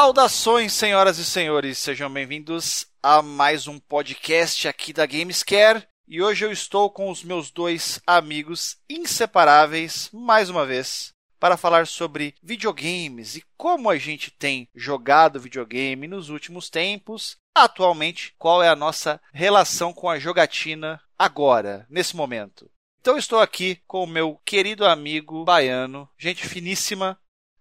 Saudações, senhoras e senhores, sejam bem-vindos a mais um podcast aqui da Gamescare. E hoje eu estou com os meus dois amigos inseparáveis, mais uma vez, para falar sobre videogames e como a gente tem jogado videogame nos últimos tempos. Atualmente, qual é a nossa relação com a jogatina agora, nesse momento. Então estou aqui com o meu querido amigo baiano, gente finíssima,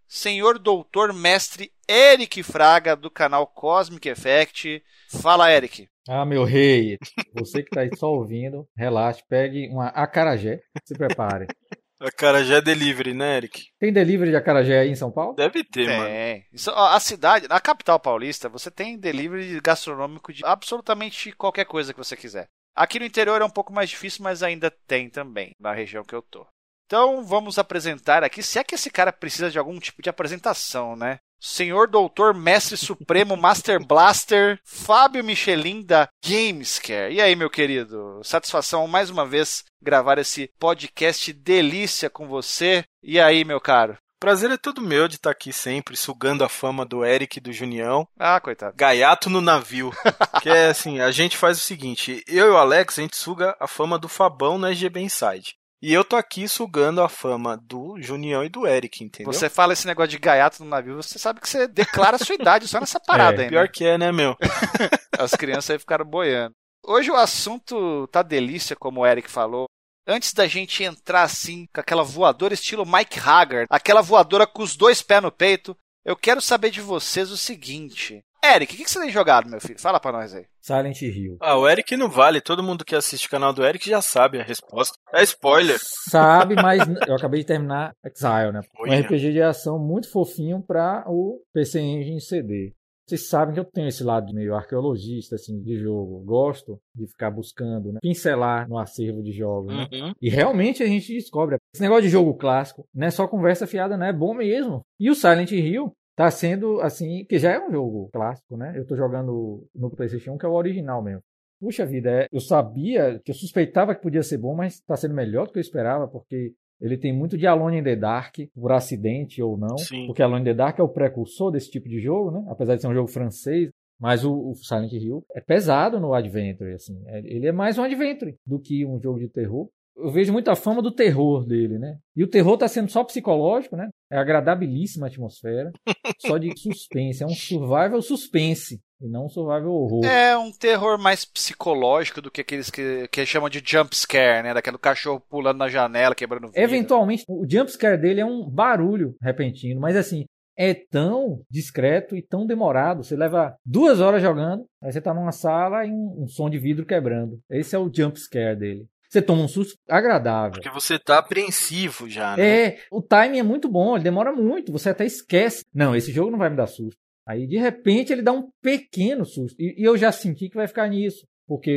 senhor doutor mestre Eric Fraga, do canal Cosmic Effect. Fala, Eric. Ah, meu rei, você que está aí só ouvindo, relaxe, pegue uma acarajé, se prepare. Acarajé é delivery, né, Eric? Tem delivery de acarajé aí em São Paulo? Deve ter, tem. mano. Isso, ó, a cidade, na capital paulista, você tem delivery gastronômico de absolutamente qualquer coisa que você quiser. Aqui no interior é um pouco mais difícil, mas ainda tem também, na região que eu tô. Então vamos apresentar aqui, se é que esse cara precisa de algum tipo de apresentação, né? Senhor Doutor Mestre Supremo Master Blaster Fábio Michelin da Gamescare. E aí, meu querido? Satisfação mais uma vez gravar esse podcast delícia com você. E aí, meu caro? Prazer é todo meu de estar aqui sempre, sugando a fama do Eric e do Junião. Ah, coitado. Gaiato no navio. que é assim, a gente faz o seguinte, eu e o Alex, a gente suga a fama do Fabão na SGB Inside. E eu tô aqui sugando a fama do Junião e do Eric, entendeu? Você fala esse negócio de gaiato no navio, você sabe que você declara a sua idade só nessa parada É, aí. Pior né? que é, né, meu? As crianças aí ficaram boiando. Hoje o assunto tá delícia, como o Eric falou. Antes da gente entrar assim, com aquela voadora estilo Mike Haggard, aquela voadora com os dois pés no peito, eu quero saber de vocês o seguinte. Eric, o que que você tem jogado, meu filho? Fala pra nós aí. Silent Hill. Ah, o Eric não vale. Todo mundo que assiste o canal do Eric já sabe a resposta. É spoiler. Sabe, mas eu acabei de terminar Exile, né? Um. RPG de ação muito fofinho para o PC Engine CD. Vocês sabem que eu tenho esse lado meio arqueologista, assim, de jogo. Gosto de ficar buscando, né? Pincelar no acervo de jogos, né? Uhum. E realmente a gente descobre. Esse negócio de jogo clássico não é só conversa fiada, não é bom mesmo. E o Silent Hill tá sendo assim, que já é um jogo clássico, né? Eu tô jogando no PlayStation 1, que é o original mesmo. Puxa vida, é, eu sabia, que eu suspeitava que podia ser bom, mas tá sendo melhor do que eu esperava, porque ele tem muito de Alone in the Dark, por acidente ou não. Sim. Porque Alone in the Dark é o precursor desse tipo de jogo, né? Apesar de ser um jogo francês, mas o, o Silent Hill é pesado no Adventure, assim. É- ele é mais um Adventure do que um jogo de terror. Eu vejo muita fama do terror dele, né? E o terror tá sendo só psicológico, né? É agradabilíssima a atmosfera. só de suspense. É um survival suspense. E não um survival horror. É um terror mais psicológico do que aqueles que, que chamam de jump scare, né? Daquele cachorro pulando na janela, quebrando vidro. Eventualmente, o jumpscare dele é um barulho repentino, mas assim, é tão discreto e tão demorado. Você leva duas horas jogando, aí você tá numa sala e um, um som de vidro quebrando. Esse é o jumpscare dele. Você toma um susto agradável. Porque você tá apreensivo já, né? É, o timing é muito bom, ele demora muito, você até esquece. Não, esse jogo não vai me dar susto. Aí, de repente, ele dá um pequeno susto. E, e eu já senti que vai ficar nisso, porque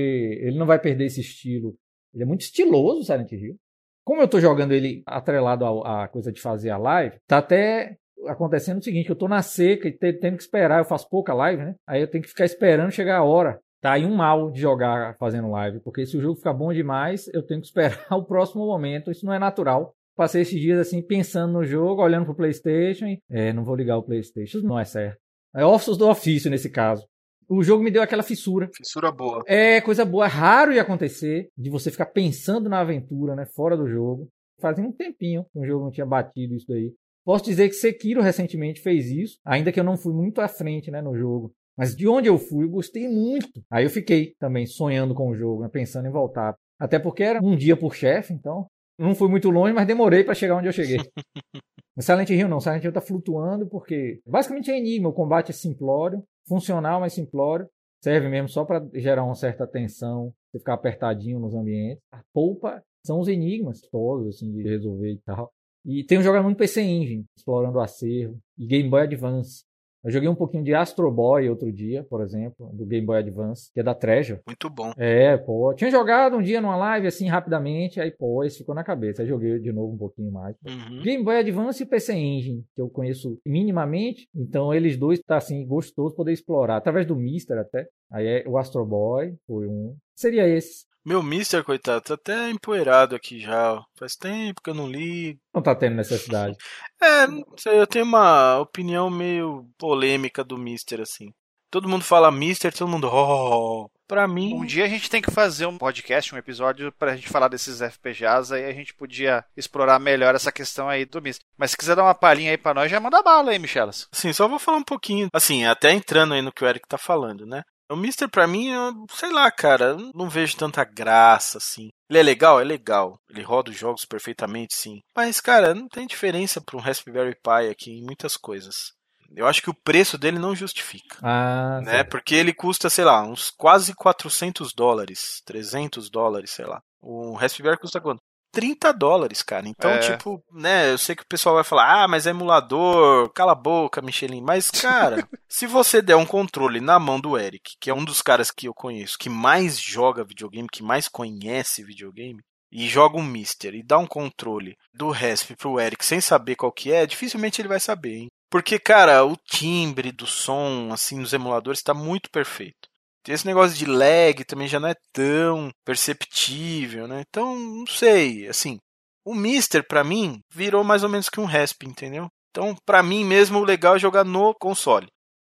ele não vai perder esse estilo. Ele é muito estiloso, o Silent Hill. Como eu tô jogando ele atrelado à à coisa de fazer a live, tá até acontecendo o seguinte, eu tô na seca e te- tendo que esperar, eu faço pouca live, né? Aí eu tenho que ficar esperando chegar a hora. Tá aí um mal de jogar fazendo live, porque se o jogo ficar bom demais, eu tenho que esperar o próximo momento, isso não é natural. Passei esses dias assim, pensando no jogo, olhando pro Playstation e, é, não vou ligar o Playstation, não é certo. É ossos do ofício nesse caso. O jogo me deu aquela fissura. Fissura boa. É coisa boa, é raro de acontecer, de você ficar pensando na aventura, né, fora do jogo. Fazia um tempinho que o jogo não tinha batido isso daí. Posso dizer que Sekiro recentemente fez isso, ainda que eu não fui muito à frente, né, no jogo. Mas de onde eu fui, eu gostei muito. Aí eu fiquei também sonhando com o jogo, né, pensando em voltar. Até porque era um dia por chefe, então não fui muito longe, mas demorei para chegar onde eu cheguei. Silent Hill não, Silent Hill tá flutuando porque basicamente é enigma, o combate é simplório, funcional, mas simplório. Serve mesmo só para gerar uma certa tensão, você ficar apertadinho nos ambientes. A polpa são os enigmas todos assim de resolver e tal. E tenho jogado muito PC Engine, explorando o acervo, e Game Boy Advance. Eu joguei um pouquinho de Astro Boy outro dia, por exemplo, do Game Boy Advance, que é da Treasure. Muito bom. É, pô. Tinha jogado um dia numa live assim rapidamente, aí pô, esse ficou na cabeça. Aí joguei de novo um pouquinho mais. Uhum. Game Boy Advance e PC Engine, que eu conheço minimamente, então eles dois tá assim gostoso poder explorar através do Mister até. Aí é o Astro Boy, foi um. Seria esse. Meu Mister, coitado, tá até empoeirado aqui já. Faz tempo que eu não li. Não tá tendo necessidade. É, não sei, eu tenho uma opinião meio polêmica do Mister, assim. Todo mundo fala Mister, todo mundo. Oh, pra mim. Um dia a gente tem que fazer um podcast, um episódio, pra gente falar desses FPGAs, aí a gente podia explorar melhor essa questão aí do Mister. Mas se quiser dar uma palhinha aí pra nós, já manda bala aí, Michelas. Sim, só vou falar um pouquinho. Assim, até entrando aí no que o Eric tá falando, né? O Mister, pra mim, eu, sei lá, cara, não vejo tanta graça, assim. Ele é legal? É legal. Ele roda os jogos perfeitamente, sim. Mas, cara, não tem diferença para um Raspberry Pi aqui em muitas coisas. Eu acho que o preço dele não justifica. Ah, né? certo. Porque ele custa, sei lá, uns quase 400 dólares, 300 dólares, sei lá. O Raspberry custa quanto? 30 dólares, cara. Então, É. tipo, né, eu sei que o pessoal vai falar, ah, mas é emulador, cala a boca, Michelin. Mas, cara, se você der um controle na mão do Eric, que é um dos caras que eu conheço, que mais joga videogame, que mais conhece videogame, e joga um Mister e dá um controle do Rasp pro Eric sem saber qual que é, dificilmente ele vai saber, hein? Porque, cara, o timbre do som, assim, nos emuladores tá muito perfeito. Esse negócio de lag também já não é tão perceptível, né? Então, não sei, assim, o Mister, pra mim, virou mais ou menos que um Rasp, entendeu? Então, pra mim mesmo, o legal é jogar no console.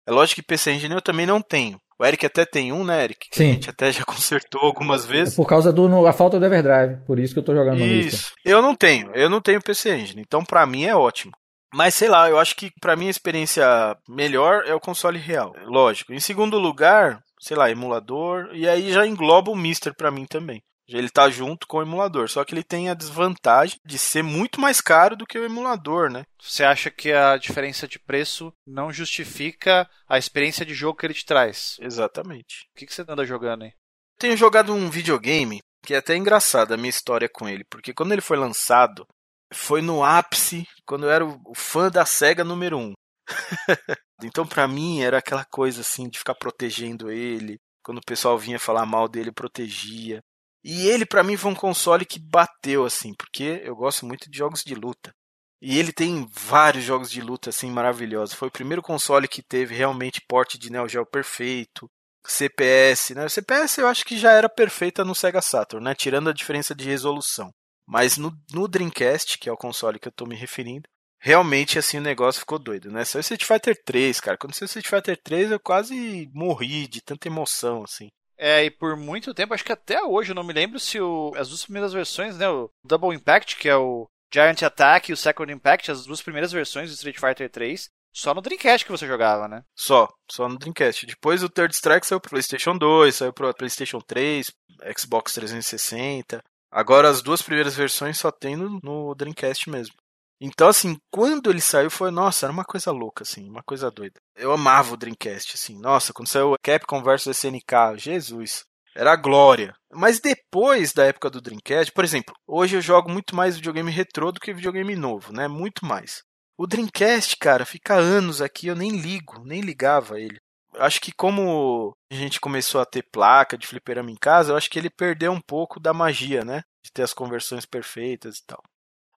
É lógico que PC Engine eu também não tenho. O Eric até tem um, né, Eric? Sim. A gente até já consertou algumas É vezes. por causa do no- a falta do Everdrive. Por isso que eu tô jogando no Mister. Isso. Eu não tenho, eu não tenho PC Engine, então pra mim é ótimo. Mas sei lá, eu acho que pra mim a experiência melhor é o console real. Lógico. Em segundo lugar, sei lá, emulador, e aí já engloba o Mister pra mim também. Ele tá junto com o emulador, só que ele tem a desvantagem de ser muito mais caro do que o emulador, né? Você acha que a diferença de preço não justifica a experiência de jogo que ele te traz? Exatamente. O que, que você anda jogando aí? Tenho jogado um videogame que é até engraçado a minha história com ele, porque quando ele foi lançado, foi no ápice, quando eu era o o fã da SEGA número 1. então pra mim era aquela coisa assim de ficar protegendo ele, quando o pessoal vinha falar mal dele, protegia. E ele pra mim foi um console que bateu assim, porque eu gosto muito de jogos de luta. E ele tem vários jogos de luta assim maravilhosos. Foi o primeiro console que teve realmente porte de Neo Geo perfeito. CPS, né? O CPS eu acho que já era perfeita no Sega Saturn, né? Tirando a diferença de resolução. Mas no, no Dreamcast, que é o console que eu tô me referindo, realmente assim o negócio ficou doido, né? Saiu Street Fighter 3, cara. Quando saiu Street Fighter 3 eu quase morri de tanta emoção, assim. É, e por muito tempo, acho que até hoje, eu não me lembro se o, as duas primeiras versões, né? O Double Impact, que é o Giant Attack e o Second Impact, as duas primeiras versões do Street Fighter 3, só no Dreamcast que você jogava, né? Só, só no Dreamcast. Depois o Third Strike saiu pro PlayStation 2, saiu pro PlayStation 3, Xbox 360. Agora as duas primeiras versões só tem no, no Dreamcast mesmo. Então, assim, quando ele saiu foi, nossa, era uma coisa louca, assim, uma coisa doida. Eu amava o Dreamcast, assim, nossa, quando saiu Capcom vs SNK, Jesus, era a glória. Mas depois da época do Dreamcast, por exemplo, hoje eu jogo muito mais videogame retrô do que videogame novo, né? Muito mais. O Dreamcast, cara, fica anos aqui, eu nem ligo, nem ligava ele. Acho que como a gente começou a ter placa de fliperama em casa, eu acho que ele perdeu um pouco da magia, né? De ter as conversões perfeitas e tal.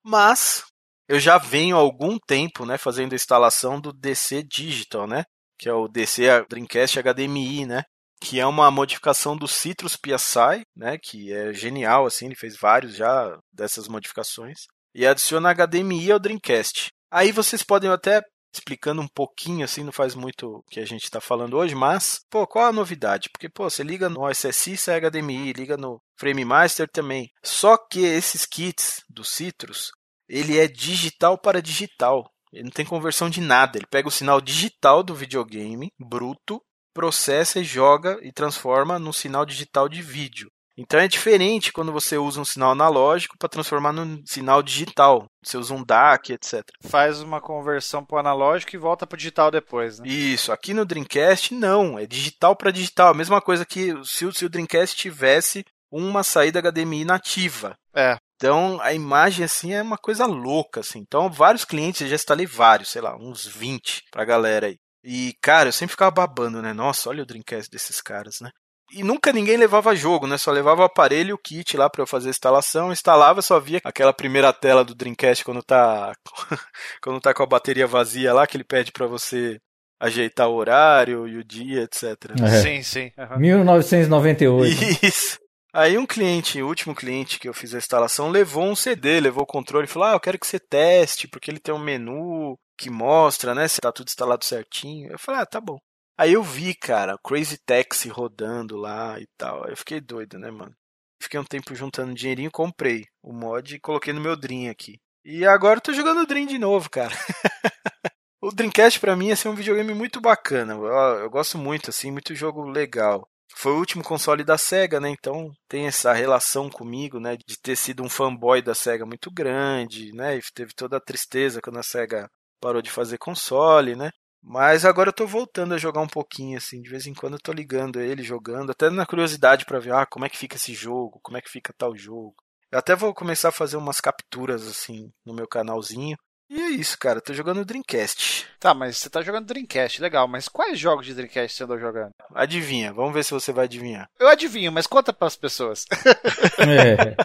Mas eu já venho há algum tempo, né, fazendo a instalação do DC Digital, né? Que é o DC Dreamcast HDMI, né? Que é uma modificação do Citrus PSI, né? Que é genial, assim, ele fez vários já dessas modificações. E adiciona HDMI ao Dreamcast. Aí vocês podem até explicando um pouquinho assim, não faz muito o que a gente está falando hoje, mas, pô, qual a novidade? Porque, pô, você liga no SSI, sai HDMI, liga no Frame Master também. Só que esses kits do Citrus, ele é digital para digital. Ele não tem conversão de nada. Ele pega o sinal digital do videogame, bruto, processa e joga e transforma no sinal digital de vídeo. Então é diferente quando você usa um sinal analógico para transformar num sinal digital. Você usa um DAC, etc. Faz uma conversão pro analógico e volta pro digital depois, né? Isso, aqui no Dreamcast não, é digital para digital. A mesma coisa que se o, se o Dreamcast tivesse uma saída HDMI nativa. É. Então a imagem assim é uma coisa louca assim. Então vários clientes eu já instalei vários, sei lá, uns 20 pra galera aí. E cara, eu sempre ficava babando, né? Nossa, olha o Dreamcast desses caras, né? E nunca ninguém levava jogo, né? Só levava o aparelho e o kit lá para eu fazer a instalação. Instalava, só via aquela primeira tela do Dreamcast quando tá quando tá com a bateria vazia lá que ele pede para você ajeitar o horário e o dia, etc. É. Sim, sim. aham. 1998. Isso. Aí um cliente, o último cliente que eu fiz a instalação, levou um CD, levou o controle e falou: Ah, eu quero que você teste, porque ele tem um menu que mostra, né, se tá tudo instalado certinho. Eu falei: Ah, tá bom. Aí eu vi, cara, Crazy Taxi rodando lá e tal. Eu fiquei doido, né, mano? Fiquei um tempo juntando dinheirinho, comprei o mod e coloquei no meu Dream aqui. E agora eu tô jogando o Dream de novo, cara. o Dreamcast para mim é assim, um videogame muito bacana. Eu, eu gosto muito, assim, muito jogo legal. Foi o último console da Sega, né? Então tem essa relação comigo, né? De ter sido um fanboy da Sega muito grande, né? E teve toda a tristeza quando a Sega parou de fazer console, né? Mas agora eu tô voltando a jogar um pouquinho, assim, de vez em quando eu tô ligando ele, jogando, até na curiosidade para ver, ah, como é que fica esse jogo, como é que fica tal jogo. Eu até vou começar a fazer umas capturas, assim, no meu canalzinho. E é isso, cara, tô jogando Dreamcast. Tá, mas você tá jogando Dreamcast, legal, mas quais jogos de Dreamcast você andou jogando? Adivinha, vamos ver se você vai adivinhar. Eu adivinho, mas conta para as pessoas. é.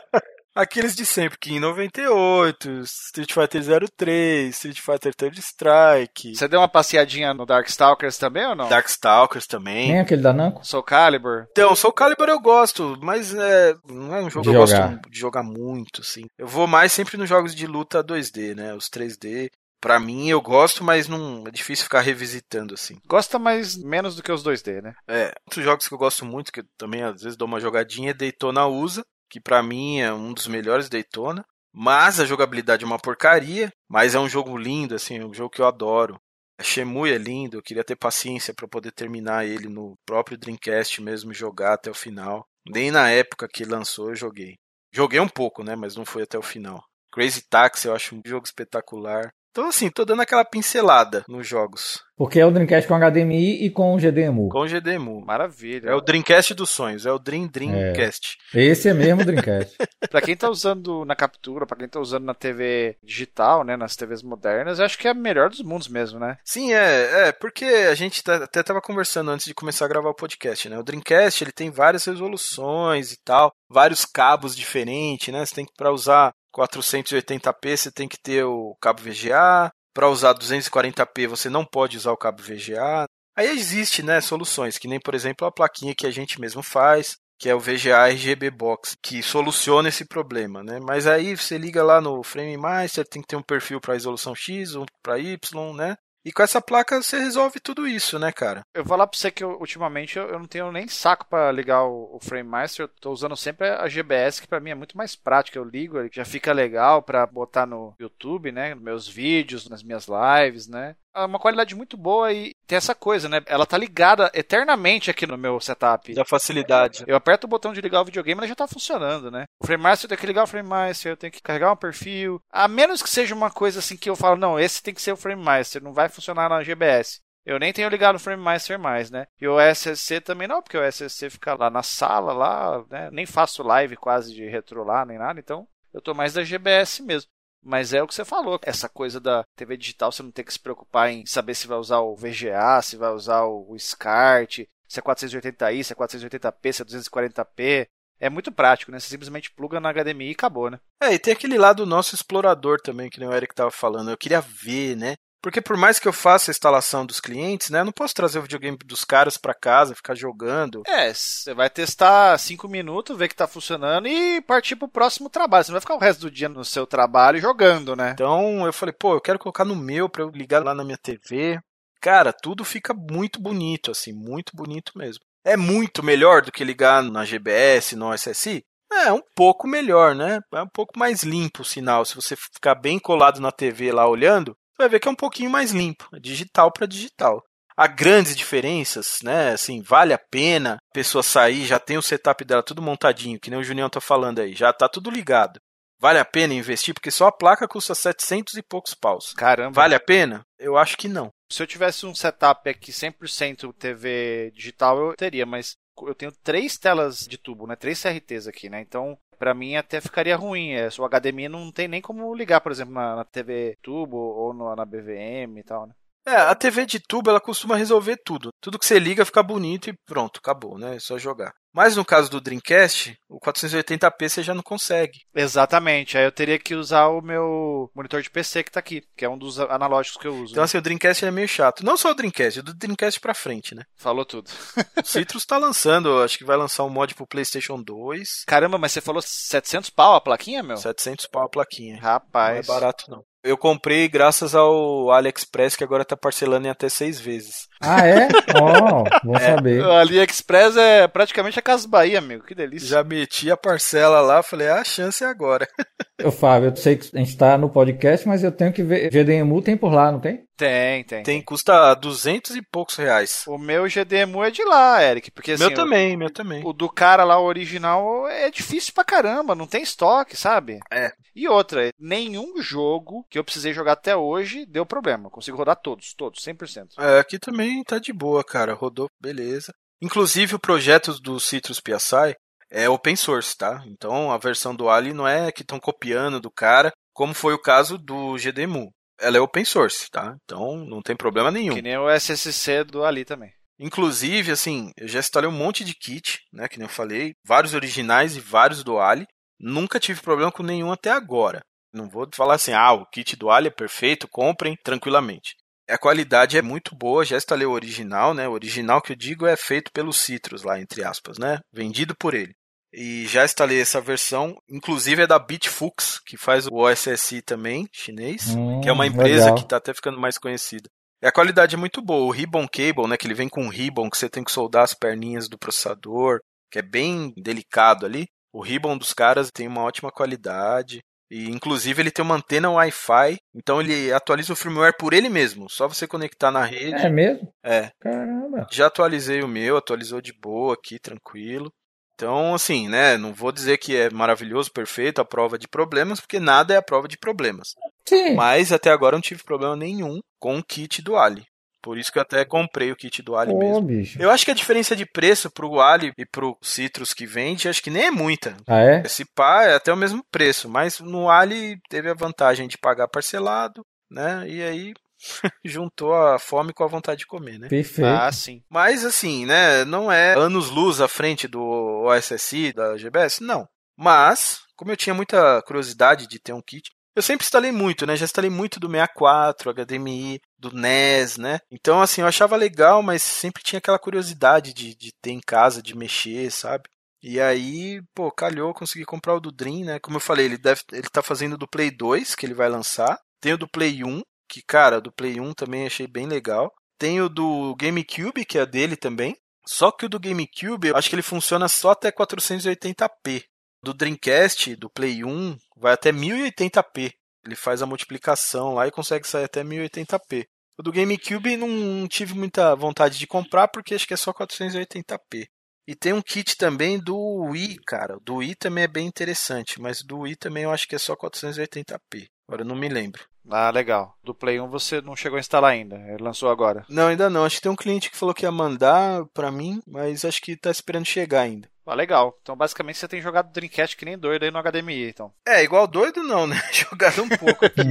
Aqueles de sempre, King 98, Street Fighter 03, Street Fighter Third Strike. Você deu uma passeadinha no Darkstalkers também ou não? Darkstalkers também. Nem aquele da Namco? Soul Calibur? Então, Soul Calibur eu gosto, mas é, não é um jogo de que eu jogar. gosto de jogar muito, assim. Eu vou mais sempre nos jogos de luta 2D, né? Os 3D. Pra mim, eu gosto, mas não é difícil ficar revisitando assim. Gosta mais menos do que os 2D, né? É. Outros jogos que eu gosto muito, que eu também às vezes dou uma jogadinha, é Daytona USA que para mim é um dos melhores Daytona. Mas a jogabilidade é uma porcaria, mas é um jogo lindo, assim, é um jogo que eu adoro. A Shemui é lindo, eu queria ter paciência para poder terminar ele no próprio Dreamcast mesmo e jogar até o final. Nem na época que lançou eu joguei. Joguei um pouco, né, mas não foi até o final. Crazy Taxi eu acho um jogo espetacular. Então, assim, tô dando aquela pincelada nos jogos. Porque é o Dreamcast com HDMI e com GDMU. Com GDMU. Maravilha. É o Dreamcast dos sonhos, é o Dream Dreamcast. É. Esse é mesmo o Dreamcast. pra quem tá usando na captura, pra quem tá usando na TV digital, né, nas TVs modernas, acho que é a melhor dos mundos mesmo, né? Sim, é, é, porque a gente tá, até tava conversando antes de começar a gravar o podcast, né? O Dreamcast, ele tem várias resoluções e tal, vários cabos diferentes, né? Você tem que para usar 480p você tem que ter o cabo VGA. Para usar 240p você não pode usar o cabo VGA. Aí existe, né, soluções, que nem por exemplo a plaquinha que a gente mesmo faz, que é o VGA RGB Box, que soluciona esse problema, né? Mas aí você liga lá no Frame Master, tem que ter um perfil para resolução X, um para Y, né? E com essa placa você resolve tudo isso, né, cara? Eu vou falar pra você que eu, ultimamente eu, eu, não tenho nem saco para ligar o, o Frame Master. Eu tô usando sempre a GBS, que para mim é muito mais prática. Eu ligo, ele já fica legal para botar no YouTube, né? Nos meus vídeos, nas minhas lives, né? É uma qualidade muito boa e tem essa coisa, né? Ela tá ligada eternamente aqui no meu setup. Da facilidade. Eu aperto o botão de ligar o videogame, ela já tá funcionando, né? O Frame Master eu tenho que ligar o Frame Master, eu tenho que carregar um perfil. A menos que seja uma coisa assim que eu falo, não, esse tem que ser o Frame Master, não vai funcionar na GBS. Eu nem tenho ligado o Frame Master mais, né? E o SSC também não, porque o SSC fica lá na sala, lá, né? Nem faço live quase de retro lá, nem nada, então eu tô mais da GBS mesmo. Mas é o que você falou, essa coisa da TV digital, você não tem que se preocupar em saber se vai usar o VGA, se vai usar o SCART, se é 480i, se é 480p, se é 240p. É muito prático, né? Você simplesmente pluga na HDMI e acabou, né? É, e tem aquele lado nosso explorador também, que nem o Eric tava falando. Eu queria ver, né? Porque por mais que eu faça a instalação dos clientes, né, eu não posso trazer o videogame dos caras para casa, ficar jogando. É, você vai testar cinco minutos, ver que tá funcionando e partir pro próximo trabalho. Você não vai ficar o resto do dia no seu trabalho jogando, né? Então eu falei, pô, eu quero colocar no meu para eu ligar lá na minha TV. Cara, tudo fica muito bonito, assim, muito bonito mesmo. É muito melhor do que ligar na GBS, no SSI? É, um pouco melhor, né? É um pouco mais limpo o sinal. Se você ficar bem colado na TV lá olhando, você vai ver que é um pouquinho mais limpo, é digital para digital. Há grandes diferenças, né? Assim, vale a pena a pessoa sair, já tem o setup dela tudo montadinho, que nem o Junião tá falando aí, já tá tudo ligado. Vale a pena investir? Porque só a placa custa 700 e poucos paus. Caramba. Vale a pena? Eu acho que não. Se eu tivesse um setup aqui 100% TV digital, eu teria, mas eu tenho três telas de tubo, né? Três CRTs aqui, né? Então, para mim até ficaria ruim. É, o HDMI não tem nem como ligar, por exemplo, na, na TV tubo ou no, na BVM e tal, né? É, a TV de tubo ela costuma resolver tudo. Tudo que você liga fica bonito e pronto, acabou, né? É só jogar. Mas no caso do Dreamcast, o 480p você já não consegue. Exatamente. Aí eu teria que usar o meu monitor de PC que tá aqui, que é um dos analógicos que eu uso. Então assim, o Dreamcast é meio chato. Não só o Dreamcast, o do Dreamcast pra frente, né? Falou tudo. o Citrus tá lançando, acho que vai lançar um mod pro PlayStation 2. Caramba, mas você falou 700 pau a plaquinha, meu? 700 pau a plaquinha. Rapaz. Não é barato não. Eu comprei graças ao AliExpress, que agora tá parcelando em até seis vezes. Ah, é? Ó, oh, bom é. saber. O AliExpress é praticamente a Casa Bahia, amigo. Que delícia. Já meti a parcela lá, falei, ah, a chance é agora. Ô, Fábio, eu sei que a gente tá no podcast, mas eu tenho que ver. GDMU tem por lá, não tem? Tem, tem. Tem, custa duzentos e poucos reais. O meu GDMU é de lá, Eric. Porque, assim, meu também, o, meu também. O do cara lá, o original, é difícil pra caramba, não tem estoque, sabe? É. E outra, nenhum jogo que eu precisei jogar até hoje deu problema. consigo rodar todos, todos, 100%. É, aqui também tá de boa, cara. Rodou, beleza. Inclusive o projeto do Citrus PSI é open source, tá? Então a versão do Ali não é que estão copiando do cara, como foi o caso do GDMU. Ela é open source, tá? Então não tem problema nenhum. Que nem o SSC do Ali também. Inclusive, assim, eu já instalei um monte de kit, né? Que nem eu falei, vários originais e vários do Ali. Nunca tive problema com nenhum até agora. Não vou falar assim, ah, o kit do Ali é perfeito, comprem tranquilamente. A qualidade é muito boa, já instalei o original, né? O original que eu digo é feito pelo Citrus lá, entre aspas, né? Vendido por ele. E já instalei essa versão, inclusive é da Bitfux, que faz o OSSI também, chinês, hum, que é uma empresa legal. que está até ficando mais conhecida. E a qualidade é muito boa. O Ribbon Cable, né, que ele vem com um ribbon que você tem que soldar as perninhas do processador, que é bem delicado ali. O ribbon dos caras tem uma ótima qualidade. E inclusive ele tem uma antena Wi-Fi, então ele atualiza o firmware por ele mesmo, só você conectar na rede. É mesmo? É. Caramba. Já atualizei o meu, atualizou de boa aqui, tranquilo. Então, assim, né, não vou dizer que é maravilhoso, perfeito, a prova de problemas, porque nada é a prova de problemas. Sim. Mas até agora não tive problema nenhum com o kit do Ali. Por isso que eu até comprei o kit do Ali Pô, mesmo. Bicho. Eu acho que a diferença de preço pro Ali e pro Citrus que vende, acho que nem é muita. Ah, é? Esse pá é até o mesmo preço, mas no Ali teve a vantagem de pagar parcelado, né? E aí juntou a fome com a vontade de comer, né? Perfeito. Ah, sim. Mas assim, né, não é anos luz à frente do OSSI, da GBS, não. Mas, como eu tinha muita curiosidade de ter um kit, eu sempre instalei muito, né? Já instalei muito do 64, HDMI, do NES, né? Então, assim, eu achava legal, mas sempre tinha aquela curiosidade de, de ter em casa, de mexer, sabe? E aí, pô, calhou, consegui comprar o do Dream, né? Como eu falei, ele deve, ele tá fazendo do Play 2, que ele vai lançar. Tem o do Play 1, que, cara, do Play 1 também achei bem legal. Tem o do GameCube, que é dele também. Só que o do GameCube, eu acho que ele funciona só até 480p. Do Dreamcast, do Play 1, vai até 1080p. Ele faz a multiplicação lá e consegue sair até 1080p. O do GameCube não tive muita vontade de comprar porque acho que é só 480p. E tem um kit também do Wii, cara. Do Wii também é bem interessante, mas do Wii também eu acho que é só 480p. Agora eu não me lembro. Ah, legal. Do Play 1 você não chegou a instalar ainda, ele lançou agora. Não, ainda não. Acho que tem um cliente que falou que ia mandar pra mim, mas acho que tá esperando chegar ainda. Ah, legal. Então basicamente você tem jogado Dreamcast que nem doido aí no HDMI, então. É, igual doido não, né? Jogado um pouco aqui.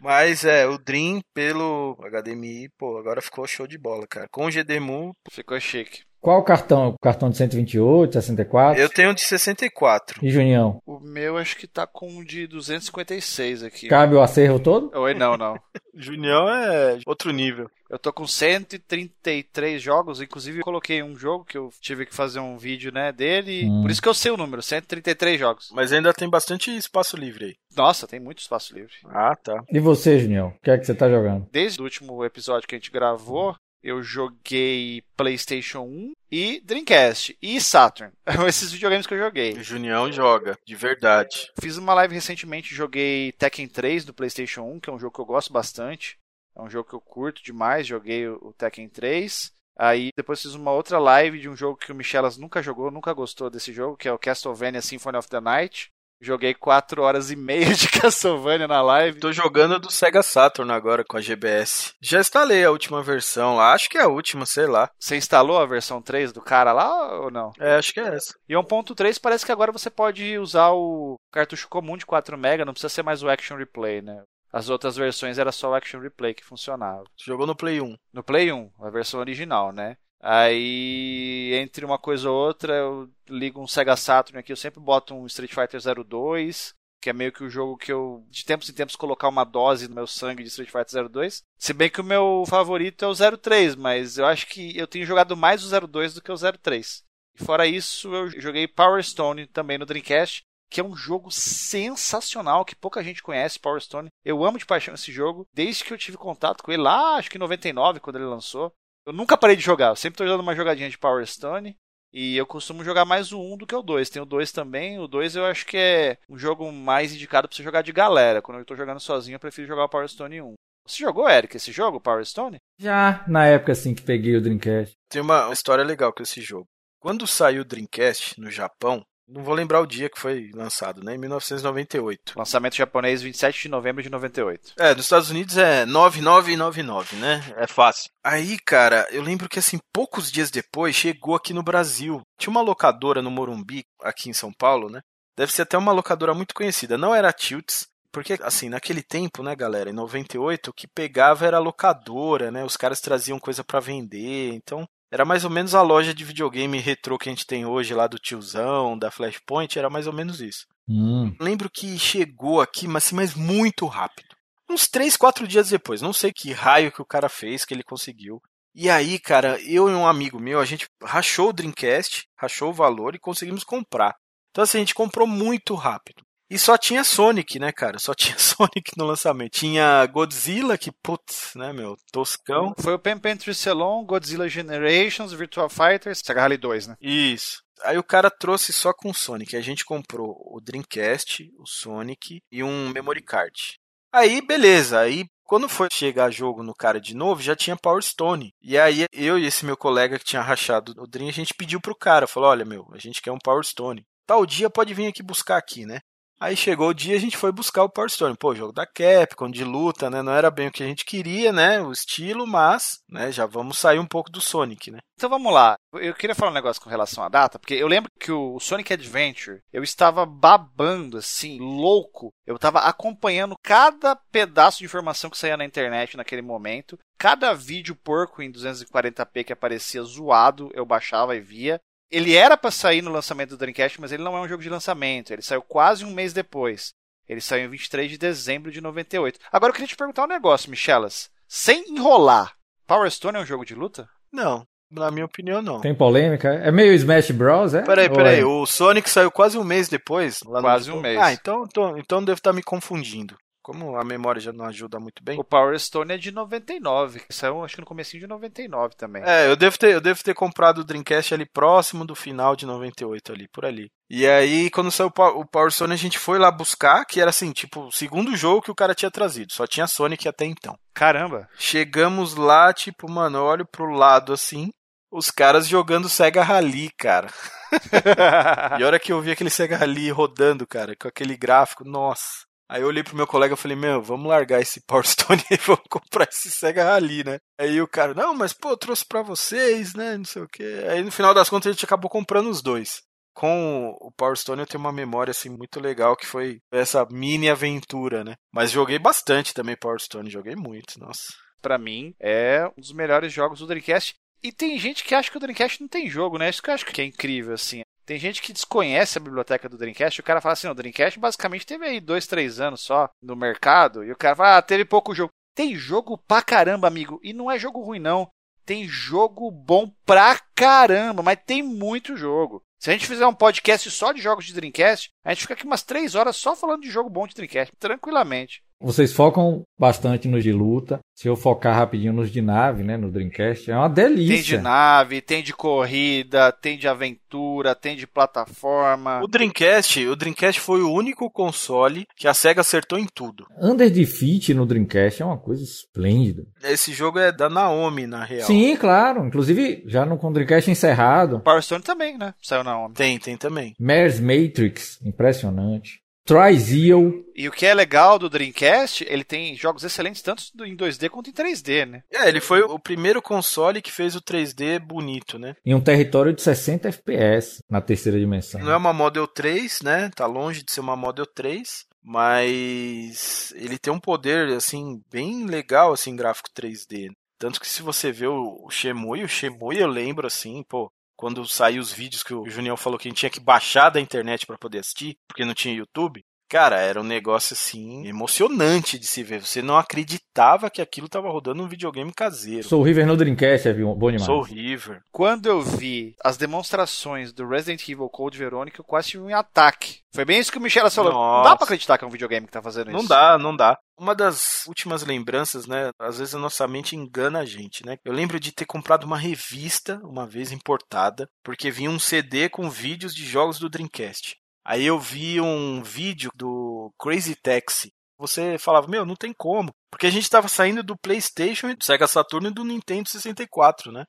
mas é, o Dream pelo HDMI, pô, agora ficou show de bola, cara. Com o GDMU... Ficou chique. Qual o cartão? O cartão de 128, 64? Eu tenho de 64. E Junião? O meu acho que tá com de 256 aqui. Cabe o acervo todo? Oi, não, não. Junião é outro nível. Eu tô com 133 jogos, inclusive eu coloquei um jogo que eu tive que fazer um vídeo, né, dele. Hum. Por isso que eu sei o número, 133 jogos. Mas ainda tem bastante espaço livre aí. Nossa, tem muito espaço livre. Ah, tá. E você, Junião? O que é que você tá jogando? Desde o último episódio que a gente gravou, eu joguei PlayStation 1 e Dreamcast e Saturn. Esses videogames que eu joguei. O Junião joga, de verdade. Fiz uma live recentemente, joguei Tekken 3 do PlayStation 1, que é um jogo que eu gosto bastante. É um jogo que eu curto demais, joguei o Tekken 3. Aí depois fiz uma outra live de um jogo que o Michelas nunca jogou, nunca gostou desse jogo, que é o Castlevania Symphony of the Night. Joguei 4 horas e meia de Castlevania na live. Tô jogando do Sega Saturn agora com a GBS. Já instalei a última versão lá, acho que é a última, sei lá. Você instalou a versão 3 do cara lá ou não? É, acho que é essa. E 1.3 parece que agora você pode usar o cartucho comum de 4 MB, não precisa ser mais o Action Replay, né? As outras versões era só o Action Replay que funcionava. Você jogou no Play 1? No Play 1, a versão original, né? Aí, entre uma coisa ou outra, eu ligo um Sega Saturn aqui, eu sempre boto um Street Fighter 02, que é meio que o jogo que eu, de tempos em tempos, colocar uma dose no meu sangue de Street Fighter 02. Se bem que o meu favorito é o 03, mas eu acho que eu tenho jogado mais o 02 do que o 03. E fora isso, eu joguei Power Stone também no Dreamcast, que é um jogo sensacional, que pouca gente conhece, Power Stone. Eu amo de paixão esse jogo, desde que eu tive contato com ele lá, acho que em 99, quando ele lançou. Eu nunca parei de jogar, eu sempre tô dando uma jogadinha de Power Stone. E eu costumo jogar mais o 1 do que o 2. Tem o 2 também. O 2 eu acho que é um jogo mais indicado para você jogar de galera. Quando eu tô jogando sozinho, eu prefiro jogar o Power Stone 1. Você jogou, Eric, esse jogo, Power Stone? Já, na época assim que peguei o Dreamcast. Tem uma história legal com esse jogo. Quando saiu o Dreamcast no Japão, não vou lembrar o dia que foi lançado, né? Em 1998. Lançamento japonês 27 de novembro de 98. É, nos Estados Unidos é 9999, né? É fácil. Aí, cara, eu lembro que assim, poucos dias depois chegou aqui no Brasil. Tinha uma locadora no Morumbi, aqui em São Paulo, né? Deve ser até uma locadora muito conhecida. Não era a Tilts, porque, assim, naquele tempo, né, galera, em 98, o que pegava era a locadora, né? Os caras traziam coisa para vender. Então, era mais ou menos a loja de videogame retrô que a gente tem hoje lá do tiozão, da Flashpoint, era mais ou menos isso. Hum. Lembro que chegou aqui, mas, assim, mas muito rápido. Uns 3, 4 dias depois. Não sei que raio que o cara fez, que ele conseguiu. E aí, cara, eu e um amigo meu, a gente rachou o Dreamcast, rachou o valor e conseguimos comprar. Então, assim, a gente comprou muito rápido. E só tinha Sonic, né, cara? Só tinha Sonic no lançamento. Tinha Godzilla, que putz, né, meu, toscão. Foi o Pen Pen Tricelon, Godzilla Generations, Virtua Fighter, Sega Rally 2, né? Isso. Aí o cara trouxe só com o Sonic. A gente comprou o Dreamcast, o Sonic e um memory card. Aí, beleza. Aí, quando foi chegar jogo no cara de novo, já tinha Power Stone. E aí, eu e esse meu colega que tinha rachado o Dream, a gente pediu pro cara. Falou, olha, meu, a gente quer um Power Stone. Tal dia pode vir aqui buscar aqui, né? Aí chegou o dia a gente foi buscar o Power Stone. Pô, jogo da Capcom, de luta, né? Não era bem o que a gente queria, né? O estilo, mas, né, já vamos sair um pouco do Sonic, né? Então vamos lá. Eu queria falar um negócio com relação à data, porque eu lembro que o Sonic Adventure, eu estava babando, assim, louco. Eu estava acompanhando cada pedaço de informação que saía na internet naquele momento. Cada vídeo porco em 240p que aparecia zoado, eu baixava e via. Ele era para sair no lançamento do Dreamcast, mas ele não é um jogo de lançamento. Ele saiu quase um mês depois. Ele saiu em 23 de dezembro de 98. Agora eu queria te perguntar um negócio, Michelas. Sem enrolar, Power Stone é um jogo de luta? Não, na minha opinião, não. Tem polêmica? É meio Smash Bros, é? Peraí, peraí. é? O Sonic saiu quase um mês depois. Quase um mês. Ah, então, então, então devo estar me confundindo. Como a memória já não ajuda muito bem. O Power Stone é de 99. Saiu acho que no comecinho de 99 também. É, eu devo, ter, eu devo ter comprado o Dreamcast ali próximo do final de 98 ali, por ali. E aí, quando saiu o Pow- o Power Stone, a gente foi lá buscar, que era assim, tipo, o segundo jogo que o cara tinha trazido. Só tinha Sonic até então. Caramba! Chegamos lá, tipo, mano, eu olho pro lado assim, os caras jogando Sega Rally, cara. E a hora que eu vi aquele Sega Rally rodando, cara, com aquele gráfico, nossa. Aí eu olhei pro meu colega e falei, meu, vamos largar esse Power Stone e vamos comprar esse Sega Rally, né? Aí o cara, não, mas pô, eu trouxe pra vocês, né? Não sei o quê. Aí no final das contas a gente acabou comprando os dois. Com o Power Stone eu tenho uma memória assim muito legal que foi essa mini aventura, né? Mas joguei bastante também Power Stone, joguei muito, nossa. Pra mim, é um dos melhores jogos do Dreamcast. E tem gente que acha que o Dreamcast não tem jogo, né? Isso que eu acho que é incrível, assim. Tem gente que desconhece a biblioteca do Dreamcast. O cara fala assim: o Dreamcast basicamente teve aí dois, três anos só no mercado. E o cara fala: ah, teve pouco jogo. Tem jogo pra caramba, amigo. E não é jogo ruim, não. Tem jogo bom pra caramba, mas tem muito jogo. Se a gente fizer um podcast só de jogos de Dreamcast, a gente fica aqui umas três horas só falando de jogo bom de Dreamcast, tranquilamente. Vocês focam bastante nos de luta. Se eu focar rapidinho nos de nave, né? No Dreamcast, é uma Tem de delícia. nave, tem de corrida, tem de aventura, tem de plataforma. O Dreamcast, o Dreamcast foi o único console que a Sega acertou em tudo. Under Defeat no Dreamcast é uma coisa esplêndida. Esse jogo é da Naomi, na real. Sim, claro. Inclusive, já no com o Dreamcast encerrado. Power Stone também, né? Saiu na onda. Tem, tem também. Mars Matrix, impressionante. Trizeal, E o que é legal do Dreamcast, ele tem jogos excelentes tanto em 2D quanto em 3D, né? É, ele foi o primeiro console que fez o 3D bonito, né? em um território de 60 FPS na terceira dimensão. Não é uma Model 3, né? Tá longe de ser uma Model 3, mas ele tem um poder assim bem legal assim gráfico 3D. Tanto que se você vê o Shemui, o Shemui eu lembro assim, pô, quando saiu os vídeos que o Junião falou que a gente tinha que baixar da internet para poder assistir, porque não tinha YouTube. Cara, era um negócio assim emocionante de se ver. Você não acreditava que aquilo tava rodando um videogame caseiro. Soul River no Dreamcast é bom demais. Soul River. Quando eu vi as demonstrações do Resident Evil Code Verônica, eu quase tive um ataque. Foi bem isso que o Michel falou. Não dá pra acreditar que é um videogame que tá fazendo não isso. Não dá, não dá. Uma das últimas lembranças, né? Às vezes a nossa mente engana a gente, né? Eu lembro de ter comprado uma revista, uma vez importada, porque vinha um CD com vídeos de jogos do Dreamcast. Aí eu vi um vídeo do Crazy Taxi. Você falava, meu, não tem como. Porque a gente estava saindo do PlayStation, do Sega Saturn e do Nintendo 64, né?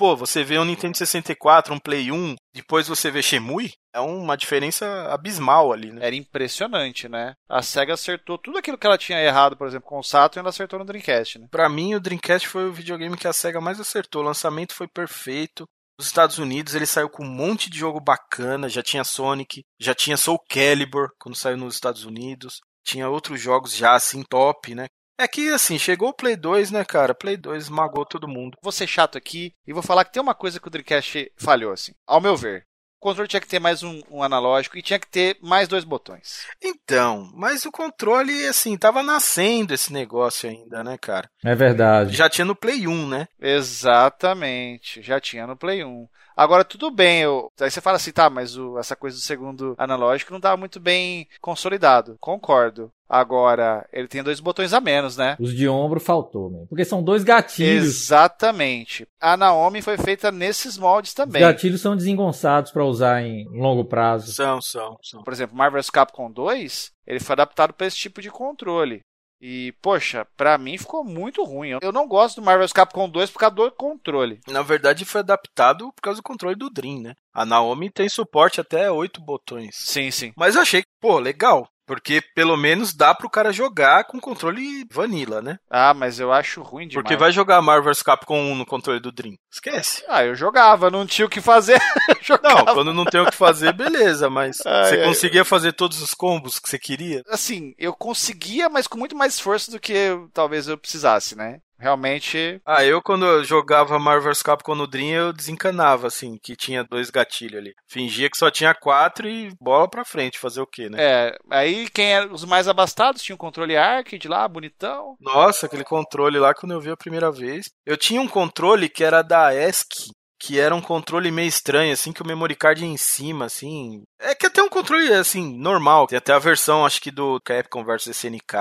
Pô, você vê um Nintendo 64, um Play 1, depois você vê Shemui, é uma diferença abismal ali, né? Era impressionante, né? A SEGA acertou tudo aquilo que ela tinha errado, por exemplo, com o Saturn, ela acertou no Dreamcast, né? Pra mim, o Dreamcast foi o videogame que a SEGA mais acertou. O lançamento foi perfeito. Nos Estados Unidos ele saiu com um monte de jogo bacana, já tinha Sonic, já tinha Soul Calibur quando saiu nos Estados Unidos, tinha outros jogos já assim top, né? É que assim, chegou o Play 2, né, cara? Play 2 esmagou todo mundo. Vou ser chato aqui e vou falar que tem uma coisa que o Dreamcast falhou, assim. Ao meu ver. O controle tinha que ter mais um, um, analógico e tinha que ter mais dois botões. Então, mas o controle, assim, tava nascendo esse negócio ainda, né, cara? É verdade. Já tinha no Play 1, né? Exatamente, já tinha no Play 1. Agora, tudo bem, eu... aí você fala assim, tá, mas o... essa coisa do segundo analógico não tá muito bem consolidado. Concordo. Agora, ele tem dois botões a menos, né? Os de ombro faltou, mesmo. Porque são dois gatilhos. Exatamente. A Naomi foi feita nesses moldes também. Os gatilhos são desengonçados para usar em longo prazo. São, são, são. Por exemplo, Marvel's Capcom 2, ele foi adaptado para esse tipo de controle. E, poxa, pra mim ficou muito ruim. Eu não gosto do Marvel's Capcom 2 por causa do controle. Na verdade, foi adaptado por causa do controle do Dream, né? A Naomi tem suporte até oito botões. Sim, sim. Mas eu achei, pô, legal. Porque pelo menos dá pro cara jogar com controle vanilla, né? Ah, mas eu acho ruim demais. Porque vai jogar Marvel's Capcom 1 no controle do Dream. Esquece. Ah, eu jogava, não tinha o que fazer. não, quando não tem o que fazer, beleza, mas ai, você ai, conseguia ai. fazer todos os combos que você queria? Assim, eu conseguia, mas com muito mais esforço do que eu, talvez eu precisasse, né? Realmente. Ah, eu quando eu jogava Marvel's Capcom no Dream, eu desencanava, assim, que tinha dois gatilhos ali. Fingia que só tinha quatro e bola pra frente, fazer o quê, né? É, aí quem era os mais abastados tinha um controle arcade lá, bonitão. Nossa, aquele controle lá quando eu vi a primeira vez. Eu tinha um controle que era da ESC, que era um controle meio estranho, assim, que o memory card ia em cima, assim. É que até um controle, assim, normal. Tem até a versão, acho que do Capcom vs SNK.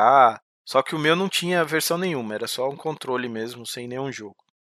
Só que o meu não tinha versão nenhuma, era só um controle mesmo, sem nenhum jogo.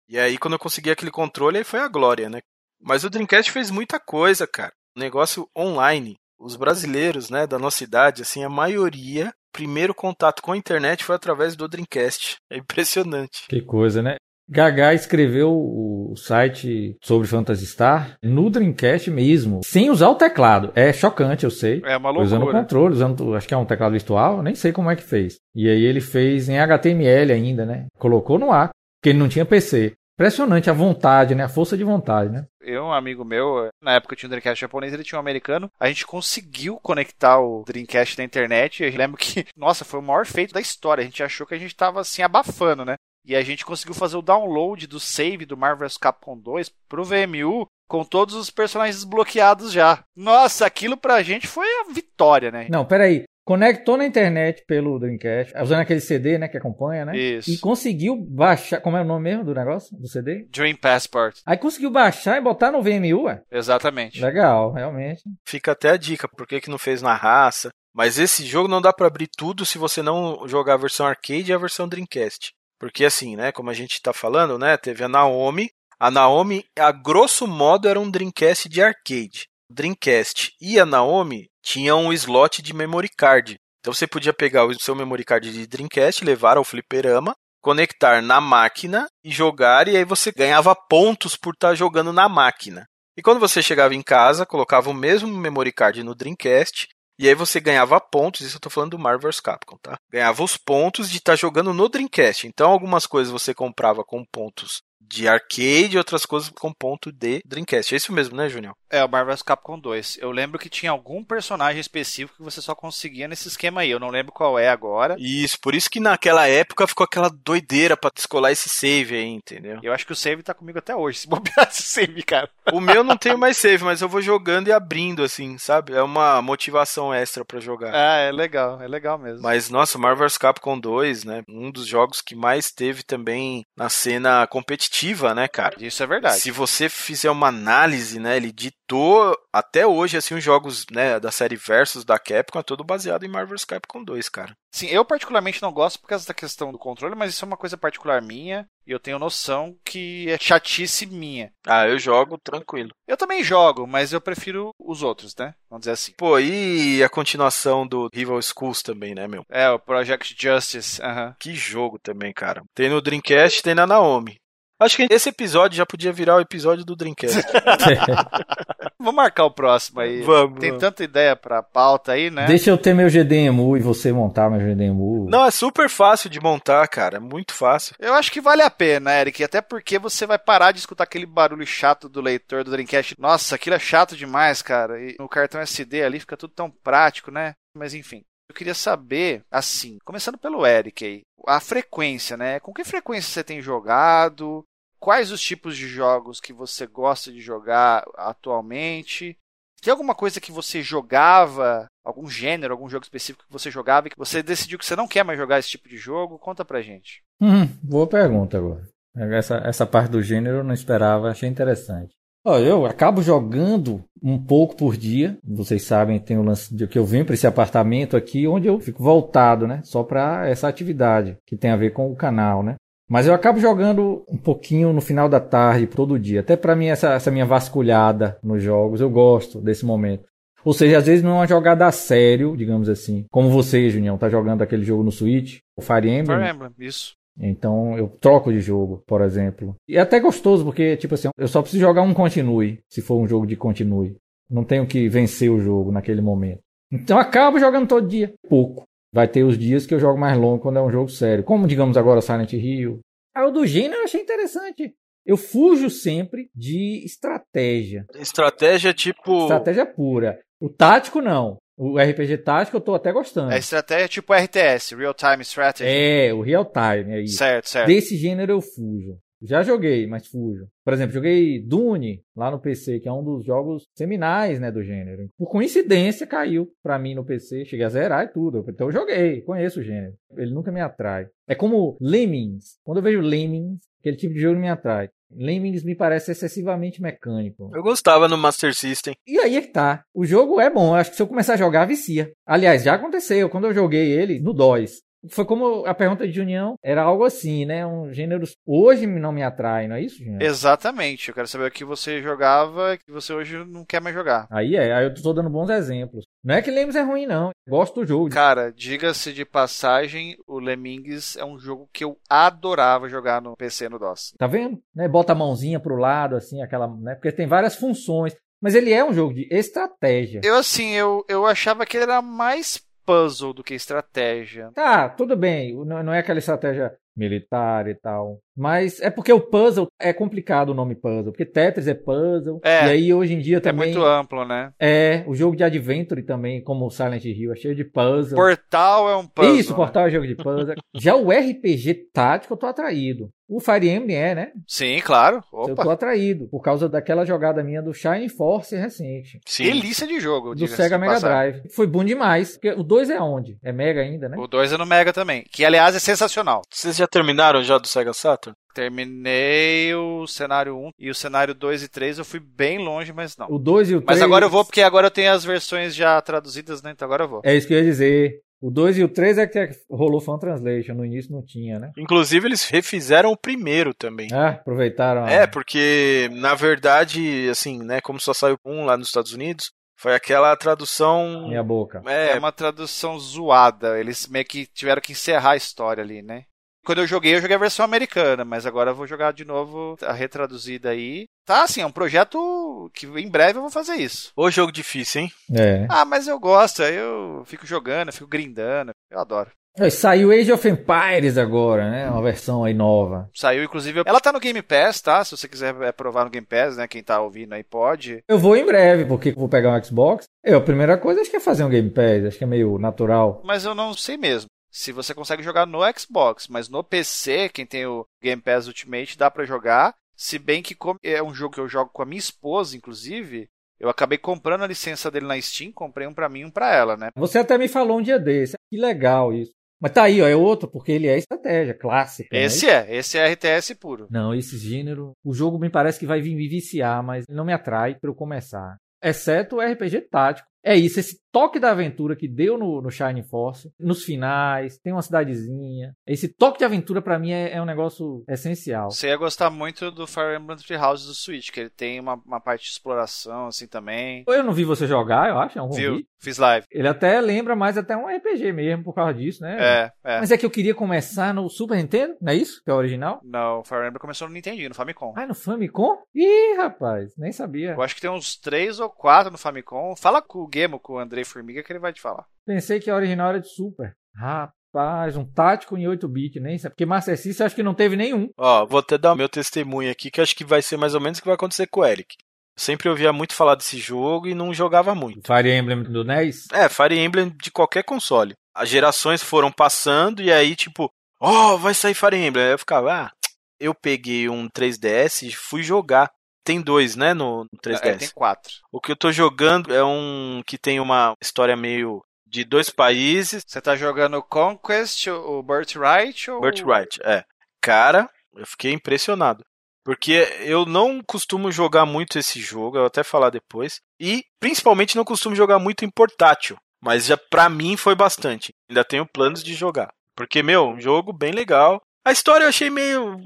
E aí, quando eu consegui aquele controle, aí foi a glória, né? Mas o Dreamcast fez muita coisa, cara. negócio online. Os brasileiros, né, da nossa idade, assim, a maioria, primeiro contato com a internet foi através do Dreamcast. É impressionante. Que coisa, né? Gaga escreveu o site sobre Phantasy Star no Dreamcast mesmo, sem usar o teclado. É chocante, eu sei. É uma loucura. Usando o controle, usando, acho que é um teclado virtual, nem sei como é que fez. E aí ele fez em HTML ainda, né? Colocou no ar, porque ele não tinha PC. Impressionante a vontade, né? A força de vontade, né? Eu, um amigo meu, na época eu tinha um Dreamcast japonês, ele tinha um americano. A gente conseguiu conectar o Dreamcast na internet. Eu lembro que, nossa, foi o maior feito da história. A gente achou que a gente tava assim abafando, né? E a gente conseguiu fazer o download do save do Marvel's Capcom 2 pro VMU com todos os personagens desbloqueados já. Nossa, aquilo pra gente foi a vitória, né? Não, peraí. Conectou na internet pelo Dreamcast, usando aquele CD, né, que acompanha, né? Isso. E conseguiu baixar, como é o nome mesmo do negócio, do CD? Dream Passport. Aí conseguiu baixar e botar no VMU, ué? Exatamente. Legal, realmente. Fica até a dica, por que que não fez na raça? Mas esse jogo não dá para abrir tudo se você não jogar a versão arcade e a versão Dreamcast. Porque assim, né, como a gente está falando, né, teve a Naomi. A Naomi, a grosso modo, era um Dreamcast de arcade. O Dreamcast e a Naomi tinham um slot de memory card. Então você podia pegar o seu memory card de Dreamcast, levar ao fliperama, conectar na máquina e jogar, e aí você ganhava pontos por estar tá jogando na máquina. E quando você chegava em casa, colocava o mesmo memory card no Dreamcast e aí você ganhava pontos, isso eu tô falando do Marvel vs Capcom, tá? Ganhava os pontos de estar tá jogando no Dreamcast. Então algumas coisas você comprava com pontos de arcade, outras coisas com ponto de Dreamcast. É isso mesmo, né, Junior? É, o Marvel vs Capcom 2. Eu lembro que tinha algum personagem específico que você só conseguia nesse esquema aí. Eu não lembro qual é agora. Isso, por isso que naquela época ficou aquela doideira pra descolar esse save aí, entendeu? Eu acho que o save tá comigo até hoje. Se bobear esse save, cara. O meu não tem mais save, mas eu vou jogando e abrindo, assim, sabe? É uma motivação extra pra jogar. Ah, é legal, é legal mesmo. Mas, nossa, Marvel vs Capcom 2, né? Um dos jogos que mais teve também na cena competitiva, né, cara? Isso é verdade. Se você fizer uma análise, né, ele ditou até hoje, assim, os jogos, né, da série Versus da Capcom é todo baseado em Marvel vs Capcom 2, cara. Sim, eu particularmente não gosto por causa da questão do controle, mas isso é uma coisa particular minha e eu tenho noção que é chatice minha. Ah, eu jogo tranquilo. Eu também jogo, mas eu prefiro os outros, né? Vamos dizer assim. Pô, e a continuação do Rival Schools também, né, meu? É, o Project Justice. aham. Que jogo também, cara. Tem no Dreamcast, tem na Naomi. Acho que esse episódio já podia virar o episódio do Dreamcast. Vamos marcar o próximo aí. Vamos, Tem vamos. tanta ideia pra pauta aí, né? Deixa eu ter meu GDMU e você montar meu GDMU. Não, é super fácil de montar, cara. É muito fácil. Eu acho que vale a pena, Eric, até porque você vai parar de escutar aquele barulho chato do leitor do Dreamcast. Nossa, aquilo é chato demais, cara. E no cartão SD ali fica tudo tão prático, né? Mas enfim. Eu queria saber, assim, começando pelo Eric aí, a frequência, né? Com que frequência você tem jogado? Quais os tipos de jogos que você gosta de jogar atualmente? Tem alguma coisa que você jogava, algum gênero, algum jogo específico que você jogava e que você decidiu que você não quer mais jogar esse tipo de jogo? Conta pra gente. Hum, boa pergunta agora. Essa, essa parte do gênero eu não esperava, achei interessante. Eu acabo jogando um pouco por dia. Vocês sabem, tem o lance de que eu venho para esse apartamento aqui, onde eu fico voltado, né? Só para essa atividade que tem a ver com o canal, né? Mas eu acabo jogando um pouquinho no final da tarde, todo dia. Até para mim, essa, essa minha vasculhada nos jogos, eu gosto desse momento. Ou seja, às vezes não é uma jogada a sério, digamos assim. Como você, Junião, tá jogando aquele jogo no Switch, o Fire Emblem. Fire Emblem, isso. Então eu troco de jogo, por exemplo. E é até gostoso, porque, tipo assim, eu só preciso jogar um continue, se for um jogo de continue. Não tenho que vencer o jogo naquele momento. Então eu acabo jogando todo dia, pouco. Vai ter os dias que eu jogo mais longo quando é um jogo sério. Como, digamos, agora Silent Hill. Ah, o do gênero eu achei interessante. Eu fujo sempre de estratégia. Estratégia tipo. Estratégia pura. O tático, não. O RPG tático eu tô até gostando. A estratégia é tipo RTS, Real Time Strategy. É, o real time, é isso. Certo, certo. Desse gênero eu fujo. Já joguei, mas fujo. Por exemplo, joguei Dune lá no PC, que é um dos jogos seminais, né, do gênero. Por coincidência caiu pra mim no PC, cheguei a zerar e tudo. Então eu joguei, conheço o gênero. Ele nunca me atrai. É como Lemmings. Quando eu vejo Lemmings, aquele tipo de jogo me atrai. Lemmings me parece excessivamente mecânico. Eu gostava no Master System. E aí é que tá. O jogo é bom. Eu acho que se eu começar a jogar, vicia. Aliás, já aconteceu. Quando eu joguei ele no DOS. Foi como a pergunta de União era algo assim, né? Um gênero hoje não me atrai, não é isso, Junião? Exatamente. Eu quero saber o que você jogava e que você hoje não quer mais jogar. Aí é, aí eu tô dando bons exemplos. Não é que Lemmings é ruim, não. Gosto do jogo. Cara, diga-se de passagem, o Lemmings é um jogo que eu adorava jogar no PC no DOS. Tá vendo? Né? Bota a mãozinha pro lado, assim, aquela. Né? Porque tem várias funções. Mas ele é um jogo de estratégia. Eu, assim, eu, eu achava que ele era mais puzzle do que estratégia. Tá, tudo bem. Não, é aquela estratégia militar e tal. Mas é porque o puzzle é complicado o nome puzzle. Porque Tetris é puzzle. É. E aí hoje em dia É também. muito amplo, né? É, o jogo de Adventure também, como o Silent Hill, é cheio de puzzle. Portal é um puzzle. Isso, Portal é jogo de puzzle. Já o RPG tático eu tô atraído. O Fire Emblem é, né? Sim, claro. Eu Opa. tô atraído. Por causa daquela jogada minha do Shining Force recente. Sim. Delícia de jogo. Do Sega Mega passagem. Drive. Foi bom demais. Porque o 2 é onde? É Mega ainda, né? O 2 é no Mega também. Que, aliás, é sensacional. Vocês já terminaram já do Sega Saturn? Terminei o cenário 1 e o cenário 2 e 3 eu fui bem longe, mas não. O 2 e o 3. Mas agora eu vou, porque agora eu tenho as versões já traduzidas, né? Então agora eu vou. É isso que eu ia dizer. O 2 e o 3 é que rolou fan translation. No início não tinha, né? Inclusive, eles refizeram o primeiro também. Ah, aproveitaram. a- É, porque, na verdade, assim, né, como só saiu um lá nos Estados Unidos, foi aquela tradução. Minha boca. É É, uma tradução zoada. Eles meio que tiveram que encerrar a história ali, né? Quando eu joguei, eu joguei a versão americana, mas agora eu vou jogar de novo a retraduzida aí. Tá, assim, é um projeto que em breve eu vou fazer isso. o jogo difícil, hein? É. Ah, mas eu gosto, aí eu fico jogando, eu fico grindando, eu adoro. Saiu Age of Empires agora, né? Uma versão aí nova. Saiu, inclusive. Ela tá no Game Pass, tá? Se você quiser é, provar no Game Pass, né? Quem tá ouvindo aí pode. Eu vou em breve, porque vou pegar um Xbox. Eu, a primeira coisa acho que é fazer um Game Pass, acho que é meio natural. Mas eu não sei mesmo. Se você consegue jogar no Xbox, mas no PC, quem tem o Game Pass Ultimate, dá para jogar. Se bem que como é um jogo que eu jogo com a minha esposa, inclusive, eu acabei comprando a licença dele na Steam, comprei um para mim e um para ela, né? Você até me falou um dia desse. Que legal isso. Mas tá aí, ó, é outro, porque ele é estratégia clássica. Né? Esse né? é, esse é RTS puro. Não, esse gênero. O jogo me parece que vai vir me viciar, mas não me atrai para eu começar. Exceto o RPG tático. É isso, esse toque da aventura que deu no, no Shining Force, nos finais, tem uma cidadezinha. Esse toque de aventura para mim é, é, um negócio essencial. Você ia gostar muito do Fire Emblem Three Houses do Switch, que ele tem uma, uma parte de exploração assim também. Eu não vi você jogar, eu acho, é um Viu? Fiz live. Ele até lembra mais até um RPG mesmo por causa disso, né? É, é. Mas é que eu queria começar no Super Nintendo, não é isso? Que é o original? Não, o Fire Emblem começou no Nintendo, no Famicom. Ah, no Famicom? Ih, rapaz, nem sabia. Eu acho que tem uns três ou quatro no Famicom. Fala com Gemo, com o Andrei Formiga, que ele vai te falar. Pensei que a original era de Super. Rapaz, um tático em 8-bit, nem sabe. Porque Master System acho que não teve nenhum. Ó, vou até dar o meu testemunho aqui, que acho que vai ser mais ou menos o que vai acontecer com o Eric. Sempre ouvia muito falar desse jogo e não jogava muito. Fire Emblem do NES? É, Fire Emblem de qualquer console. As gerações foram passando e aí, tipo, ó, oh, vai sair Fire Emblem. Aí eu ficava, ah, eu peguei um 3DS e fui jogar. Tem dois, né, no 3DS? É, tem quatro. O que eu tô jogando é um que tem uma história meio de dois países. Você tá jogando Conquest, o Birthright ou... Birthright, é. Cara, eu fiquei impressionado. Porque eu não costumo jogar muito esse jogo, eu vou até falar depois. E principalmente não costumo jogar muito em portátil. Mas já pra mim foi bastante. Ainda tenho planos de jogar. Porque, meu, um jogo bem legal. A história eu achei meio.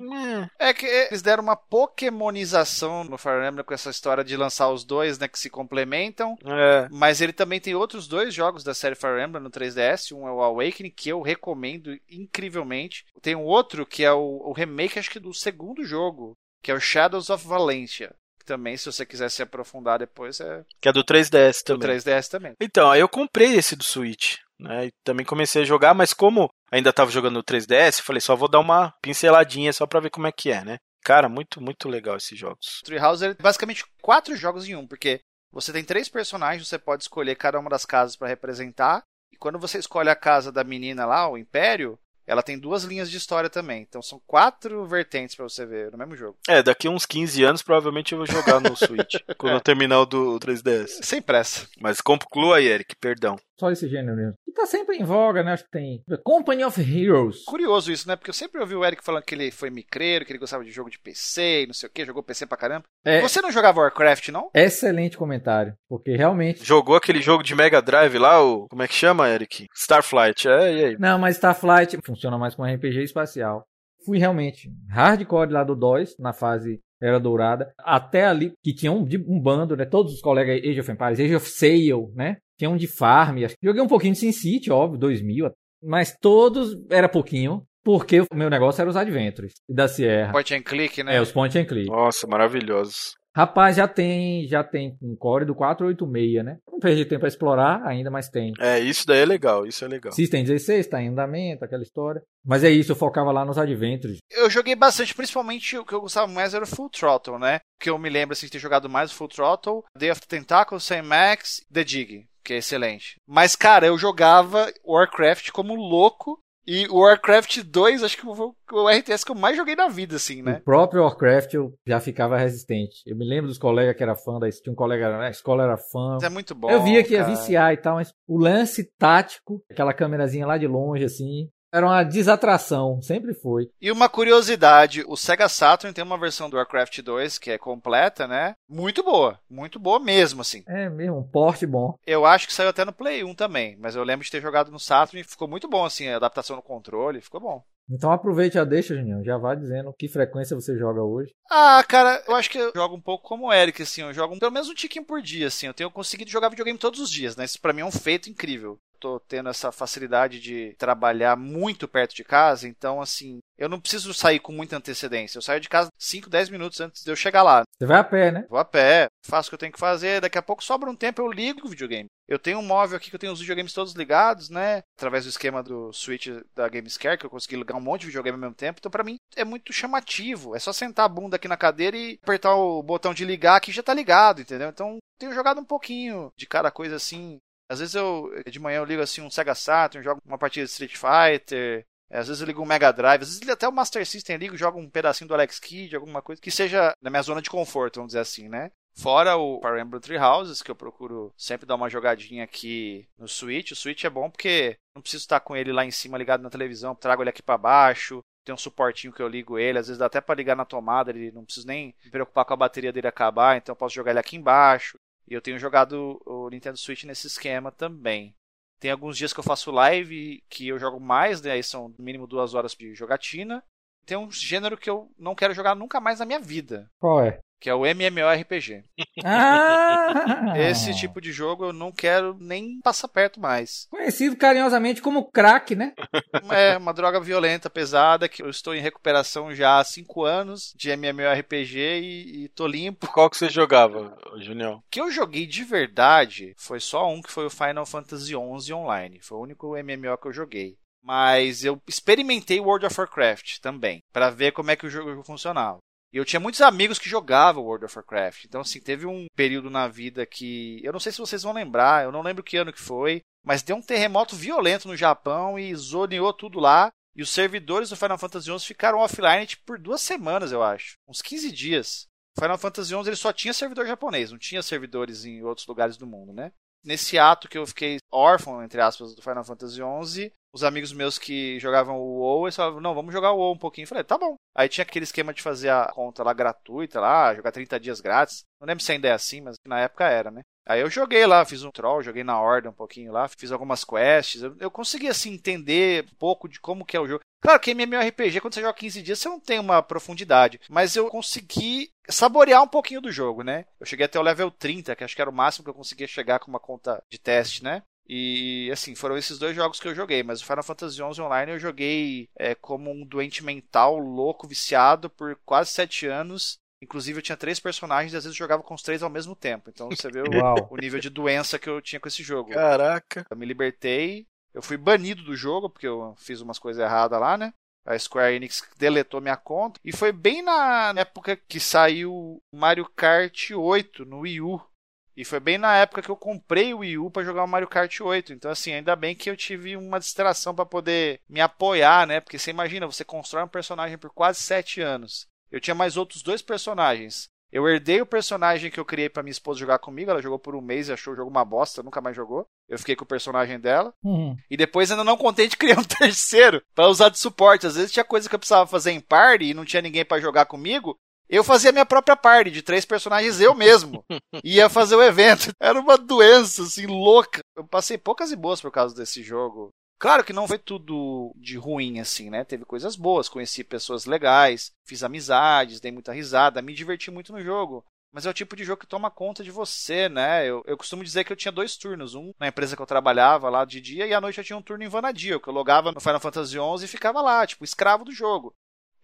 É que eles deram uma Pokémonização no Fire Emblem com essa história de lançar os dois, né? Que se complementam. É. Mas ele também tem outros dois jogos da série Fire Emblem no 3DS. Um é o Awakening, que eu recomendo incrivelmente. Tem um outro que é o, o remake, acho que do segundo jogo, que é o Shadows of Valentia. Que também, se você quiser se aprofundar depois, é. Que é do 3DS também. Do 3DS também. Então, aí eu comprei esse do Switch. Né, e também comecei a jogar, mas como ainda estava jogando no 3DS, falei, só vou dar uma pinceladinha só para ver como é que é, né? Cara, muito, muito legal esses jogos. Treehouse é basicamente quatro jogos em um, porque você tem três personagens, você pode escolher cada uma das casas para representar, e quando você escolhe a casa da menina lá, o Império, ela tem duas linhas de história também. Então são quatro vertentes para você ver no mesmo jogo. É, daqui a uns 15 anos provavelmente eu vou jogar no Switch. quando eu terminar o do 3DS. Sem pressa. Mas conclua aí, Eric, perdão. Só esse gênero mesmo. E tá sempre em voga, né? Acho que tem. Company of Heroes. Curioso isso, né? Porque eu sempre ouvi o Eric falando que ele foi micreiro, que ele gostava de jogo de PC e não sei o que, jogou PC pra caramba. É... Você não jogava Warcraft, não? Excelente comentário. Porque realmente. Jogou aquele jogo de Mega Drive lá, o. Como é que chama, Eric? Starflight, é, e aí? Não, mas Starflight funciona mais com RPG espacial. Fui realmente hardcore lá do DOS, na fase era dourada, até ali, que tinha um, um bando, né? Todos os colegas Age of Empires, Age of Sail, né? Tinha um de Farm. Joguei um pouquinho de SimCity, óbvio, 2000. Mas todos era pouquinho. Porque o meu negócio era os Adventures da Sierra. Point and click, né? É, os point and click. Nossa, maravilhosos. Rapaz, já tem, já tem um core do 486, né? Não perdi tempo para explorar ainda, mas tem. É, isso daí é legal, isso é legal. System 16 tá em andamento, aquela história. Mas é isso, eu focava lá nos Adventures. Eu joguei bastante, principalmente o que eu gostava mais era o Full Throttle, né? Que eu me lembro assim, de ter jogado mais o Full Throttle, Day of the Tentacle, Sam Max, The Dig que é excelente. Mas, cara, eu jogava Warcraft como louco. E o Warcraft 2, acho que foi o RTS que eu mais joguei na vida, assim, né? O próprio Warcraft eu já ficava resistente. Eu me lembro dos colegas que era fã da tinha um colega, a escola era fã. Isso é muito bom. Eu via que ia viciar e tal, mas o lance tático, aquela câmerazinha lá de longe, assim, era uma desatração, sempre foi. E uma curiosidade, o Sega Saturn tem uma versão do Warcraft 2 que é completa, né? Muito boa, muito boa mesmo, assim. É mesmo, um porte bom. Eu acho que saiu até no Play 1 também, mas eu lembro de ter jogado no Saturn e ficou muito bom, assim, a adaptação no controle, ficou bom. Então aproveite a deixa, Juninho. Já vá dizendo que frequência você joga hoje. Ah, cara, eu acho que eu jogo um pouco como o Eric, assim. Eu jogo pelo menos um tiquinho por dia, assim. Eu tenho conseguido jogar videogame todos os dias, né? Isso pra mim é um feito incrível tô tendo essa facilidade de trabalhar muito perto de casa, então assim, eu não preciso sair com muita antecedência. Eu saio de casa 5, 10 minutos antes de eu chegar lá. Você vai a pé, né? Vou a pé, faço o que eu tenho que fazer, daqui a pouco sobra um tempo eu ligo o videogame. Eu tenho um móvel aqui que eu tenho os videogames todos ligados, né? Através do esquema do Switch da Gamescare, que eu consegui ligar um monte de videogame ao mesmo tempo. Então, para mim, é muito chamativo. É só sentar a bunda aqui na cadeira e apertar o botão de ligar que já tá ligado, entendeu? Então, tenho jogado um pouquinho de cada coisa assim. Às vezes eu, de manhã eu ligo assim um Sega Saturn, jogo uma partida de Street Fighter, às vezes eu ligo um Mega Drive, às vezes até o Master System ligo, jogo um pedacinho do Alex Kidd, alguma coisa que seja na minha zona de conforto, vamos dizer assim, né? Fora o Fire Emblem Three Houses, que eu procuro sempre dar uma jogadinha aqui no Switch. O Switch é bom porque não preciso estar com ele lá em cima ligado na televisão, trago ele aqui para baixo. Tem um suportinho que eu ligo ele, às vezes dá até para ligar na tomada, ele não preciso nem me preocupar com a bateria dele acabar, então eu posso jogar ele aqui embaixo. E eu tenho jogado o Nintendo Switch nesse esquema também. Tem alguns dias que eu faço live que eu jogo mais, né? Aí são no mínimo duas horas de jogatina. Tem um gênero que eu não quero jogar nunca mais na minha vida. Qual é? Que é o MMORPG. Ah! Esse tipo de jogo eu não quero nem passar perto mais. Conhecido carinhosamente como crack, né? É uma droga violenta, pesada, que eu estou em recuperação já há 5 anos de MMORPG e, e tô limpo. Qual que você jogava, Junião? O que eu joguei de verdade foi só um que foi o Final Fantasy XI Online. Foi o único MMO que eu joguei. Mas eu experimentei World of Warcraft também, para ver como é que o jogo funcionava. E eu tinha muitos amigos que jogavam World of Warcraft. Então, assim, teve um período na vida que. Eu não sei se vocês vão lembrar, eu não lembro que ano que foi, mas deu um terremoto violento no Japão e zoneou tudo lá. E os servidores do Final Fantasy XI ficaram offline tipo, por duas semanas, eu acho. Uns 15 dias. O Final Fantasy XI ele só tinha servidor japonês, não tinha servidores em outros lugares do mundo, né? Nesse ato que eu fiquei órfão, entre aspas, do Final Fantasy XI, os amigos meus que jogavam o WoW, eles falavam, não, vamos jogar o WoW um pouquinho. Eu falei, tá bom. Aí tinha aquele esquema de fazer a conta lá gratuita, lá, jogar 30 dias grátis. Não lembro se ainda é assim, mas na época era, né? Aí eu joguei lá, fiz um troll, joguei na ordem um pouquinho lá, fiz algumas quests. Eu, eu consegui, assim, entender um pouco de como que é o jogo. Claro que MMORPG, quando você joga 15 dias, você não tem uma profundidade. Mas eu consegui saborear um pouquinho do jogo, né? Eu cheguei até o level 30, que acho que era o máximo que eu conseguia chegar com uma conta de teste, né? E assim, foram esses dois jogos que eu joguei, mas o Final Fantasy XI Online eu joguei é, como um doente mental, louco, viciado por quase sete anos. Inclusive eu tinha três personagens e às vezes eu jogava com os três ao mesmo tempo. Então você vê o, o, nível de doença que eu tinha com esse jogo. Caraca! Eu me libertei, eu fui banido do jogo porque eu fiz umas coisas erradas lá, né? A Square Enix deletou minha conta. E foi bem na época que saiu Mario Kart 8 no Wii U. E foi bem na época que eu comprei o Wii U para jogar o Mario Kart 8. Então, assim, ainda bem que eu tive uma distração para poder me apoiar, né? Porque você imagina, você constrói um personagem por quase sete anos. Eu tinha mais outros dois personagens. Eu herdei o personagem que eu criei para minha esposa jogar comigo. Ela jogou por um mês e achou o jogo uma bosta, nunca mais jogou. Eu fiquei com o personagem dela. Uhum. E depois, ainda não contente, criei um terceiro para usar de suporte. Às vezes tinha coisa que eu precisava fazer em party e não tinha ninguém para jogar comigo. Eu fazia minha própria party de três personagens eu mesmo. Ia fazer o evento. Era uma doença, assim, louca. Eu passei poucas e boas por causa desse jogo. Claro que não foi tudo de ruim, assim, né? Teve coisas boas, conheci pessoas legais, fiz amizades, dei muita risada, me diverti muito no jogo. Mas é o tipo de jogo que toma conta de você, né? Eu, eu costumo dizer que eu tinha dois turnos. Um na empresa que eu trabalhava lá de dia e à noite eu tinha um turno em Vanadia, que eu logava no Final Fantasy XI e ficava lá, tipo, escravo do jogo.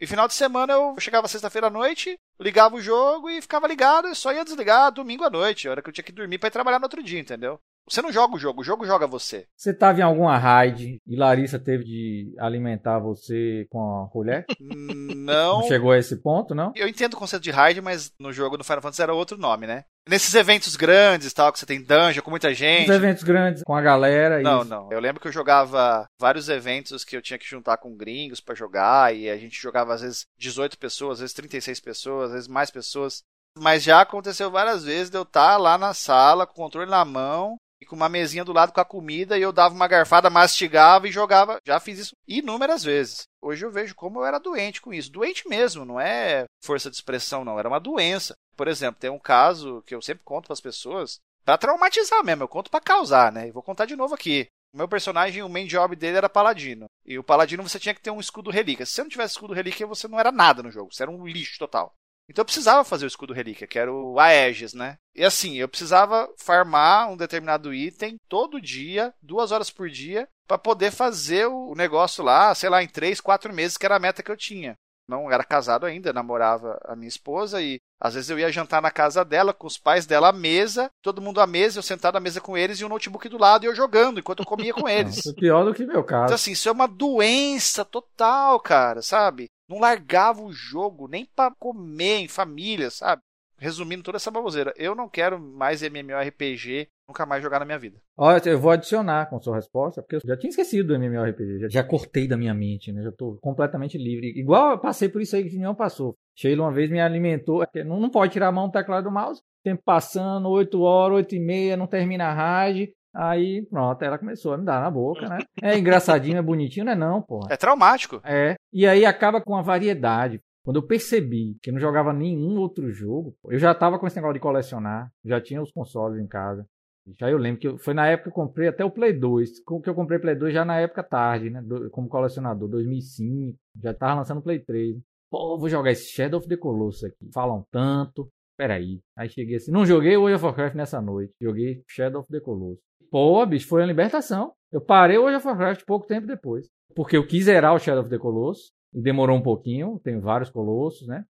E final de semana eu chegava sexta-feira à noite, ligava o jogo e ficava ligado e só ia desligar domingo à noite, hora que eu tinha que dormir para ir trabalhar no outro dia, entendeu? Você não joga o jogo, o jogo joga você. Você tava em alguma raid e Larissa teve de alimentar você com a colher? Não. Não chegou a esse ponto, não? Eu entendo o conceito de raid, mas no jogo do Final Fantasy era outro nome, né? Nesses eventos grandes, tal, que você tem dungeon com muita gente. Os eventos grandes com a galera. Não, isso. não. Eu lembro que eu jogava vários eventos que eu tinha que juntar com gringos para jogar e a gente jogava às vezes 18 pessoas, às vezes 36 pessoas, às vezes mais pessoas. Mas já aconteceu várias vezes de eu estar lá na sala com o controle na mão e com uma mesinha do lado com a comida e eu dava uma garfada, mastigava e jogava. Já fiz isso inúmeras vezes. Hoje eu vejo como eu era doente com isso. Doente mesmo, não é força de expressão, não. Era uma doença. Por exemplo, tem um caso que eu sempre conto para as pessoas para traumatizar mesmo. Eu conto para causar, né? E vou contar de novo aqui. O meu personagem, o main job dele era paladino. E o paladino você tinha que ter um escudo relíquia. Se você não tivesse escudo relíquia, você não era nada no jogo. Você era um lixo total. Então eu precisava fazer o escudo relíquia, que era o Aegis, né? E assim, eu precisava farmar um determinado item todo dia, duas horas por dia, para poder fazer o negócio lá, sei lá, em três, quatro meses, que era a meta que eu tinha. Não era casado ainda, namorava a minha esposa e às vezes eu ia jantar na casa dela, com os pais dela à mesa, todo mundo à mesa, eu sentado à mesa com eles e o um notebook do lado e eu jogando enquanto eu comia com eles. Foi pior do que meu caso. Então, assim, isso é uma doença total, cara, sabe? Não largava o jogo nem para comer em família, sabe? Resumindo toda essa baboseira, eu não quero mais MMORPG, nunca mais jogar na minha vida. Olha, eu vou adicionar com sua resposta, porque eu já tinha esquecido do MMORPG, já, já cortei da minha mente, né? Já tô completamente livre. Igual eu passei por isso aí que o Julião passou. Sheila uma vez me alimentou, não, não pode tirar a mão do teclado do mouse, tempo passando, 8 horas, 8 e meia, não termina a raid. Aí, pronto, ela começou a me dar na boca, né? É engraçadinho, é bonitinho, não é não, porra. É traumático. É. E aí acaba com a variedade. Quando eu percebi que eu não jogava nenhum outro jogo, eu já tava com esse negócio de colecionar, já tinha os consoles em casa. Já eu lembro que eu, foi na época que eu comprei até o Play 2, que eu comprei Play 2 já na época tarde, né? como colecionador, 2005, já tava lançando o Play 3. Pô, vou jogar esse Shadow of the Colossus aqui. Falam tanto. Peraí. Aí cheguei assim, não joguei World of Warcraft nessa noite, joguei Shadow of the Colossus. Pô, bicho, foi a libertação. Eu parei World of Warcraft pouco tempo depois. Porque eu quis zerar o Shadow of the Colossus. E demorou um pouquinho. Tem vários colossos, né?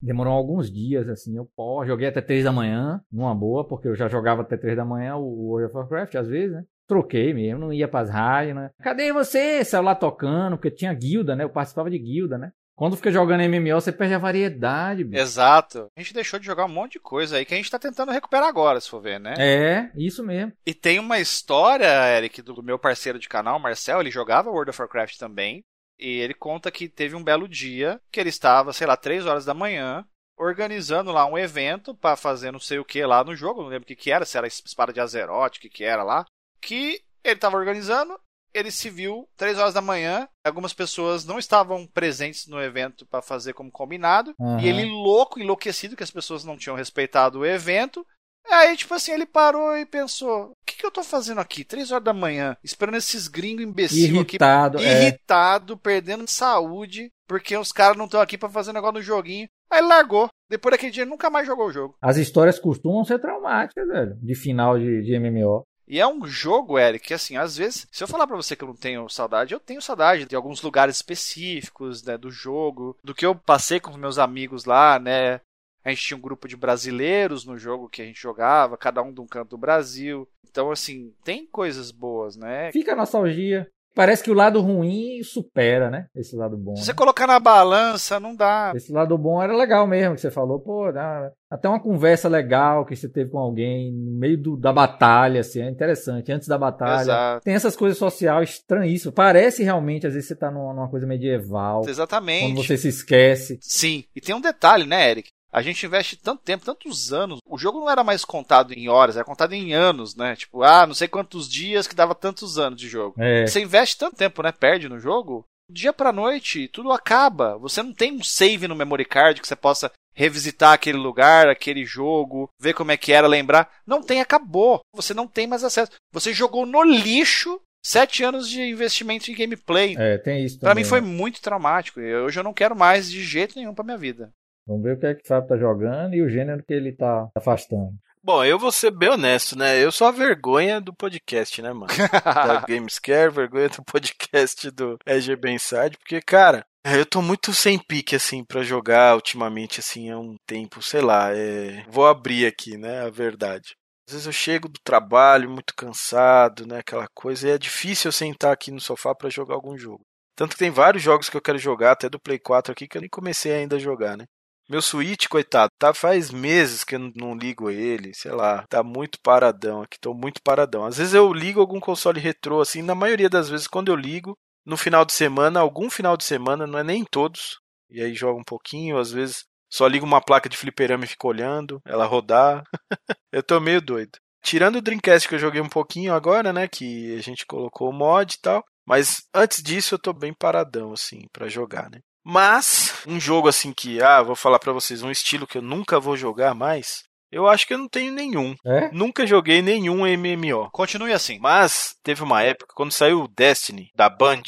Demorou alguns dias, assim. Eu, pô, joguei até 3 da manhã, numa boa, porque eu já jogava até 3 da manhã o World of Warcraft, às vezes, né? Troquei mesmo, não ia pras rádios, né? Cadê você? Saiu lá tocando, porque tinha guilda, né? Eu participava de guilda, né? Quando fica jogando MMO, você perde a variedade. Bicho. Exato. A gente deixou de jogar um monte de coisa aí que a gente tá tentando recuperar agora, se for ver, né? É, isso mesmo. E tem uma história, Eric, do meu parceiro de canal, Marcel, ele jogava World of Warcraft também. E ele conta que teve um belo dia que ele estava, sei lá, 3 horas da manhã, organizando lá um evento para fazer não sei o que lá no jogo, não lembro o que, que era, se era espada de Azeroth, o que, que era lá. Que ele estava organizando ele se viu três horas da manhã. Algumas pessoas não estavam presentes no evento para fazer como combinado. Uhum. E ele, louco, enlouquecido, que as pessoas não tinham respeitado o evento. Aí, tipo assim, ele parou e pensou: o que, que eu tô fazendo aqui? Três horas da manhã, esperando esses gringos imbecil irritado, aqui. Irritado, é. perdendo saúde, porque os caras não estão aqui para fazer negócio no joguinho. Aí ele largou. Depois daquele dia, ele nunca mais jogou o jogo. As histórias costumam ser traumáticas, velho, de final de, de MMO. E é um jogo, Eric, que assim, às vezes, se eu falar para você que eu não tenho saudade, eu tenho saudade de alguns lugares específicos, né, do jogo, do que eu passei com os meus amigos lá, né? A gente tinha um grupo de brasileiros no jogo que a gente jogava, cada um de um canto do Brasil. Então, assim, tem coisas boas, né? Fica a nostalgia. Parece que o lado ruim supera, né? Esse lado bom. Se né? você colocar na balança, não dá. Esse lado bom era legal mesmo, que você falou, pô, dá, até uma conversa legal que você teve com alguém no meio do, da batalha, assim, é interessante, antes da batalha. Exato. Tem essas coisas sociais estranhíssimas. Parece realmente, às vezes, você tá numa, numa coisa medieval. Exatamente. Quando você se esquece. Sim. E tem um detalhe, né, Eric? A gente investe tanto tempo, tantos anos. O jogo não era mais contado em horas, era contado em anos, né? Tipo, ah, não sei quantos dias que dava tantos anos de jogo. É. Você investe tanto tempo, né? Perde no jogo. Dia pra noite, tudo acaba. Você não tem um save no memory card que você possa revisitar aquele lugar, aquele jogo, ver como é que era, lembrar. Não tem, acabou. Você não tem mais acesso. Você jogou no lixo sete anos de investimento em gameplay. É, tem isso. Pra mim foi muito traumático. Hoje eu não quero mais de jeito nenhum pra minha vida. Vamos ver o que é que o Fábio tá jogando e o gênero que ele tá afastando. Bom, eu vou ser bem honesto, né? Eu sou a vergonha do podcast, né, mano? da Gamescare, vergonha do podcast do EGB Inside, porque, cara, eu tô muito sem pique, assim, para jogar ultimamente, assim, há um tempo, sei lá, é... vou abrir aqui, né, a verdade. Às vezes eu chego do trabalho muito cansado, né, aquela coisa, e é difícil eu sentar aqui no sofá para jogar algum jogo. Tanto que tem vários jogos que eu quero jogar, até do Play 4 aqui, que eu nem comecei ainda a jogar, né? Meu Switch, coitado, tá faz meses que eu não, ligo ele, sei lá, tá muito paradão aqui, tô muito paradão. Às vezes eu ligo algum console retrô, assim, na maioria das vezes quando eu ligo, no final de semana, algum final de semana, não é nem todos, e aí joga um pouquinho, às vezes só ligo uma placa de fliperama e fico olhando, ela rodar. eu tô meio doido. Tirando o Dreamcast que eu joguei um pouquinho agora, né, que a gente colocou o mod e tal, mas antes disso eu tô bem paradão, assim, para jogar, né. Mas, um jogo assim que, ah, vou falar para vocês, um estilo que eu nunca vou jogar mais, eu acho que eu não tenho nenhum. É? Nunca joguei nenhum MMO. Continue assim. Mas teve uma época, quando saiu o Destiny, da Band,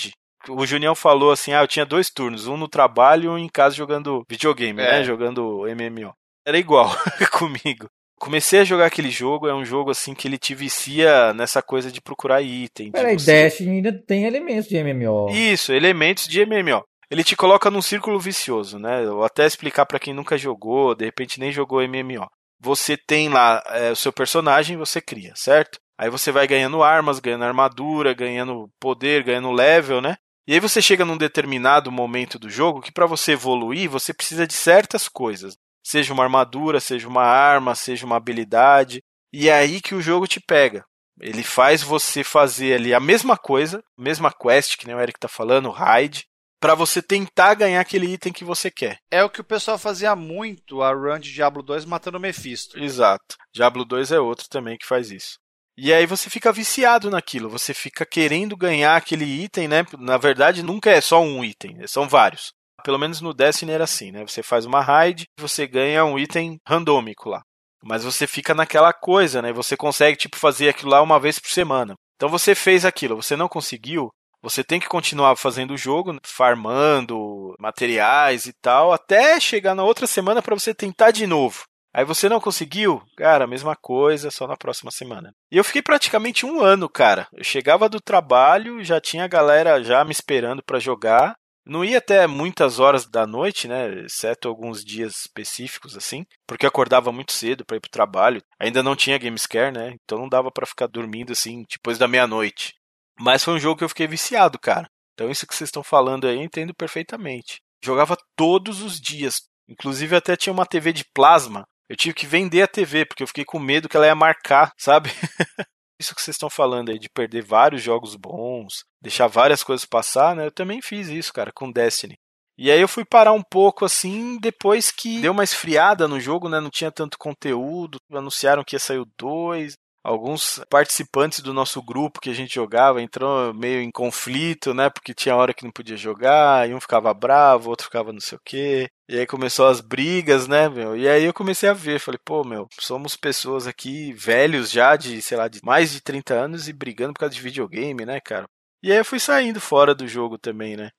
O Junião falou assim: ah, eu tinha dois turnos, um no trabalho e um em casa jogando videogame, É. né? Jogando MMO. Era igual comigo. Comecei a jogar aquele jogo, é um jogo assim que ele te vicia nessa coisa de procurar item. de Peraí, você- Dash ainda tem elementos de MMO. Isso, elementos de MMO. Ele te coloca num círculo vicioso, né? Vou até explicar pra quem nunca jogou, de repente nem jogou MMO. Você tem lá é, o seu personagem, você cria, certo? Aí você vai ganhando armas, ganhando armadura, ganhando poder, ganhando level, né? E aí você chega num determinado momento do jogo que pra você evoluir, você precisa de certas coisas. Seja uma armadura, seja uma arma, seja uma habilidade. E é aí que o jogo te pega. Ele faz você fazer ali a mesma coisa, mesma quest que nem o Eric tá falando, raid, pra você tentar ganhar aquele item que você quer. É o que o pessoal fazia muito, a run de Diablo 2 matando o Mephisto. Exato. Diablo 2 é outro também que faz isso. E aí você fica viciado naquilo, você fica querendo ganhar aquele item, né? Na verdade, nunca é só um item, são vários. Pelo menos no Destiny era assim, né? Você faz uma raid, você ganha um item randômico lá. Mas você fica naquela coisa, né? Você consegue tipo fazer aquilo lá uma vez por semana. Então você fez aquilo, você não conseguiu, você tem que continuar fazendo o jogo, farmando materiais e tal, até chegar na outra semana para você tentar de novo. Aí você não conseguiu? Cara, mesma coisa, só na próxima semana. E eu fiquei praticamente um ano, cara. Eu chegava do trabalho, já tinha a galera já me esperando para jogar. Não ia até muitas horas da noite, né? Exceto alguns dias específicos, assim. Porque eu acordava muito cedo para ir pro trabalho. Ainda não tinha Gamescare, né? Então não dava para ficar dormindo assim, depois da meia-noite. Mas foi um jogo que eu fiquei viciado, cara. Então isso que vocês estão falando aí, eu entendo perfeitamente. Jogava todos os dias. Inclusive até tinha uma TV de plasma. Eu tive que vender a TV, porque eu fiquei com medo que ela ia marcar, sabe? Isso que vocês estão falando aí de perder vários jogos bons, deixar várias coisas passar, né? Eu também fiz isso, cara, com Destiny. E aí eu fui parar um pouco assim, depois que deu uma esfriada no jogo, né? Não tinha tanto conteúdo, anunciaram que ia sair o 2. Alguns participantes do nosso grupo que a gente jogava entrou meio em conflito, né? Porque tinha hora que não podia jogar, e um ficava bravo, outro ficava não sei o quê. E aí começou as brigas, né, meu? E aí eu comecei a ver, falei, pô, meu, somos pessoas aqui velhos já de, sei lá, de mais de 30 anos e brigando por causa de videogame, né, cara? E aí eu fui saindo fora do jogo também, né?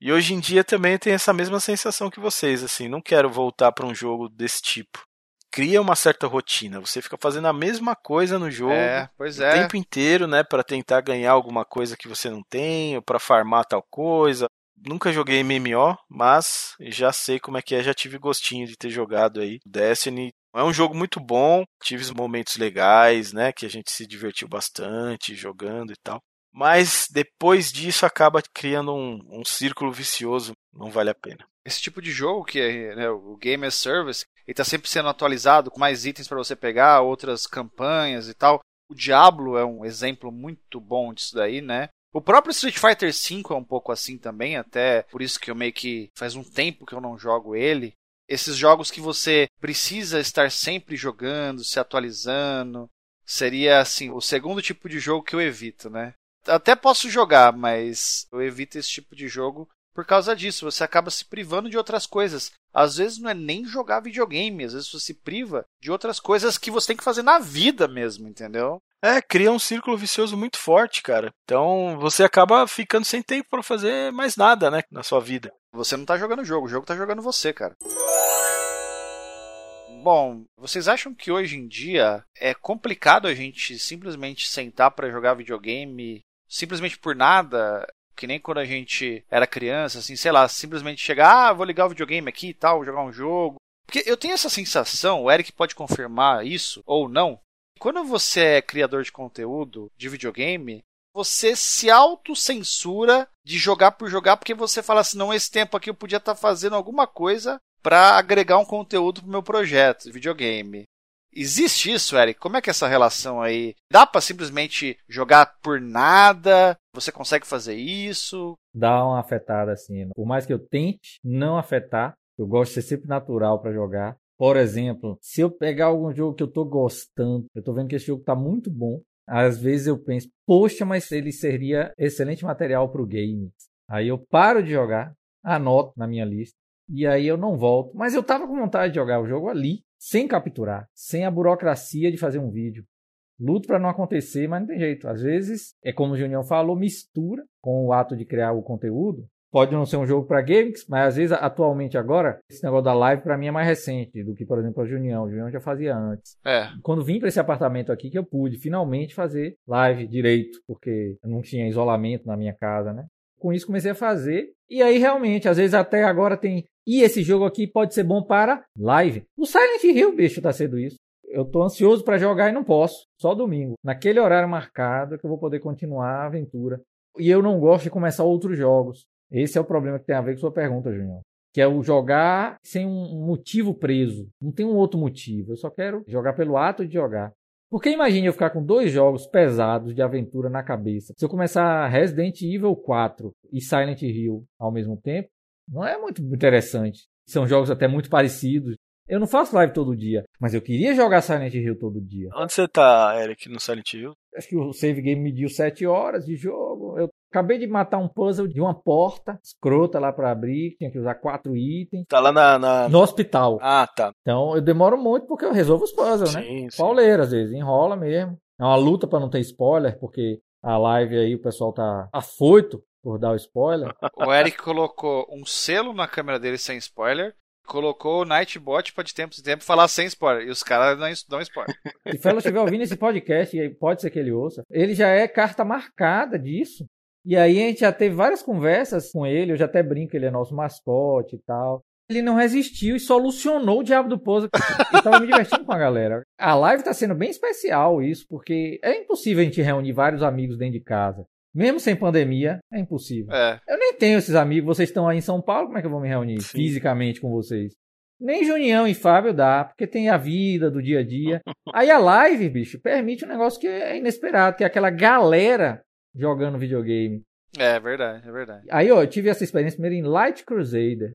E hoje em dia também tem essa mesma sensação que vocês, assim, não quero voltar para um jogo desse tipo. Cria uma certa rotina, você fica fazendo a mesma coisa no jogo É, pois o é. tempo inteiro, né, para tentar ganhar alguma coisa que você não tem, ou para farmar tal coisa. Nunca joguei MMO, mas já sei como é que é, já tive gostinho de ter jogado aí. Destiny é um jogo muito bom, tive momentos legais, né, que a gente se divertiu bastante jogando e tal. Mas depois disso acaba criando um, um círculo vicioso, não vale a pena. Esse tipo de jogo que é né, o Game as Service, ele tá sempre sendo atualizado com mais itens para você pegar, outras campanhas e tal. O Diablo é um exemplo muito bom disso daí, né? O próprio Street Fighter V é um pouco assim também, até por isso que eu meio que faz um tempo que eu não jogo ele. Esses jogos que você precisa estar sempre jogando, se atualizando, seria assim, o segundo tipo de jogo que eu evito, né? Até posso jogar, mas eu evito esse tipo de jogo por causa disso. Você acaba se privando de outras coisas. Às vezes não é nem jogar videogame, às vezes você se priva de outras coisas que você tem que fazer na vida mesmo, entendeu? É, cria um círculo vicioso muito forte, cara. Então você acaba ficando sem tempo para fazer mais nada, né, na sua vida. Você não tá jogando o jogo, o jogo tá jogando você, cara. Bom, vocês acham que hoje em dia é complicado a gente simplesmente sentar para jogar videogame simplesmente por nada? Que nem quando a gente era criança, assim, sei lá, simplesmente chegar, ah, vou ligar o videogame aqui e tal, jogar um jogo. Porque eu tenho essa sensação, o Eric pode confirmar isso ou não. Quando você é criador de conteúdo de videogame, você se autocensura de jogar por jogar, porque você fala assim, não, esse tempo aqui eu podia estar fazendo alguma coisa para agregar um conteúdo pro meu projeto de videogame. Existe isso, Eric? Como é que é essa relação aí? Dá para simplesmente jogar por nada? Você consegue fazer isso? Dá uma afetada assim. Por mais que eu tente não afetar, eu gosto de ser sempre natural para jogar. Por exemplo, se eu pegar algum jogo que eu tô gostando, eu tô vendo que esse jogo tá muito bom, às vezes eu penso, poxa, mas ele seria excelente material para o game. Aí eu paro de jogar, anoto na minha lista, e aí eu não volto. Mas eu tava com vontade de jogar o jogo ali, sem capturar, sem a burocracia de fazer um vídeo. Luto para não acontecer, mas não tem jeito. Às vezes, é como o Junião falou, mistura com o ato de criar o conteúdo. Pode não ser um jogo para games, mas às vezes, atualmente agora, esse negócio da live para mim é mais recente do que, por exemplo, a Junião. O Junião já fazia antes. É. Quando vim para esse apartamento aqui que eu pude finalmente fazer live direito, porque eu não tinha isolamento na minha casa, né? Com isso comecei a fazer. E aí realmente, às vezes até agora tem e esse jogo aqui pode ser bom para live. O Silent Hill, bicho, tá sendo isso. Eu tô ansioso para jogar e não posso. Só domingo. Naquele horário marcado que eu vou poder continuar a aventura. E eu não gosto de começar outros jogos. Esse é o problema que tem a ver com sua pergunta, Junior. Que é o jogar sem um motivo preso. Não tem um outro motivo. Eu só quero jogar pelo ato de jogar. Porque imagine eu ficar com dois jogos pesados de aventura na cabeça. Se eu começar Resident Evil 4 e Silent Hill ao mesmo tempo, não é muito interessante. São jogos até muito parecidos. Eu não faço live todo dia, mas eu queria jogar Silent Hill todo dia. Onde você tá, Eric, no Silent Hill? Acho que o save game mediu 7 horas de jogo. Eu acabei de matar um puzzle de uma porta escrota lá para abrir, tinha que usar quatro itens. Tá lá na, na, No hospital. Ah, tá. Então eu demoro muito porque eu resolvo os puzzles, né? Sim, sim. Pauleira, às vezes, enrola mesmo. É uma luta para não ter spoiler, porque a live aí o pessoal tá afoito por dar o spoiler. O Eric colocou um selo na câmera dele sem spoiler. Colocou o Nightbot pra de tempo em tempo falar sem spoiler. E os caras não dão spoiler. Se o Fellow estiver ouvindo esse podcast, e pode ser que ele ouça, ele já é carta marcada disso. E aí a gente já teve várias conversas com ele, eu já até brinco, ele é nosso mascote e tal. Ele não resistiu e solucionou o diabo do puzzle. Eu tava me divertindo com a galera. A live tá sendo bem especial isso, porque é impossível a gente reunir vários amigos dentro de casa. Mesmo sem pandemia, é impossível. É. Eu nem tenho esses amigos, vocês estão aí em São Paulo, como é que eu vou me reunir Sim. fisicamente com vocês? Nem Junião e Fábio dá, porque tem a vida do dia a dia. Aí a live, bicho, permite um negócio que é inesperado, que é aquela galera jogando videogame. É verdade, é verdade. Aí, ó, eu tive essa experiência primeiro em Light Crusader.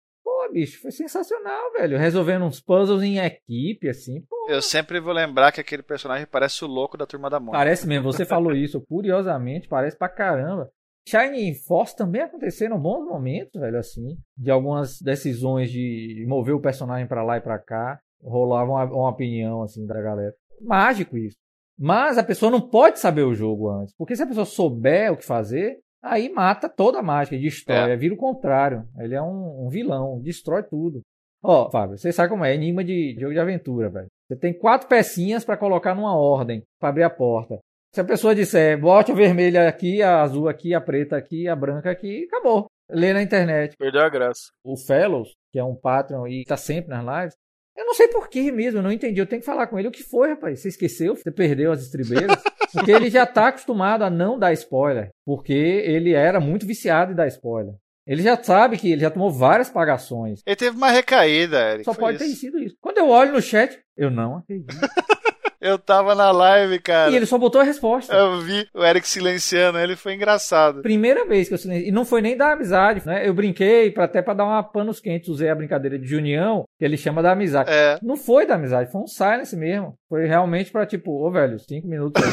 Bicho, foi sensacional, velho. Resolvendo uns puzzles em equipe, assim. Pô, Eu sempre vou lembrar que aquele personagem parece o louco da turma da Mônica. Parece mesmo, você falou isso, curiosamente, parece pra caramba. Shining Force também aconteceram bons momentos, velho, assim, de algumas decisões de mover o personagem pra lá e pra cá, rolava uma, uma opinião, assim, da galera. Mágico isso. Mas a pessoa não pode saber o jogo antes, porque se a pessoa souber o que fazer, aí mata toda a mágica, destrói, É. vira o contrário. Ele é um, um vilão, destrói tudo. Ó, Fábio, você sabe como é, enigma de jogo de aventura, velho. Você tem quatro pecinhas pra colocar numa ordem, pra abrir a porta. Se a pessoa disser, bote a vermelha aqui, a azul aqui, a preta aqui, a branca aqui, acabou. Lê na internet. Perdeu a graça. O Fellows, que é um Patreon e tá sempre nas lives, eu não sei por que mesmo, eu não entendi. Eu tenho que falar com ele. O que foi, rapaz? Você esqueceu? Você perdeu as estribeiras? Porque ele já tá acostumado a não dar spoiler. Porque ele era muito viciado em dar spoiler. Ele já sabe que ele já tomou várias pagações. Ele teve uma recaída, Eric. Só pode ter isso. sido isso. Quando eu olho no chat, eu não acredito. Eu tava na live, cara. E ele só botou a resposta. Eu vi o Eric silenciando ele, foi engraçado. Primeira vez que eu silenciei. E não foi nem da amizade, né? Eu brinquei pra, até pra dar uma panos quentes. Usei a brincadeira de Junião, que ele chama da amizade. É. Não foi da amizade, foi um silence mesmo. Foi realmente pra, tipo, ô velho, cinco minutos aí.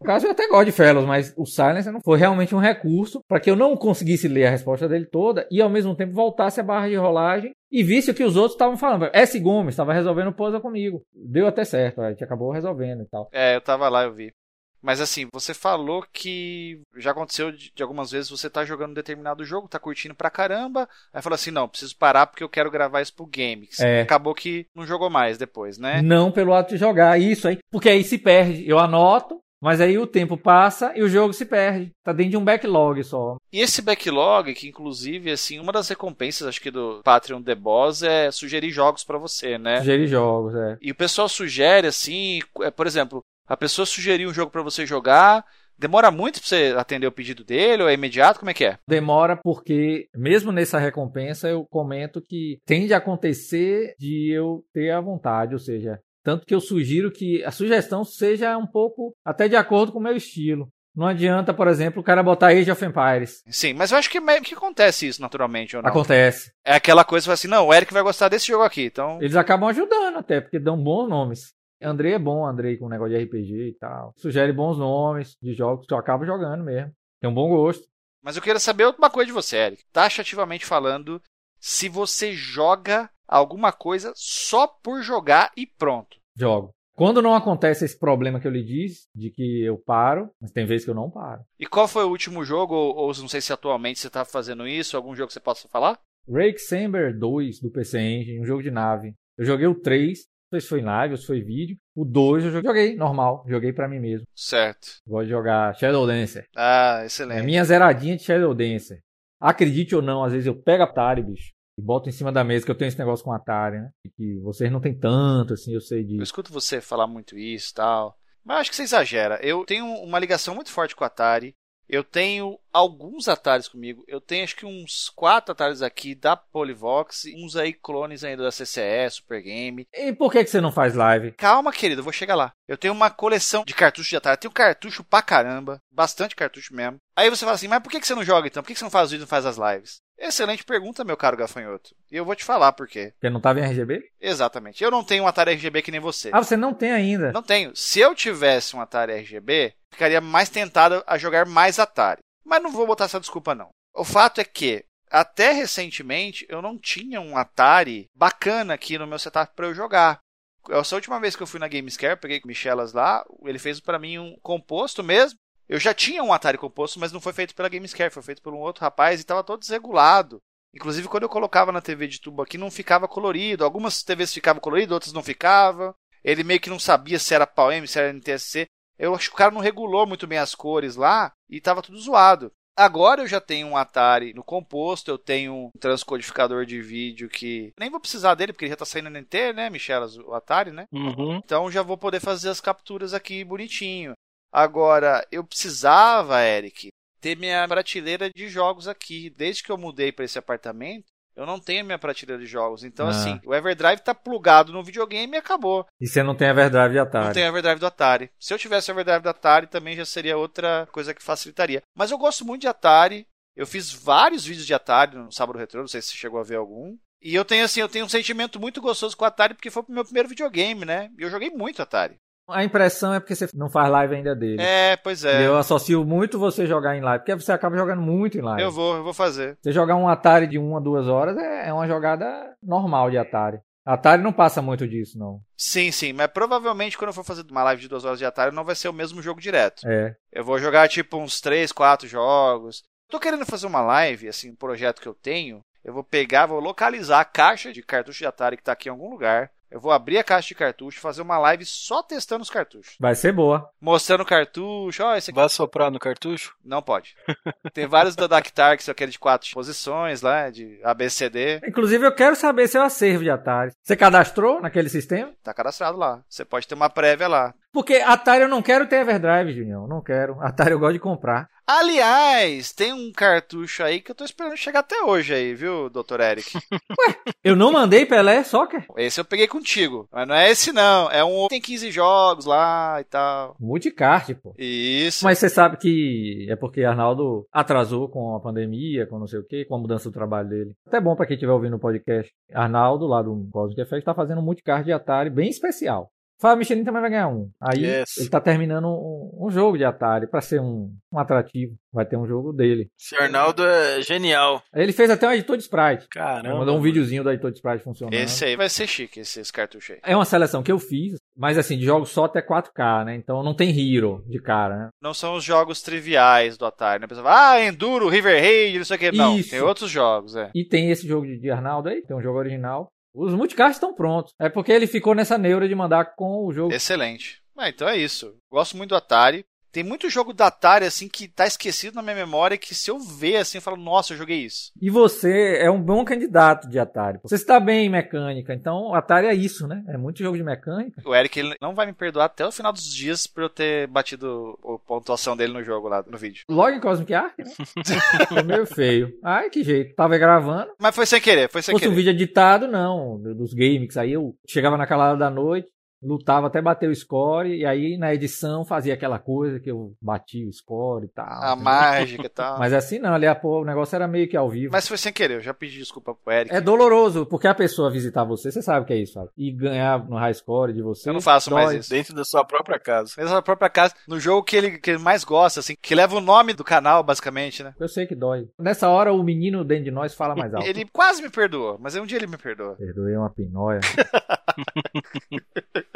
No caso, eu até gosto de Fellows, mas o silence não foi realmente um recurso pra que eu não conseguisse ler a resposta dele toda e ao mesmo tempo voltasse a barra de rolagem e visse o que os outros estavam falando. S. Gomes estava resolvendo o puzzle comigo. Deu até certo, a gente acabou resolvendo e tal. É, eu tava lá, eu vi. Mas assim, você falou que já aconteceu de, de algumas vezes você tá jogando um determinado jogo, tá curtindo pra caramba, aí fala assim, não, preciso parar porque eu quero gravar isso pro game. É. Acabou que não jogou mais depois, né? Não pelo ato de jogar, isso aí. Porque aí se perde. Eu anoto, mas aí o tempo passa e o jogo se perde. Tá dentro de um backlog só. E esse backlog, que inclusive, assim, uma das recompensas, acho que do Patreon The Boss é sugerir jogos pra você, né? Sugerir jogos, é. E o pessoal sugere, assim, é, por exemplo, a pessoa sugeriu um jogo pra você jogar, demora muito pra você atender o pedido dele, ou é imediato, como é que é? Demora porque, mesmo nessa recompensa, eu comento que tende a acontecer de eu ter a vontade, ou seja, tanto que eu sugiro que a sugestão seja um pouco até de acordo com o meu estilo. Não adianta, por exemplo, o cara botar Age of Empires. Sim, mas eu acho que, meio que acontece isso naturalmente, ou não? Acontece. É aquela coisa assim, não, o Eric vai gostar desse jogo aqui, então... Eles acabam ajudando até, porque dão bons nomes. Andrei é bom, Andrei com negócio de RPG e tal. Sugere bons nomes de jogos que eu acabo jogando mesmo. Tem um bom gosto. Mas eu queria saber uma coisa de você, Eric. Taxativamente falando, se você joga alguma coisa só por jogar e pronto. Jogo. Quando não acontece esse problema que eu lhe disse, de que eu paro, mas tem vezes que eu não paro. E qual foi o último jogo, ou, ou não sei se atualmente você tá fazendo isso, algum jogo que você possa falar? Rake Samber 2 do PC Engine, um jogo de nave. Eu joguei o 3, não sei se foi em live ou se foi vídeo. O 2 eu joguei normal, joguei pra mim mesmo. Certo. Gosto de jogar Shadow Dancer. Ah, É excelente. minha zeradinha de Shadow Dancer. Acredite ou não, às vezes eu pego a Atari, bicho, e boto em cima da mesa, que eu tenho esse negócio com Atari, né? E que vocês não tem tanto, assim, eu sei Eu disso. escuto você falar muito isso e tal. Mas acho que você exagera. Eu tenho uma ligação muito forte com o Atari. Eu tenho alguns Ataris comigo. Eu tenho acho que uns quatro Ataris aqui da Polivox. Uns aí clones ainda da CCE, Super Game. E por que, que você não faz live? Calma, querido, eu vou chegar lá. Eu tenho uma coleção de cartuchos de Atari. Eu tenho cartucho pra caramba. Bastante cartucho mesmo. Aí você fala assim, mas por que que você não joga então? Por que que você não faz os vídeos e não faz as lives? Excelente pergunta, meu caro gafanhoto. E eu vou te falar por quê. Porque não tava em RGB? Exatamente. Eu não tenho um Atari RGB que nem você. Ah, você não tem ainda. Não tenho. Se eu tivesse um Atari RGB, ficaria mais tentado a jogar mais Atari. Mas não vou botar essa desculpa, não. O fato é que, até recentemente, eu não tinha um Atari bacana aqui no meu setup para eu jogar. Essa última vez que eu fui na Gamescare, peguei com o Michelas lá, ele fez para mim um composto mesmo. Eu já tinha um Atari composto, mas não foi feito pela Gamescare, foi feito por um outro rapaz e estava todo desregulado. Inclusive, quando eu colocava na TV de tubo aqui, não ficava colorido. Algumas TVs ficavam coloridas, outras não ficavam. Ele meio que não sabia se era PAL-M, se era NTSC. Eu acho que o cara não regulou muito bem as cores lá e estava tudo zoado. Agora eu já tenho um Atari no composto, eu tenho um transcodificador de vídeo que nem vou precisar dele porque ele já está saindo no NT, né, Michelas, o Atari, né? Uhum. Então já vou poder fazer as capturas aqui bonitinho. Agora, eu precisava, Eric, ter minha prateleira de jogos aqui. Desde que eu mudei para esse apartamento, eu não tenho minha prateleira de jogos. Então, Ah. assim, o Everdrive tá plugado no videogame e acabou. E você não tem Everdrive Não Atari. tem o Everdrive do Atari. Se eu tivesse Everdrive do Atari, também já seria outra coisa que facilitaria. Mas eu gosto muito de Atari. Eu fiz vários vídeos de Atari no Sábado Retro, não sei se você chegou a ver algum. E eu tenho assim, eu tenho um sentimento muito gostoso com o Atari porque foi o meu primeiro videogame, né? E eu joguei muito Atari. A impressão é porque você não faz live ainda dele. É, pois E é. Eu associo muito você jogar em live, porque você acaba jogando muito em live. Eu vou, eu vou fazer. Você jogar um Atari de uma, duas horas é é uma jogada normal de Atari. Atari não passa muito disso, não. Sim, sim, mas provavelmente quando eu for fazer uma live de duas horas de Atari não vai ser o mesmo jogo direto. É. Eu vou jogar tipo uns 3, 4 jogos. Tô querendo fazer uma live, assim, um projeto que eu tenho. Eu vou pegar, vou localizar a caixa de cartucho de Atari que tá aqui em algum lugar. Eu vou abrir a caixa de cartucho, fazer uma live só testando os cartuchos. Vai ser boa. Mostrando o cartucho, ó, esse aqui Vai soprar no cartucho? não pode. Tem vários da Dactar que são aqueles de quatro posições lá, de ABCD. Inclusive, eu quero saber seu acervo de Atari. Você cadastrou naquele sistema? Tá cadastrado lá. Você pode ter uma prévia lá. Porque Atari eu não quero ter Everdrive, Junião. Não quero. Atari eu gosto de comprar. Aliás, tem um cartucho aí que eu tô esperando chegar até hoje aí, viu, Dr. Eric? Eu não mandei Pelé Soccer. Esse eu peguei contigo. Mas não é esse não. É um tem 15 jogos lá e tal. Multicart, pô. Isso. Mas você sabe que é porque Arnaldo atrasou com a pandemia, com não sei o quê, com a mudança do trabalho dele. Até bom pra quem estiver ouvindo o podcast. Arnaldo, lá do Cosmic Effect, tá fazendo um multicard de Atari bem especial. Fábio Michelin também vai ganhar um. Aí Yes. ele tá terminando um, um jogo de Atari pra ser um, um atrativo. Vai ter um jogo dele. Esse Arnaldo é genial. Ele fez até um editor de sprite. Caramba. Mandou um videozinho do editor de sprite funcionando. Esse aí vai ser chique, esse, esse cartucho aí. É uma seleção que eu fiz, mas assim, de jogos só até 4K, né? Então não tem Hero de cara, né? Não são os jogos triviais do Atari, né? A pessoa fala, ah, Enduro, River Raid, não sei o que. Não, Isso. tem outros jogos, é. E tem esse jogo de, de Arnaldo aí, tem um jogo original. Os multicards estão prontos. É porque ele ficou nessa neura de mandar com o jogo. Excelente. Ah, então é isso. Gosto muito do Atari. Tem muito jogo do Atari, assim, que tá esquecido na minha memória, que se eu ver, assim, eu falo, nossa, eu joguei isso. E você é um bom candidato de Atari. Você está bem em mecânica, então Atari é isso, né? É muito jogo de mecânica. O Eric ele não vai me perdoar até o final dos dias por eu ter batido a pontuação dele no jogo lá, no vídeo. Logo em Cosmic Ark, né? Foi meio feio. Ai, que jeito. Tava gravando. Mas foi sem querer, foi Se sem fosse um querer. vídeo editado, não. do- Dos games. Aí eu chegava naquela hora da noite, lutava até bater o score, e aí na edição fazia aquela coisa que eu bati o score e tal. A mágica e tal. Mas assim não, ali a, pô, o negócio era meio que ao vivo. Mas foi sem querer, eu já pedi desculpa pro Eric. É doloroso, porque a pessoa visitar você, você sabe o que é isso, sabe? E ganhar no high score de você. Eu não faço mais dói. isso. Dentro da sua própria casa. Mesmo na própria casa, no jogo que ele, que ele mais gosta, assim, que leva o nome do canal, basicamente, né? Eu sei que dói. Nessa hora, o menino dentro de nós fala mais alto. Ele quase me perdoou, mas um dia ele me perdoa. Perdoei uma pinóia.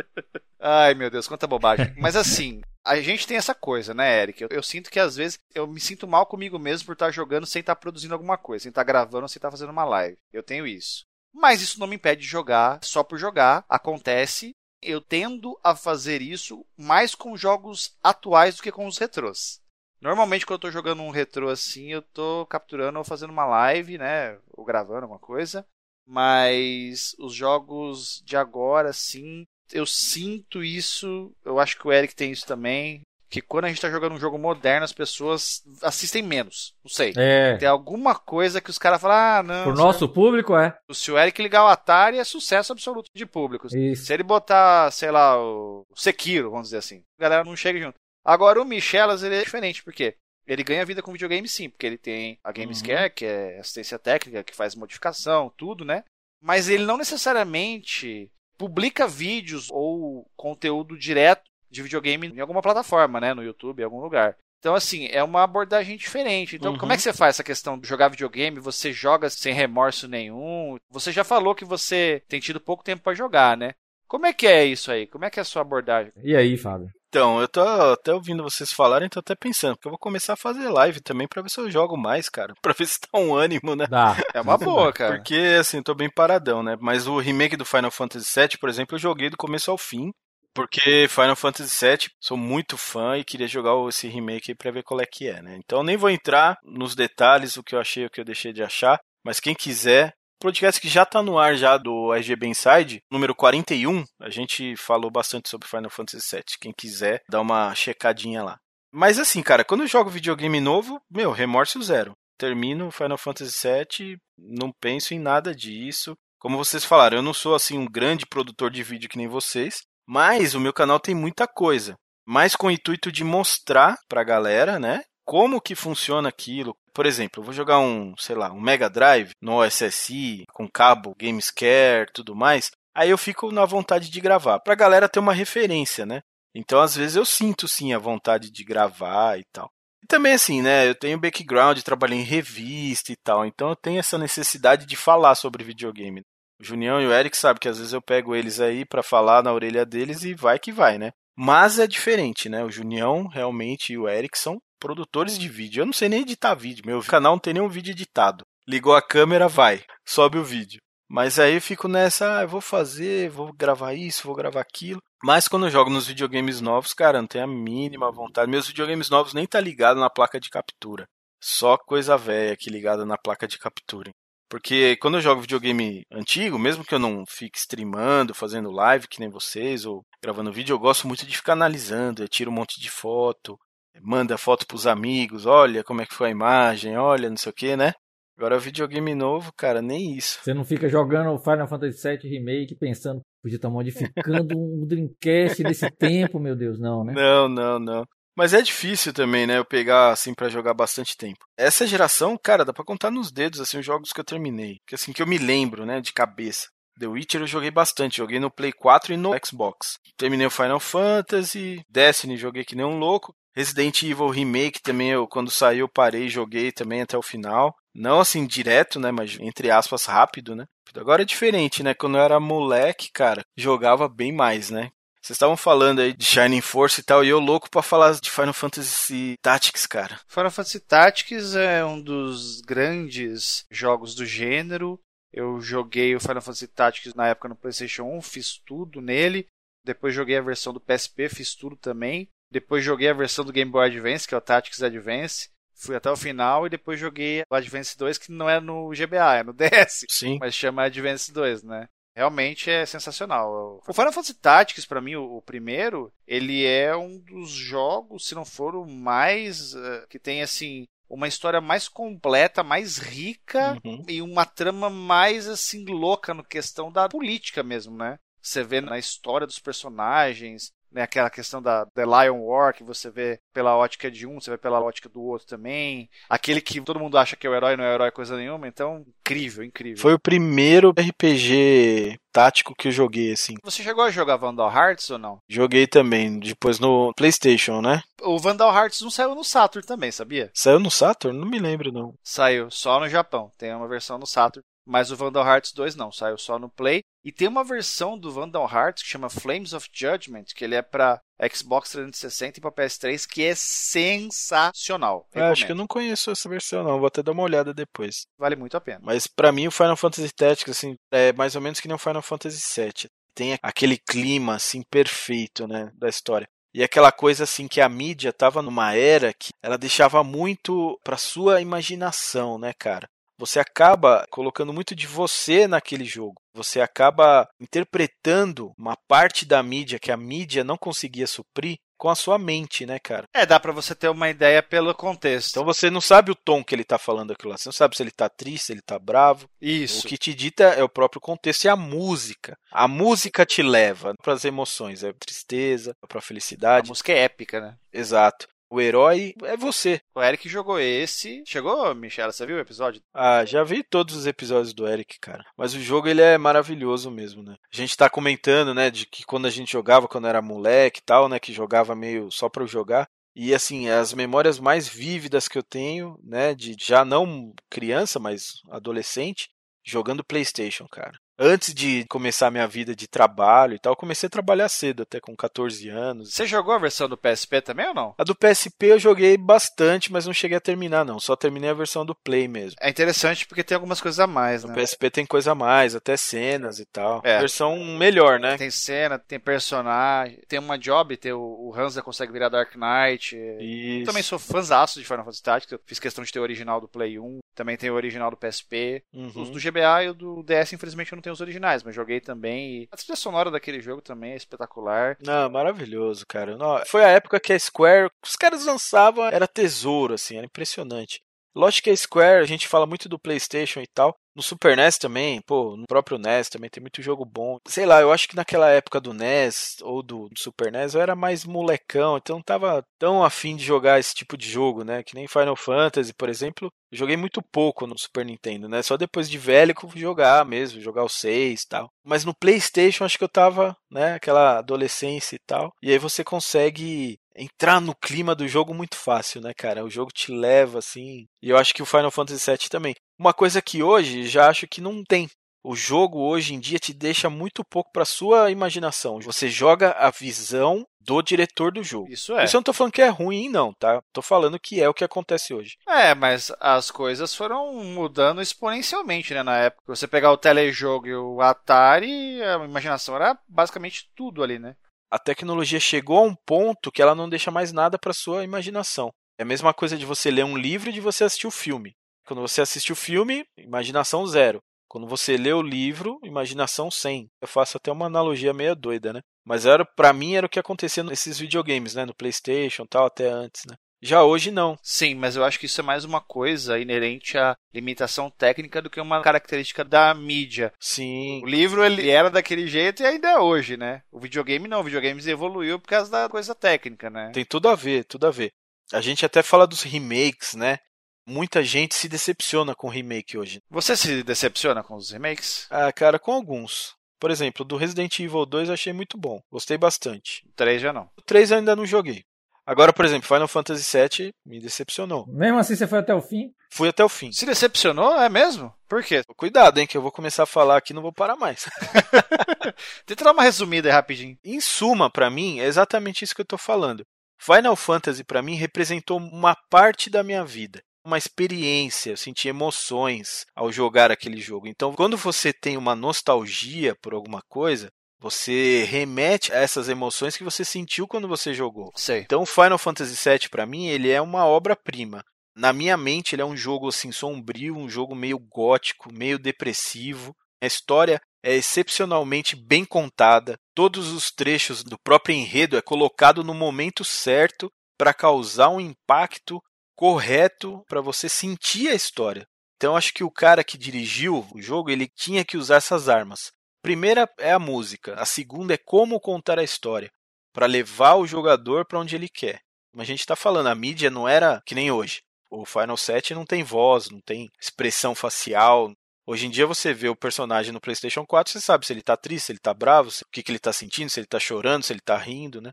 Ai, meu Deus, quanta bobagem. Mas assim, a gente tem essa coisa, né, Eric? Eu, eu, sinto que às vezes eu me sinto mal comigo mesmo por estar jogando sem estar produzindo alguma coisa, sem estar gravando, sem estar fazendo uma live. Eu tenho isso. Mas isso não me impede de jogar só por jogar. Acontece. Eu tendo a fazer isso mais com jogos atuais do que com os retrôs. Normalmente, quando eu tô jogando um retrô assim, eu tô capturando ou fazendo uma live, né? Ou gravando alguma coisa. Mas os jogos de agora, sim, eu sinto isso. Eu acho que o Eric tem isso também. Que quando a gente tá jogando um jogo moderno, as pessoas assistem menos. Não sei. É. Tem alguma coisa que os caras falam, ah, não. Pro nosso público, é. Se o Eric ligar o Atari, é sucesso absoluto de público. Isso. Se ele botar, sei lá, o Sekiro, vamos dizer assim, a galera não chega junto. Agora o Michelas, ele é diferente, porque ele ganha vida com videogame sim, porque ele tem a Gamescare, uhum. que é assistência técnica, que faz modificação, tudo, né? Mas ele não necessariamente publica vídeos ou conteúdo direto de videogame em alguma plataforma, né? No YouTube, em algum lugar. Então, assim, é uma abordagem diferente. Então, uhum. como é que você faz essa questão de jogar videogame? Você joga sem remorso nenhum? Você já falou que você tem tido pouco tempo para jogar, né? Como é que é isso aí? Como é que é a sua abordagem? E aí, Fábio? Então, eu tô até ouvindo vocês falarem, tô até pensando, porque eu vou começar a fazer live também pra ver se eu jogo mais, cara. Pra ver se dá um ânimo, né? Dá. É uma boa, cara. Porque, assim, tô bem paradão, né? Mas o remake do Final Fantasy VII, por exemplo, eu joguei do começo ao fim. Porque Final Fantasy VII, sou muito fã e queria jogar esse remake aí pra ver qual é que é, né? Então nem vou entrar nos detalhes, o que eu achei, o que eu deixei de achar. Mas quem quiser, podcast que já está no ar já do RGB Inside, número 41, a gente falou bastante sobre Final Fantasy VII. Quem quiser, dá uma checadinha lá. Mas assim, cara, quando eu jogo videogame novo, meu, remorso zero. Termino Final Fantasy VII, não penso em nada disso. Como vocês falaram, eu não sou assim um grande produtor de vídeo que nem vocês, mas o meu canal tem muita coisa. Mais com o intuito de mostrar pra galera, né? Como que funciona aquilo, por exemplo, eu vou jogar um, sei lá, um Mega Drive no OSSI, com cabo, Gamescare, tudo mais. Aí eu fico na vontade de gravar, pra galera ter uma referência, né? Então, às vezes eu sinto sim a vontade de gravar e tal. E também assim, né, eu tenho background, trabalhei em revista e tal, então eu tenho essa necessidade de falar sobre videogame. O Junião e o Eric sabem que às vezes eu pego eles aí para falar na orelha deles e vai que vai, né? Mas é diferente, né? O Junião realmente e o Eric são produtores de vídeo. Eu não sei nem editar vídeo. Meu canal não tem nenhum vídeo editado. Ligou a câmera, vai, sobe o vídeo. Mas aí eu fico nessa, ah, eu vou fazer, vou gravar isso, vou gravar aquilo. Mas quando eu jogo nos videogames novos, cara, não tenho a mínima vontade. Meus videogames novos nem tá ligado na placa de captura. Só coisa velha aqui ligada na placa de captura. Porque quando eu jogo videogame antigo, mesmo que eu não fique streamando, fazendo live que nem vocês, ou gravando vídeo, eu gosto muito de ficar analisando. Eu tiro um monte de foto, manda foto pros amigos, olha como é que foi a imagem, olha, não sei o que, né? Agora o videogame novo, cara, nem isso. Você não fica jogando Final Fantasy VII Remake pensando, podia estar modificando um Dreamcast nesse tempo, meu Deus, não, né? Não, não, não. Mas é difícil também, né? Eu pegar assim para jogar bastante tempo. Essa geração, cara, dá para contar nos dedos assim os jogos que eu terminei, que assim que eu me lembro, né, de cabeça. The Witcher eu joguei bastante, joguei no Play 4 e no Xbox. Terminei o Final Fantasy, Destiny joguei que nem um louco. Resident Evil Remake também, eu, quando saiu, parei e joguei também até o final. Não assim direto, né? Mas entre aspas, rápido, né? Agora é diferente, né? Quando eu era moleque, cara, jogava bem mais, né? Vocês estavam falando aí de Shining Force e tal, e eu louco para falar de Final Fantasy Tactics, cara. Final Fantasy Tactics é um dos grandes jogos do gênero. Eu joguei o Final Fantasy Tactics na época no PlayStation 1, fiz tudo nele. Depois joguei a versão do PSP, fiz tudo também. Depois joguei a versão do Game Boy Advance, que é o Tactics Advance. Fui até o final e depois joguei o Advance 2, que não é no GBA, é no DS. Sim. Mas chama Advance 2, né? Realmente é sensacional. O Final Fantasy Tactics, para mim, o, primeiro, ele é um dos jogos, se não for o mais, uh, que tem, assim, uma história mais completa, mais rica uhum. e uma trama mais, assim, louca no questão da política mesmo, né? Você vê na história dos personagens, né, aquela questão da The Lion War, que você vê pela ótica de um, você vê pela ótica do outro também. Aquele que todo mundo acha que é o herói, não é herói coisa nenhuma. Então, incrível, incrível. Foi o primeiro RPG tático que eu joguei, assim. Você chegou a jogar Vandal Hearts ou não? Joguei também, depois no PlayStation, né? O Vandal Hearts não saiu no Saturn também, sabia? Saiu no Saturn? Não me lembro, não. Saiu, só no Japão. Tem uma versão no Saturn. Mas o Vandal Hearts 2 não, saiu só no Play. E tem uma versão do Vandal Hearts que chama Flames of Judgment, que ele é para Xbox 360 e para PS3, que é sensacional. É, acho que eu não conheço essa versão não, vou até dar uma olhada depois. Vale muito a pena. Mas para mim o Final Fantasy Tactics assim, é mais ou menos que nem o Final Fantasy VII. Tem aquele clima assim perfeito, né, da história. E aquela coisa assim que a mídia tava numa era que ela deixava muito para sua imaginação, né, cara? Você acaba colocando muito de você naquele jogo. Você acaba interpretando uma parte da mídia que a mídia não conseguia suprir com a sua mente, né, cara? É, dá para você ter uma ideia pelo contexto. Então você não sabe o tom que ele tá falando aquilo lá. Você não sabe se ele tá triste, se ele tá bravo. Isso. O que te dita é o próprio contexto e a música. A música te leva para as emoções, é tristeza, para felicidade. A música é épica, né? Exato. O herói é você. O Eric jogou esse. Chegou, Michela? Você viu o episódio? Ah, já vi todos os episódios do Eric, cara. Mas o jogo ele é maravilhoso mesmo, né? A gente tá comentando, né, de que quando a gente jogava, quando era moleque e tal, né, que jogava meio só pra jogar. E assim, as memórias mais vívidas que eu tenho, né, de já não criança, mas adolescente, jogando PlayStation, cara antes de começar a minha vida de trabalho e tal, comecei a trabalhar cedo, até com 14 anos. Você jogou a versão do PSP também ou não? A do PSP eu joguei bastante, mas não cheguei a terminar, não. Só terminei a versão do Play mesmo. É interessante porque tem algumas coisas a mais, né? No PSP tem coisa a mais, até cenas e tal. É. Versão melhor, né? Tem cena, tem personagem, tem uma job, tem o, o Hansa consegue virar Dark Knight. Isso. Eu também sou fãzaço de Final Fantasy Tactics, eu fiz questão de ter o original do Play 1, também tem o original do PSP. Uhum. Os do GBA e o do DS, infelizmente, eu não tenho os originais, mas joguei também. E a trilha sonora daquele jogo também é espetacular. Não, maravilhoso, cara. Não, foi a época que a Square, os caras lançavam, era tesouro, assim, era impressionante. Lógico que a Square, a gente fala muito do PlayStation e tal. No Super NES também, pô, no próprio NES também tem muito jogo bom. Sei lá, eu acho que naquela época do NES ou do, Super NES eu era mais molecão, então não tava tão afim de jogar esse tipo de jogo, né? Que nem Final Fantasy, por exemplo. Eu joguei muito pouco no Super Nintendo, né? Só depois de velho que eu fui jogar mesmo, jogar o 6 e tal. Mas no PlayStation acho que eu tava, né, aquela adolescência e tal. E aí você consegue entrar no clima do jogo muito fácil, né, cara? O jogo te leva assim. E eu acho que o Final Fantasy VII também. Uma coisa que hoje já acho que não tem. O jogo hoje em dia te deixa muito pouco para sua imaginação. Você joga a visão do diretor do jogo. Isso é. Isso eu não tô falando que é ruim, não, tá? Tô falando que é o que acontece hoje. É, mas as coisas foram mudando exponencialmente, né? Na época. Você pegar o telejogo e o Atari, a imaginação era basicamente tudo ali, né? A tecnologia chegou a um ponto que ela não deixa mais nada para sua imaginação. É a mesma coisa de você ler um livro e de você assistir o um filme. Quando você assiste o filme, imaginação zero. Quando você lê o livro, imaginação 100. Eu faço até uma analogia meio doida, né? Mas era para mim era o que acontecia nesses videogames, né, no PlayStation, tal, até antes, né? Já hoje não. Sim, mas eu acho que isso é mais uma coisa inerente à limitação técnica do que uma característica da mídia. Sim. O livro ele era daquele jeito e ainda é hoje, né? O videogame não, o videogame evoluiu por causa da coisa técnica, né? Tem tudo a ver, tudo a ver. A gente até fala dos remakes, né? muita gente se decepciona com o remake hoje. Você se decepciona com os remakes? Ah, cara, com alguns. Por exemplo, do Resident Evil 2 eu achei muito bom. Gostei bastante. O 3 já não. O 3 eu ainda não joguei. Agora, por exemplo, Final Fantasy VII me decepcionou. Mesmo assim, você foi até o fim? Fui até o fim. Se decepcionou? É mesmo? Por quê? Cuidado, hein, que eu vou começar a falar aqui e não vou parar mais. Tenta dar uma resumida aí rapidinho. Em suma, para mim, é exatamente isso que eu tô falando. Final Fantasy para mim representou uma parte da minha vida uma experiência, eu senti emoções ao jogar aquele jogo. Então, quando você tem uma nostalgia por alguma coisa, você remete a essas emoções que você sentiu quando você jogou. Sei. Então, Final Fantasy VII para mim, ele é uma obra-prima. Na minha mente, ele é um jogo assim sombrio, um jogo meio gótico, meio depressivo. A história é excepcionalmente bem contada. Todos os trechos do próprio enredo é colocado no momento certo para causar um impacto correto para você sentir a história. Então acho que o cara que dirigiu o jogo, ele tinha que usar essas armas. Primeira é a música, a segunda é como contar a história, para levar o jogador para onde ele quer. Como a gente está falando, a mídia não era que nem hoje. O Final 7 não tem voz, não tem expressão facial. Hoje em dia você vê o personagem no PlayStation 4, você sabe se ele está triste, se ele está bravo, o que, que ele está sentindo, se ele está chorando, se ele está rindo, né?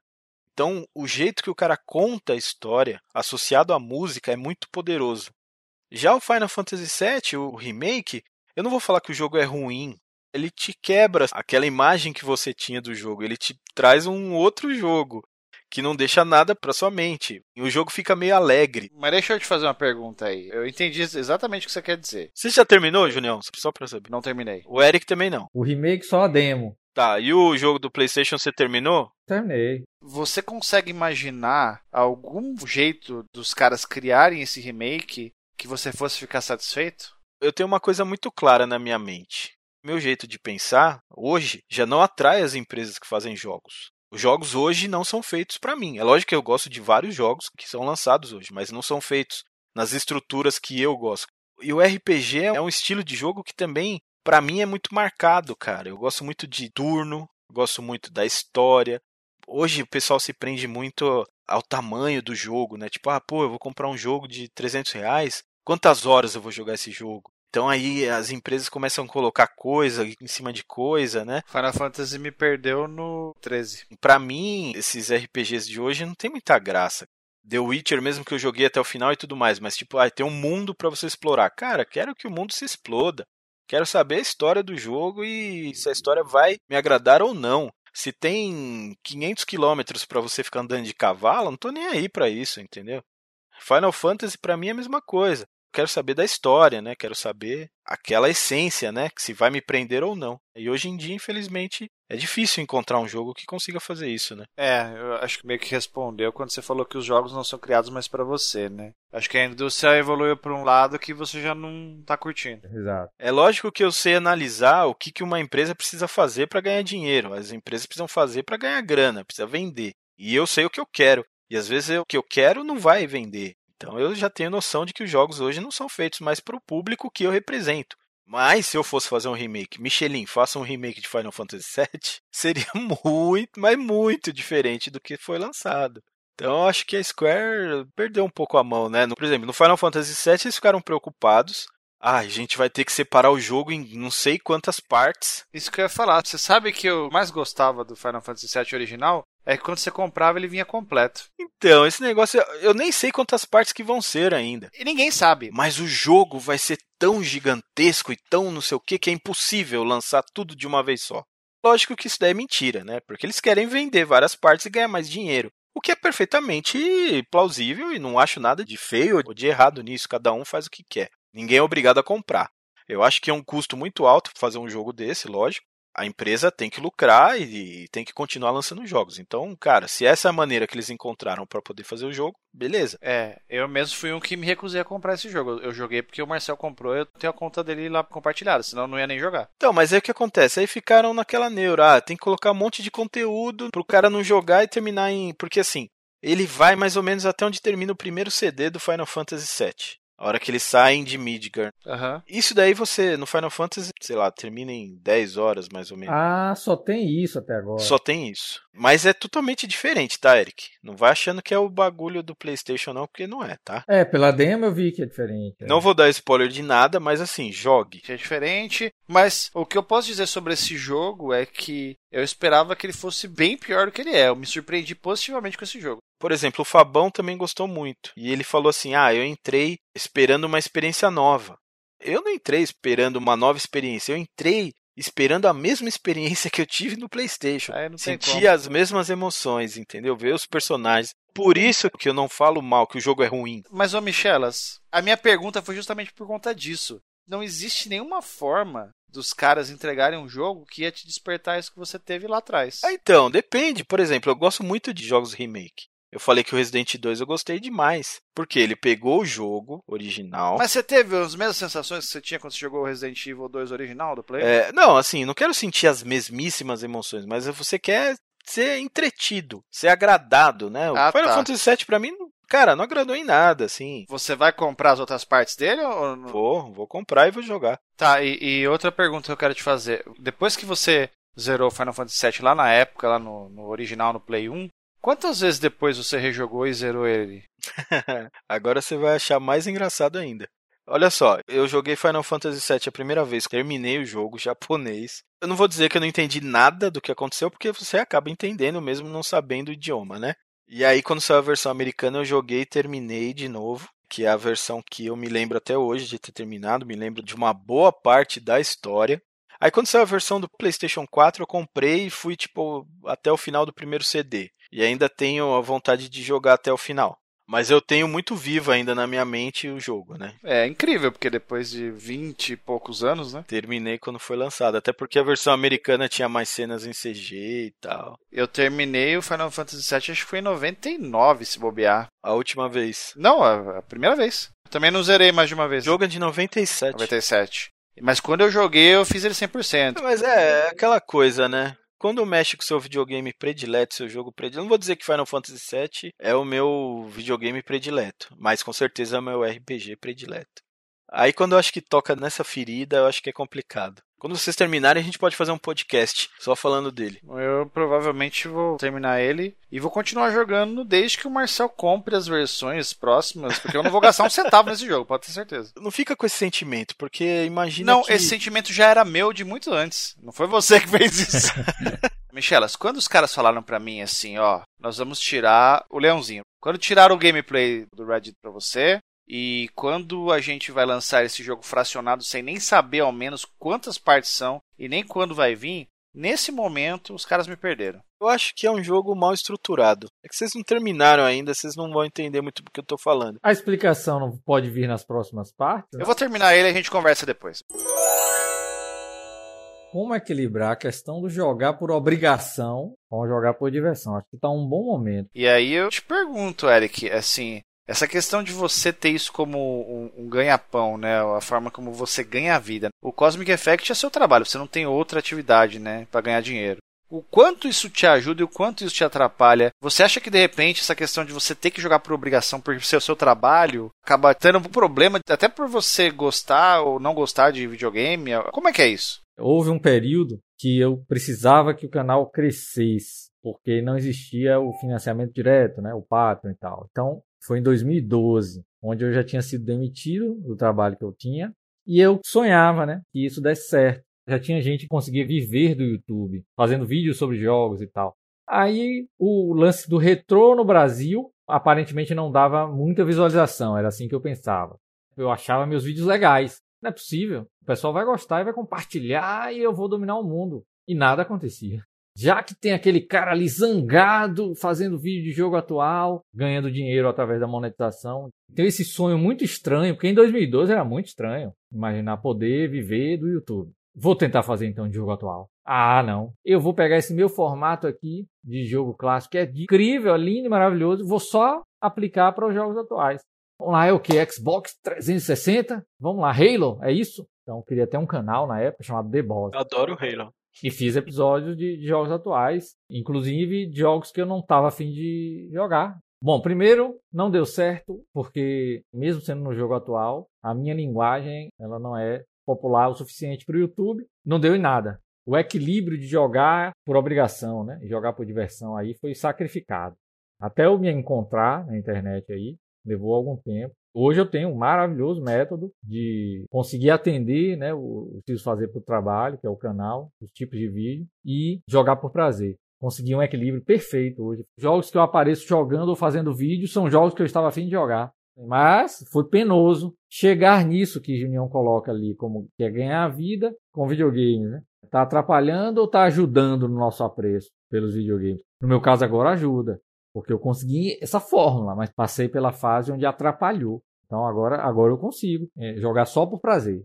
Então, o jeito que o cara conta a história, associado à música, é muito poderoso. Já o Final Fantasy VII, o remake, Eu não vou falar que o jogo é ruim. Ele te quebra aquela imagem que você tinha do jogo. Ele te traz um outro jogo que não deixa nada pra sua mente. E o jogo fica meio alegre. Mas deixa eu te fazer uma pergunta aí. Eu entendi exatamente o que você quer dizer. Você já terminou, Junião? Só pra saber. Não terminei. O Eric também não. O remake só a demo. Tá, e o jogo do PlayStation você terminou? Terminei. Você consegue imaginar algum jeito dos caras criarem esse remake que você fosse ficar satisfeito? Eu tenho uma coisa muito clara na minha mente. Meu jeito de pensar hoje já não atrai as empresas que fazem jogos. Os jogos hoje não são feitos para mim. É lógico que eu gosto de vários jogos que são lançados hoje, mas não são feitos nas estruturas que eu gosto. E o RPG é um estilo de jogo que também, para mim, é muito marcado, cara. Eu gosto muito de turno, gosto muito da história. Hoje o pessoal se prende muito ao tamanho do jogo, né? Tipo, ah, pô, eu vou comprar um jogo de 300 reais. Quantas horas eu vou jogar esse jogo? Então aí as empresas começam a colocar coisa em cima de coisa, né? Final Fantasy me perdeu no 13. Para mim, esses RPGs de hoje não tem muita graça. The Witcher mesmo que eu joguei até o final e tudo mais, mas tipo, ah, tem um mundo para você explorar. Cara, quero que o mundo se exploda. Quero saber a história do jogo e se a história vai me agradar ou não. Se tem 500 quilômetros para você ficar andando de cavalo, não tô nem aí para isso, entendeu? Final Fantasy para mim é a mesma coisa quero saber da história, né? Quero saber aquela essência, né? Que se vai me prender ou não. E hoje em dia, infelizmente, é difícil encontrar um jogo que consiga fazer isso, né? É, eu acho que meio que respondeu quando você falou que os jogos não são criados mais para você, né? Acho que a indústria evoluiu para um lado que você já não tá curtindo. Exato. É lógico que eu sei analisar o que, que uma empresa precisa fazer para ganhar dinheiro. As empresas precisam fazer para ganhar grana, precisa vender. E eu sei o que eu quero. E às vezes o que eu quero não vai vender. Então eu já tenho noção de que os jogos hoje não são feitos mais para o público que eu represento. Mas se eu fosse fazer um remake, Michelin, faça um remake de Final Fantasy VII, seria muito, mas muito diferente do que foi lançado. Então acho que a Square perdeu um pouco a mão, né? Por exemplo, no Final Fantasy VII eles ficaram preocupados. Ah, a gente vai ter que separar o jogo em não sei quantas partes. Isso que eu ia falar. Você sabe que eu mais gostava do Final Fantasy VII original? É que quando você comprava ele vinha completo. Então, esse negócio, eu nem sei quantas partes que vão ser ainda. E ninguém sabe. Mas o jogo vai ser tão gigantesco e tão não sei o que que é impossível lançar tudo de uma vez só. Lógico que isso daí é mentira, né? Porque eles querem vender várias partes e ganhar mais dinheiro. O que é perfeitamente plausível e não acho nada de feio ou de errado nisso. Cada um faz o que quer. Ninguém é obrigado a comprar. Eu acho que é um custo muito alto fazer um jogo desse, lógico a empresa tem que lucrar e, tem que continuar lançando jogos. Então, cara, se essa é a maneira que eles encontraram para poder fazer o jogo, beleza. É, eu mesmo fui um que me recusei a comprar esse jogo. Eu joguei porque o Marcel comprou, eu tenho a conta dele lá compartilhada, senão eu não ia nem jogar. Então, mas aí o que acontece? Aí ficaram naquela neura, ah, tem que colocar um monte de conteúdo pro cara não jogar e terminar em, porque assim, ele vai mais ou menos até onde termina o primeiro CD do Final Fantasy VII. A hora que eles saem de Midgar. Uhum. Isso daí você, no Final Fantasy, sei lá, termina em 10 horas mais ou menos. Ah, só tem isso até agora. Só tem isso. Mas é totalmente diferente, tá, Eric? Não vai achando que é o bagulho do PlayStation, não, porque não é, tá? É, pela demo eu vi que é diferente. É. Não vou dar spoiler de nada, mas assim, jogue. É diferente, mas o que eu posso dizer sobre esse jogo é que eu esperava que ele fosse bem pior do que ele é. Eu me surpreendi positivamente com esse jogo. Por exemplo, o Fabão também gostou muito. E ele falou assim: Ah, eu entrei esperando uma experiência nova. Eu não entrei esperando uma nova experiência, eu entrei esperando a mesma experiência que eu tive no PlayStation. É, Sentir as mesmas emoções, entendeu? Ver os personagens. Por isso que eu não falo mal que o jogo é ruim. Mas, ô Michelas, a minha pergunta foi justamente por conta disso. Não existe nenhuma forma dos caras entregarem um jogo que ia te despertar isso que você teve lá atrás. Ah, então, depende. Por exemplo, eu gosto muito de jogos remake. Eu falei que o Resident 2 eu gostei demais. Porque ele pegou o jogo original. Mas você teve as mesmas sensações que você tinha quando você jogou o Resident Evil 2 original do Play? É, não, assim, não quero sentir as mesmíssimas emoções, mas você quer ser entretido, ser agradado, né? O ah, Final tá. Fantasy VII pra mim, cara, não agradou em nada, assim. Você vai comprar as outras partes dele ou não? Vou, vou comprar e vou jogar. Tá, e, e outra pergunta que eu quero te fazer. Depois que você zerou Final Fantasy VII lá na época, lá no, no original, no Play 1, Quantas vezes depois você rejogou e zerou ele? Agora você vai achar mais engraçado ainda. Olha só, eu joguei Final Fantasy VII a primeira vez, terminei o jogo japonês. Eu não vou dizer que eu não entendi nada do que aconteceu, porque você acaba entendendo mesmo não sabendo o idioma, né? E aí, quando saiu a versão americana, eu joguei e terminei de novo. que é a versão que eu me lembro até hoje de ter terminado, me lembro de uma boa parte da história. Aí quando saiu a versão do PlayStation 4, eu comprei e fui tipo até o final do primeiro CD. E ainda tenho a vontade de jogar até o final. Mas eu tenho muito vivo ainda na minha mente o jogo, né? É incrível, porque depois de 20 e poucos anos, né? Terminei quando foi lançado. Até porque a versão americana tinha mais cenas em CG e tal. Eu terminei o Final Fantasy VII, acho que foi em 99, se bobear. A última vez. Não, a, a primeira vez. Eu também não zerei mais de uma vez. O jogo é de 97. 97. Mas quando eu joguei, eu fiz ele 100%. Mas é, é aquela coisa, né? Quando mexe com seu videogame predileto, seu jogo predileto, não vou dizer que Final Fantasy VII é o meu videogame predileto, mas com certeza é o meu RPG predileto. Aí quando eu acho que toca nessa ferida, eu acho que é complicado. Quando vocês terminarem, a gente pode fazer um podcast só falando dele. Eu provavelmente vou terminar ele e vou continuar jogando desde que o Marcel compre as versões próximas, porque eu não vou gastar um centavo nesse jogo, pode ter certeza. Não fica com esse sentimento, porque imagina Não, que... esse sentimento já era meu de muito antes. Não foi você que fez isso. Michelas, quando os caras falaram para mim assim, ó, nós vamos tirar o leãozinho. Quando tiraram o gameplay do Reddit pra você, e quando a gente vai lançar esse jogo fracionado sem nem saber ao menos quantas partes são e nem quando vai vir, nesse momento os caras me perderam. Eu acho que é um jogo mal estruturado. É que vocês não terminaram ainda, vocês não vão entender muito do que eu tô falando. A explicação não pode vir nas próximas partes? Eu vou terminar ele e a gente conversa depois. Como equilibrar a questão do jogar por obrigação com jogar por diversão? Acho que tá um bom momento. E aí eu te pergunto, Eric, assim, essa questão de você ter isso como um, um ganha-pão, né? A forma como você ganha a vida. O Cosmic Effect é seu trabalho, você não tem outra atividade, né? Para ganhar dinheiro. O quanto isso te ajuda e o quanto isso te atrapalha? Você acha que de repente essa questão de você ter que jogar por obrigação por ser o seu trabalho acaba tendo um problema até por você gostar ou não gostar de videogame? Como é que é isso? Houve um período que eu precisava que o canal crescesse, porque não existia o financiamento direto, né, o Patreon e tal. Então, foi em 2012, onde eu já tinha sido demitido do trabalho que eu tinha e eu sonhava, né, que isso desse certo. Já tinha gente que conseguia viver do YouTube, fazendo vídeos sobre jogos e tal. Aí o lance do retrô no Brasil aparentemente não dava muita visualização, era assim que eu pensava. Eu achava meus vídeos legais. Não é possível. O pessoal vai gostar e vai compartilhar e eu vou dominar o mundo. E nada acontecia. Já que tem aquele cara ali zangado fazendo vídeo de jogo atual, ganhando dinheiro através da monetização. Tem esse sonho muito estranho, porque em 2012 era muito estranho imaginar poder viver do YouTube. Vou tentar fazer então de jogo atual. Ah, não. Eu vou pegar esse meu formato aqui de jogo clássico, que é incrível, lindo e maravilhoso, vou só aplicar para os jogos atuais. Vamos lá, é o que? Xbox 360? Vamos lá, Halo? É isso? Então, eu queria ter um canal na época chamado The Boss. Adoro Halo. E fiz episódios de, de jogos atuais, inclusive de jogos que eu não estava afim de jogar. Bom, primeiro não deu certo, porque mesmo sendo no jogo atual, a minha linguagem ela não é popular o suficiente para o YouTube. Não deu em nada. O equilíbrio de jogar por obrigação, né, jogar por diversão aí foi sacrificado. Até eu me encontrar na internet aí, levou algum tempo. Hoje eu tenho um maravilhoso método de conseguir atender né, o que preciso fazer para o trabalho, que é o canal, os tipos de vídeo, e jogar por prazer. Consegui um equilíbrio perfeito hoje. Jogos que eu apareço jogando ou fazendo vídeo são jogos que eu estava afim de jogar. Mas foi penoso chegar nisso que Junião coloca ali, como que é ganhar a vida com videogames. Né? Tá atrapalhando ou tá ajudando no nosso apreço pelos videogames? No meu caso agora ajuda, porque eu consegui essa fórmula, mas passei pela fase onde atrapalhou. Então agora, agora eu consigo é, jogar só por prazer.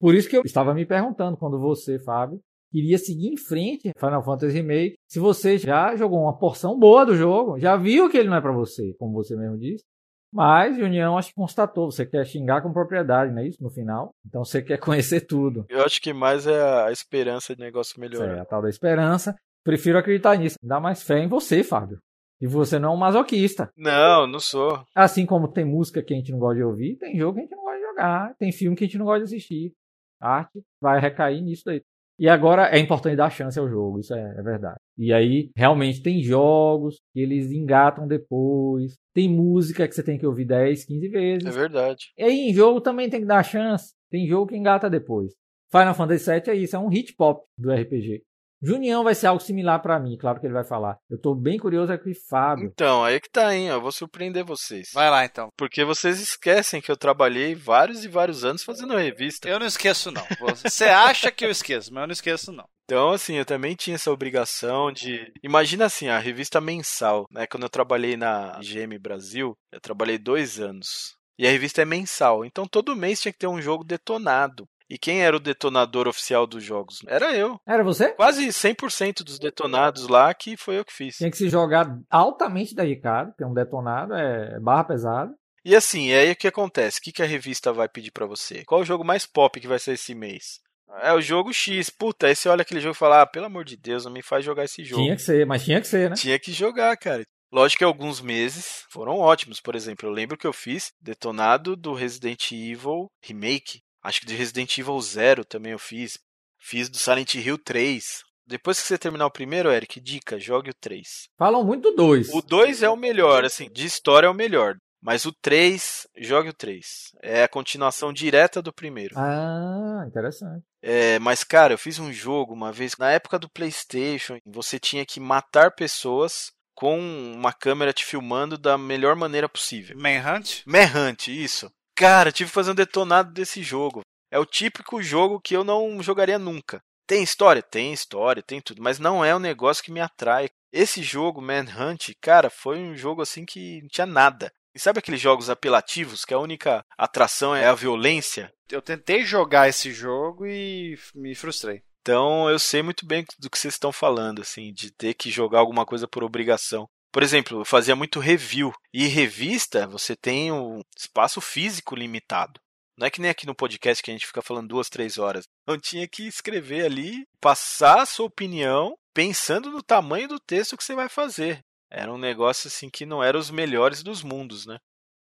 Por isso que eu estava me perguntando quando você, Fábio, queria seguir em frente Final Fantasy Remake, se você já jogou uma porção boa do jogo, já viu que ele não é para você, como você mesmo disse. Mas União acho que constatou, você quer xingar com propriedade, não é isso? No final. Então você quer conhecer tudo. Eu acho que mais é a esperança de negócio melhorar. É, a tal da esperança. Prefiro acreditar nisso. Dá mais fé em você, Fábio. E você não é um masoquista. Não, não sou. Assim como tem música que a gente não gosta de ouvir, tem jogo que a gente não gosta de jogar, tem filme que a gente não gosta de assistir. A arte vai recair nisso daí. E agora é importante dar chance ao jogo, isso é, é, verdade. E aí, realmente, tem jogos que eles engatam depois. Tem música que você tem que ouvir 10, 15 vezes. É verdade. E aí, em jogo também tem que dar chance. Tem jogo que engata depois. Final Fantasy VII é isso, é um hit pop do RPG. Junião vai ser algo similar para mim, claro que ele vai falar. Eu tô bem curioso aqui, Fábio. Então, aí que tá, hein? Eu vou surpreender vocês. Vai lá então. Porque vocês esquecem que eu trabalhei vários e vários anos fazendo revista. Eu não esqueço, não. Você acha que eu esqueço, mas eu não esqueço, não. Então, assim, eu também tinha essa obrigação de. Imagina assim, a revista mensal, né? Quando eu trabalhei na IGM Brasil, eu trabalhei dois anos. E a revista é mensal. Então todo mês tinha que ter um jogo detonado. E quem era o detonador oficial dos jogos? Era eu. Era você? Quase 100% dos detonados lá que foi eu que fiz. Tinha que se jogar altamente dedicado, porque um detonado é barra pesada. E assim, e aí o que acontece? O que, que a revista vai pedir para você? Qual o jogo mais pop que vai ser esse mês? É o jogo X. Puta, aí você olha aquele jogo e fala, ah, pelo amor de Deus, não me faz jogar esse jogo. Tinha que ser, mas tinha que ser, né? Tinha que jogar, cara. Lógico que alguns meses foram ótimos. Por exemplo, eu lembro que eu fiz detonado do Resident Evil Remake. Acho que de Resident Evil Zero também eu fiz. Fiz do Silent Hill 3. Depois que você terminar o primeiro, Eric, dica, jogue o 3. Falam muito do 2. O 2 é o melhor, assim, de história é o melhor. Mas o 3, jogue o 3. É a continuação direta do primeiro. Ah, interessante. É, mas, cara, eu fiz um jogo uma vez, na época do PlayStation, você tinha que matar pessoas com uma câmera te filmando da melhor maneira possível. Manhunt? Manhunt, isso. Cara, tive que fazer um detonado desse jogo. É o típico jogo que eu não jogaria nunca. Tem história? Tem história, tem tudo, mas não é um negócio que me atrai. Esse jogo, Manhunt, cara, foi um jogo assim que não tinha nada. E sabe aqueles jogos apelativos que a única atração é a violência? Eu tentei jogar esse jogo e me frustrei. Então eu sei muito bem do que vocês estão falando, assim, de ter que jogar alguma coisa por obrigação. Por exemplo, eu fazia muito review. E revista, você tem um espaço físico limitado. Não é que nem aqui no podcast que a gente fica falando duas, três horas. Então tinha que escrever ali, passar a sua opinião, pensando no tamanho do texto que você vai fazer. Era um negócio assim que não era os melhores dos mundos, né?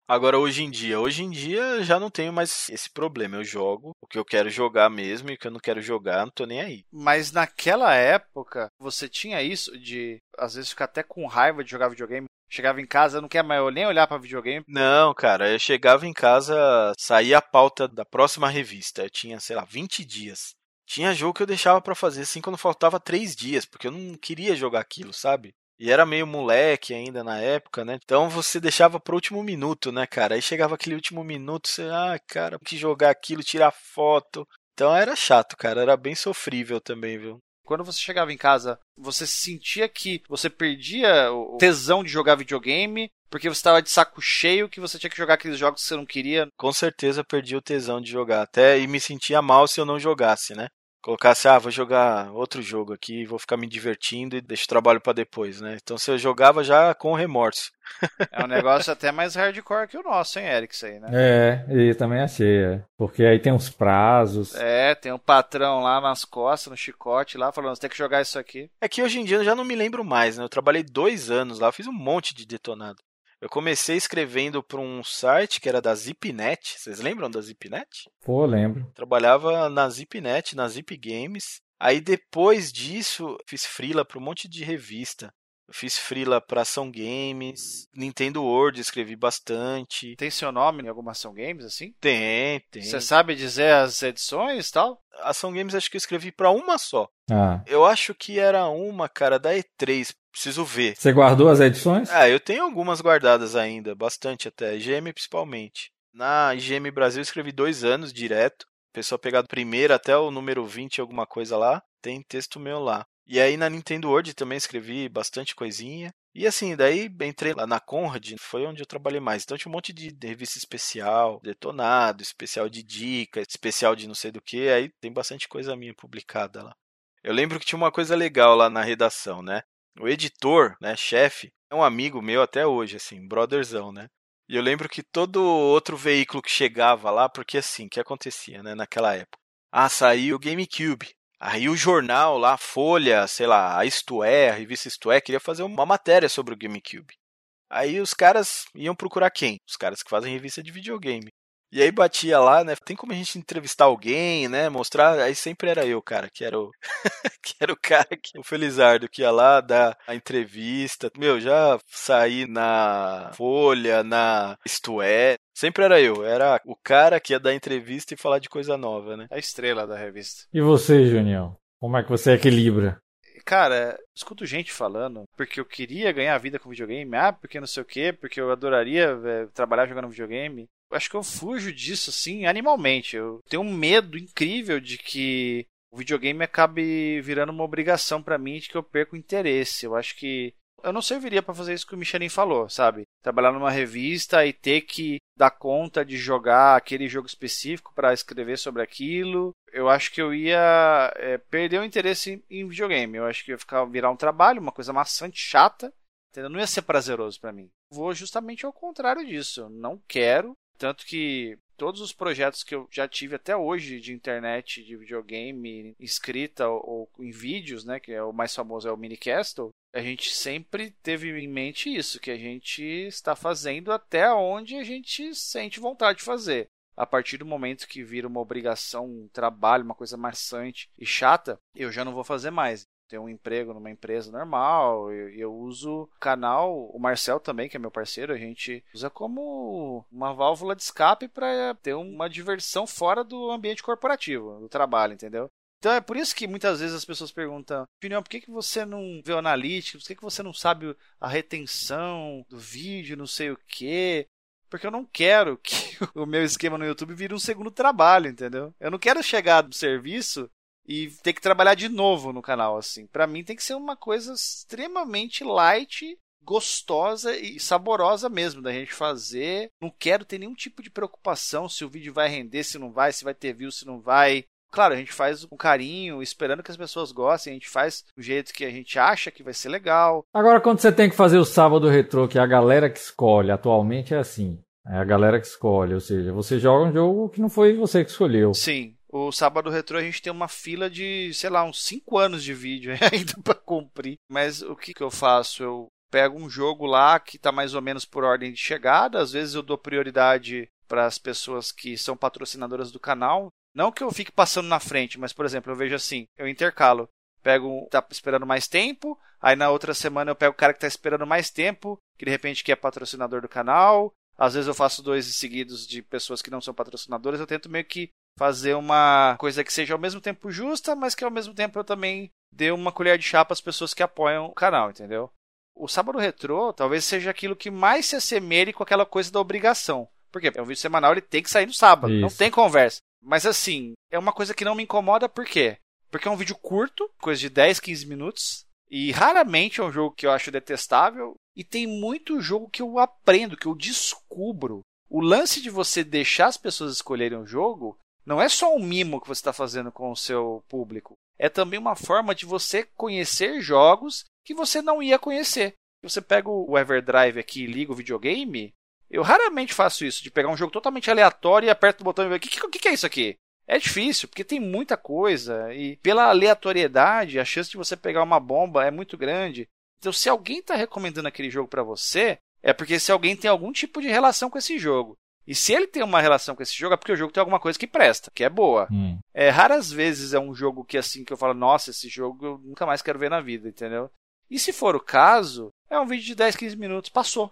Agora, hoje em dia, hoje em dia já não tenho mais esse problema. Eu jogo o que eu quero jogar mesmo e o que eu não quero jogar, não tô nem aí. Mas naquela época, você tinha isso de, às vezes, ficar até com raiva de jogar videogame? Chegava em casa, não quer mais nem olhar para videogame? Não, cara, eu chegava em casa, saía a pauta da próxima revista. Eu tinha, sei lá, 20 dias. Tinha jogo que eu deixava para fazer assim quando faltava 3 dias, porque eu não queria jogar aquilo, sabe? E era meio moleque ainda na época, né? Então você deixava pro último minuto, né, cara? Aí chegava aquele último minuto, você, ah, cara, que jogar aquilo, tirar foto. Então era chato, cara. Era bem sofrível também, viu? Quando você chegava em casa, você sentia que você perdia o tesão de jogar videogame porque você estava de saco cheio que você tinha que jogar aqueles jogos que você não queria? Com certeza perdi o tesão de jogar. Até e me sentia mal se eu não jogasse, né? Colocasse, ah, vou jogar outro jogo aqui, vou ficar me divertindo e deixo o trabalho para depois, né? Então você jogava já com remorso. É um negócio até mais hardcore que o nosso, hein, Eric, isso aí, né? É, eu também achei, é. Porque aí tem uns prazos. É, tem um patrão lá nas costas, no chicote lá, falando, você tem que jogar isso aqui. É que hoje em dia eu já não me lembro mais, né? Eu trabalhei dois anos lá, fiz um monte de detonado. Eu comecei escrevendo para um site que era da Zipnet. Vocês lembram da Zipnet? Pô, lembro. Trabalhava na Zipnet, na Zip Games. Aí depois disso, fiz freela para um monte de revista. Eu fiz freela para Ação Games, Nintendo World, escrevi bastante. Tem seu nome em alguma Ação Games assim? Tem, tem. Você sabe dizer as edições e tal? Ação Games acho que eu escrevi para uma só. Ah. Eu acho que era uma, cara, da E3. Preciso ver. Você guardou as edições? Ah, eu tenho algumas guardadas ainda, bastante até. IGM principalmente. Na IGM Brasil eu escrevi dois anos direto. Pessoal pegar do primeiro até o número 20, alguma coisa lá. Tem texto meu lá. E aí na Nintendo World também escrevi bastante coisinha. E assim, daí entrei lá na Conrad, foi onde eu trabalhei mais. Então tinha um monte de revista especial, detonado, especial de dica, especial de não sei do que. Aí tem bastante coisa minha publicada lá. Eu lembro que tinha uma coisa legal lá na redação, né? O editor, né, chefe, é um amigo meu até hoje, assim, brotherzão, né? E eu lembro que todo outro veículo que chegava lá, porque assim, o que acontecia, né, naquela época? Ah, saiu o GameCube. Aí o jornal lá, Folha, sei lá, a Isto É, a revista Isto É, queria fazer uma matéria sobre o GameCube. Aí os caras iam procurar quem? Os caras que fazem revista de videogame. E aí batia lá, né? Tem como a gente entrevistar alguém, né? Mostrar. Aí sempre era eu, cara, que era o. que era o cara que. O Felizardo que ia lá dar a entrevista. Meu, já saí na Folha, na Isto É. Sempre era eu. Era o cara que ia dar entrevista e falar de coisa nova, né? A estrela da revista. E você, Junião? Como é que você equilibra? cara, escuto gente falando porque eu queria ganhar a vida com videogame, ah, porque não sei o quê, porque eu adoraria é, trabalhar jogando videogame. Acho que eu fujo disso, assim, animalmente. Eu tenho um medo incrível de que o videogame acabe virando uma obrigação para mim de que eu perco interesse. Eu acho que eu não serviria para fazer isso que o Michelin falou, sabe? Trabalhar numa revista e ter que dar conta de jogar aquele jogo específico para escrever sobre aquilo. Eu acho que eu ia é, perder o interesse em videogame. Eu acho que ia ficar virar um trabalho, uma coisa maçante, chata. Entendeu? Não ia ser prazeroso para mim. Vou justamente ao contrário disso. Eu não quero. Tanto que todos os projetos que eu já tive até hoje de internet, de videogame, escrita ou, ou em vídeos, né, que é o mais famoso é o Minicastle, a gente sempre teve em mente isso, que a gente está fazendo até onde a gente sente vontade de fazer. A partir do momento que vira uma obrigação, um trabalho, uma coisa maçante e chata, eu já não vou fazer mais tenho um emprego numa empresa normal, eu, eu uso o canal, o Marcel também, que é meu parceiro, a gente usa como uma válvula de escape para ter uma diversão fora do ambiente corporativo, do trabalho, entendeu? Então é por isso que muitas vezes as pessoas perguntam, opinião, por que, que você não vê o analítico? Por que, que você não sabe a retenção do vídeo, não sei o quê? Porque eu não quero que o meu esquema no YouTube vire um segundo trabalho, entendeu? Eu não quero chegar do serviço e ter que trabalhar de novo no canal, assim. Para mim tem que ser uma coisa extremamente light, gostosa e saborosa mesmo da gente fazer. Não quero ter nenhum tipo de preocupação se o vídeo vai render, se não vai, se vai ter view, se não vai. Claro, a gente faz com carinho, esperando que as pessoas gostem, a gente faz do jeito que a gente acha que vai ser legal. Agora, quando você tem que fazer o sábado retrô, que é a galera que escolhe, atualmente é assim. É a galera que escolhe, ou seja, você joga um jogo que não foi você que escolheu. Sim. O sábado retrô a gente tem uma fila de, sei lá, uns 5 anos de vídeo ainda para cumprir. Mas o que, que eu faço? Eu pego um jogo lá que está mais ou menos por ordem de chegada. Às vezes eu dou prioridade para as pessoas que são patrocinadoras do canal. Não que eu fique passando na frente, mas por exemplo, eu vejo assim, eu intercalo. Pego tá esperando mais tempo, aí na outra semana eu pego o cara que está esperando mais tempo, que de repente que é patrocinador do canal. Às vezes eu faço dois seguidos de pessoas que não são patrocinadoras, eu tento meio que fazer uma coisa que seja ao mesmo tempo justa, mas que ao mesmo tempo eu também dê uma colher de chá para as pessoas que apoiam o canal, entendeu? O Sábado Retrô talvez seja aquilo que mais se assemelhe com aquela coisa da obrigação. Por quê? É um vídeo semanal, ele tem que sair no sábado, Isso. não tem conversa. Mas assim, é uma coisa que não me incomoda, por quê? Porque é um vídeo curto, coisa de 10, 15 minutos, e raramente é um jogo que eu acho detestável, e tem muito jogo que eu aprendo, que eu descubro. O lance de você deixar as pessoas escolherem o jogo não é só um mimo que você está fazendo com o seu público. É também uma forma de você conhecer jogos que você não ia conhecer. Você pega o Everdrive aqui e liga o videogame. Eu raramente faço isso, de pegar um jogo totalmente aleatório e aperto o botão e ver o que, que, que é isso aqui? É difícil, porque tem muita coisa e pela aleatoriedade, a chance de você pegar uma bomba é muito grande. Então, se alguém está recomendando aquele jogo para você, é porque se alguém tem algum tipo de relação com esse jogo. E se ele tem uma relação com esse jogo, é porque o jogo tem alguma coisa que presta, que é boa. Hum. É, raras vezes é um jogo que assim que eu falo, nossa, esse jogo eu nunca mais quero ver na vida, entendeu? E se for o caso, é um vídeo de 10, 15 minutos, passou.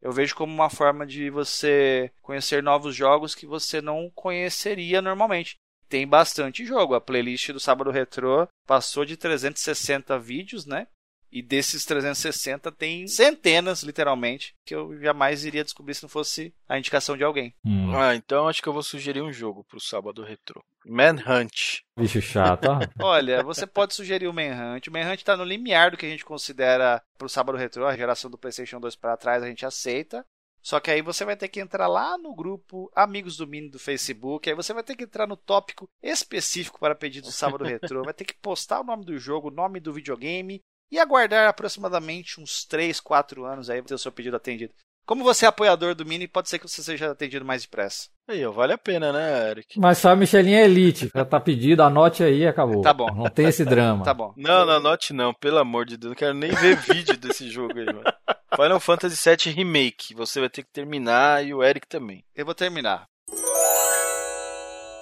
Eu vejo como uma forma de você conhecer novos jogos que você não conheceria normalmente. Tem bastante jogo. A playlist do Sábado Retrô passou de 360 vídeos, né? E desses 360 tem centenas, literalmente, que eu jamais iria descobrir se não fosse a indicação de alguém. Hum. Ah, então acho que eu vou sugerir um jogo pro sábado retrô. Manhunt. Bicho chato, Olha, você pode sugerir o Manhunt. O Manhunt tá no limiar do que a gente considera pro sábado retrô, a geração do PlayStation 2 para trás a gente aceita. Só que aí você vai ter que entrar lá no grupo Amigos do Mini do Facebook, aí você vai ter que entrar no tópico específico para pedido do sábado retrô, vai ter que postar o nome do jogo, o nome do videogame e aguardar aproximadamente uns 3, 4 anos aí ter o seu pedido atendido. Como você é apoiador do Mini, pode ser que você seja atendido mais depressa. Aí, vale a pena, né, Eric? Mas só a Michelinha é elite. Já tá pedido, anote aí e acabou. Tá bom. Não tem esse drama. Tá bom. Não, não anote não, pelo amor de Deus. Não quero nem ver vídeo desse jogo aí, mano. Final Fantasy VII Remake. Você vai ter que terminar e o Eric também. Eu vou terminar.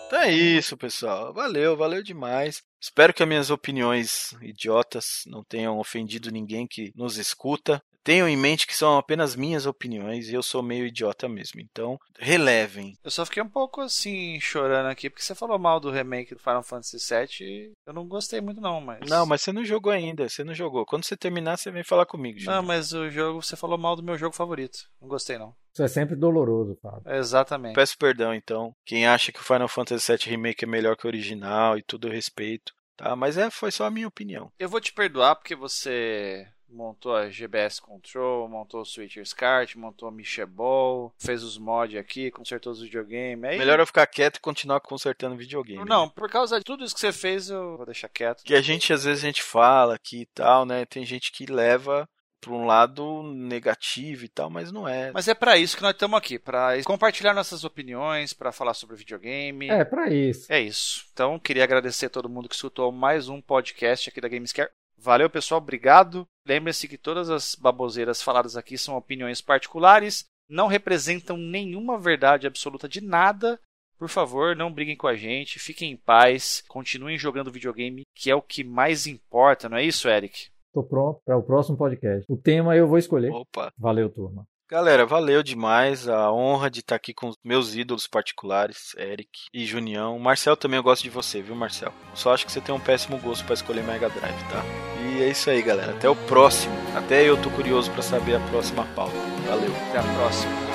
Então é isso, pessoal. Valeu, valeu demais. Espero que as minhas opiniões idiotas não tenham ofendido ninguém que nos escuta. tenham em mente que são apenas minhas opiniões e eu sou meio idiota mesmo. Então, relevem. Eu só fiquei um pouco assim, chorando aqui, porque você falou mal do remake do Final Fantasy VII e eu não gostei muito, não, mas. Não, mas você não jogou ainda, você não jogou. Quando você terminar, você vem falar comigo, Não, mas o jogo, você falou mal do meu jogo favorito. Não gostei, não. Isso é sempre doloroso, Fábio. Exatamente. Peço perdão, então. Quem acha que o Final Fantasy VII Remake é melhor que o original e tudo eu respeito, tá? Mas é, foi só a minha opinião. Eu vou te perdoar porque você montou a GBS Control, montou o Switcher's Kart, montou a Michebol, fez os mods aqui, consertou os videogames. Aí... Melhor eu ficar quieto e continuar consertando videogame. Não, né? por causa de tudo isso que você fez, eu vou deixar quieto. Que a gente, às vezes, a gente fala aqui e tal, né? Tem gente que leva para um lado negativo e tal, mas não é. Mas é para isso que nós estamos aqui, para compartilhar nossas opiniões, para falar sobre videogame. É, para isso. É isso. Então, queria agradecer a todo mundo que escutou mais um podcast aqui da Gamescare. Valeu, pessoal, obrigado. Lembre-se que todas as baboseiras faladas aqui são opiniões particulares, não representam nenhuma verdade absoluta de nada. Por favor, não briguem com a gente, fiquem em paz, continuem jogando videogame, que é o que mais importa, não é isso, Eric? Tô pronto para o próximo podcast. O tema eu vou escolher. Opa. Valeu, turma. Galera, valeu demais. A honra de estar aqui com os meus ídolos particulares, Eric e Junião. Marcel também eu gosto de você, viu, Marcel? Só acho que você tem um péssimo gosto para escolher Mega Drive, tá? E é isso aí, galera. Até o próximo. Até eu tô curioso para saber a próxima pauta. Valeu. Até a próxima.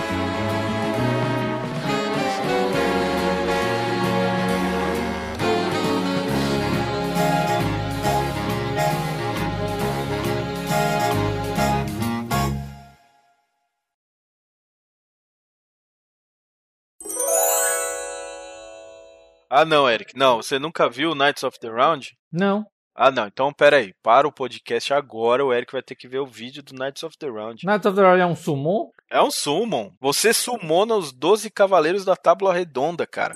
Ah, não, Eric. Não, você nunca viu Knights of the Round? Não. Ah, não. Então, pera aí. Para o podcast agora, o Eric vai ter que ver o vídeo do Knights of the Round. Knights of the Round é um summon? É um summon. Você summona os 12 cavaleiros da Tábua Redonda, cara.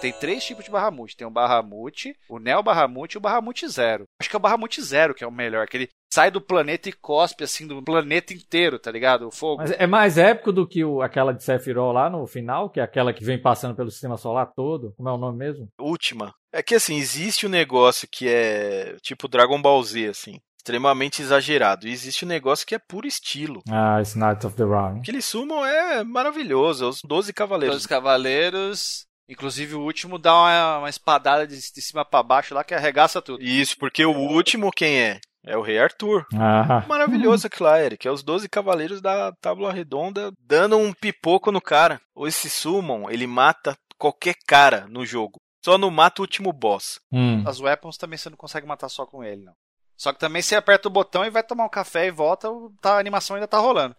Tem três tipos de Bahamut. Tem o Bahamut, o Neo Bahamut e o Bahamut Zero. Acho que é o Bahamut Zero que é o melhor, que ele sai do planeta e cospe, assim, do planeta inteiro, tá ligado? O fogo. Mas é mais épico do que o, aquela de Sephiroth lá no final, que é aquela que vem passando pelo sistema solar todo. Como é o nome mesmo? Última. É que, assim, existe um negócio que é tipo Dragon Ball Z, assim. Extremamente exagerado. E existe um negócio que é puro estilo. Ah, esse Knights of the Round. Aquele summon é maravilhoso. Os 12 cavaleiros. Dois cavaleiros. Inclusive o último dá uma, uma espadada de, de cima pra baixo lá que arregaça tudo. Isso, porque o último quem é? É o Rei Arthur. Ah. Maravilhoso aquilo lá, Eric. É os 12 cavaleiros da Tábua Redonda dando um pipoco no cara. Ou esse Summon, ele mata qualquer cara no jogo. Só não mata o último boss. Hum. As weapons também você não consegue matar só com ele, não. Só que também você aperta o botão e vai tomar um café e volta, tá, a animação ainda tá rolando.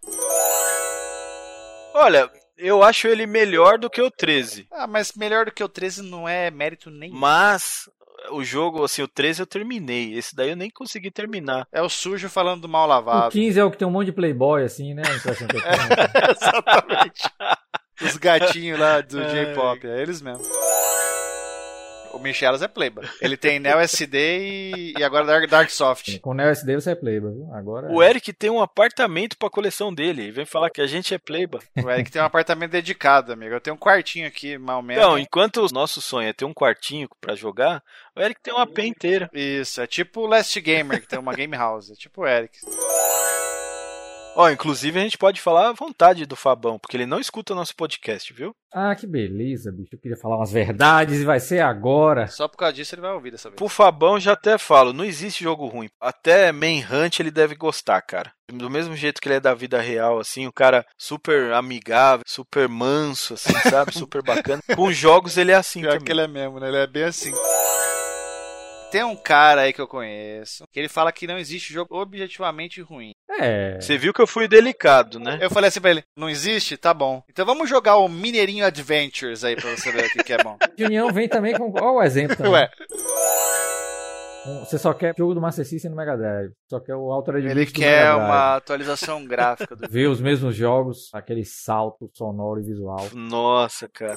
Olha, eu acho ele melhor do que o 13. Ah, mas melhor do que o 13 não é mérito nenhum. Mas o jogo, assim, o 13 eu terminei. Esse daí eu nem consegui terminar. É o sujo falando do mal O lavado. 15 é o que tem um monte de playboy, assim, né? Sei se é Exatamente. Os gatinhos lá do É. J-pop, é eles mesmo. O Michelas é playboy. Ele tem Neo SD e, e agora Dark, Darksoft. Com o Neo SD você é playboy, viu? Agora. O Eric tem um apartamento pra coleção dele. E vem falar que a gente é playba. O Eric tem um apartamento dedicado, amigo. Eu tenho um quartinho aqui, mal ou menos. Então, enquanto o nosso sonho é ter um quartinho pra jogar, o Eric tem uma AP inteira. Isso, é tipo o Last Gamer, que tem uma game house. É tipo o Eric. Ó, inclusive a gente pode falar à vontade do Fabão, porque ele não escuta nosso podcast, viu? Ah, que beleza, bicho. Eu queria falar umas verdades e vai ser agora. Só por causa disso ele vai ouvir dessa vez. Pro Fabão já até falo, não existe jogo ruim. Até Manhunt ele deve gostar, cara. Do mesmo jeito que ele é da vida real, assim, o cara super amigável, super manso, assim, sabe? Super bacana. Com jogos ele é assim Pior também. que ele é mesmo, né? Ele é bem assim. Tem um cara aí que eu conheço, que ele fala que não existe jogo objetivamente ruim. É. Você viu que eu fui delicado, né? Eu falei assim pra ele, não existe? Tá bom. Então vamos jogar o Mineirinho Adventures aí pra você ver o que, que é bom. De União vem também com. Olha o exemplo também. Ué, Você só quer jogo do Master System no Mega Drive. Só quer o Altered ele Beast quer Mega Drive. uma atualização gráfica do Ver os mesmos jogos, aquele salto sonoro e visual. Nossa, cara.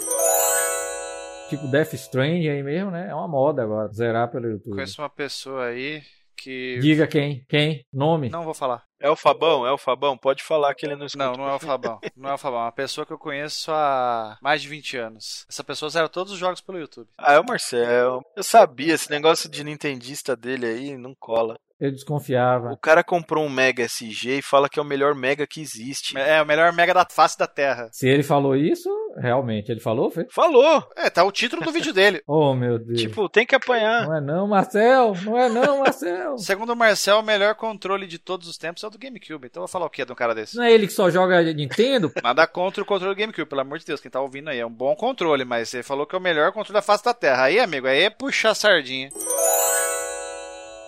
Tipo Death Stranding aí mesmo, né? É uma moda agora. Zerar pelo YouTube. Conheço uma pessoa aí que. Diga quem? Quem? Nome? Não vou falar. É o Fabão? É o Fabão? Pode falar que ele não escuta. Não, não é o Fabão. Não é o Fabão. É uma pessoa que eu conheço há mais de 20 anos. Essa pessoa zera todos os jogos pelo YouTube. Ah, é o Marcel. Eu sabia, esse negócio de nintendista dele aí não cola. Eu desconfiava. O cara comprou um Mega SG e fala que é o melhor Mega que existe. É o melhor Mega da face da Terra. Se ele falou isso, realmente, ele falou, foi? Falou! É, tá o título do vídeo dele. Oh, meu Deus. Tipo, tem que apanhar. Não é não, Marcel! Não é não, Marcel! Segundo o Marcel, o melhor controle de todos os tempos é o do GameCube. Então eu vou falar o que de um cara desse? Não é ele que só joga Nintendo? Nada contra o controle do GameCube, pelo amor de Deus. Quem tá ouvindo aí é um bom controle, mas ele falou que é o melhor controle da face da Terra. Aí, amigo, aí é puxar sardinha.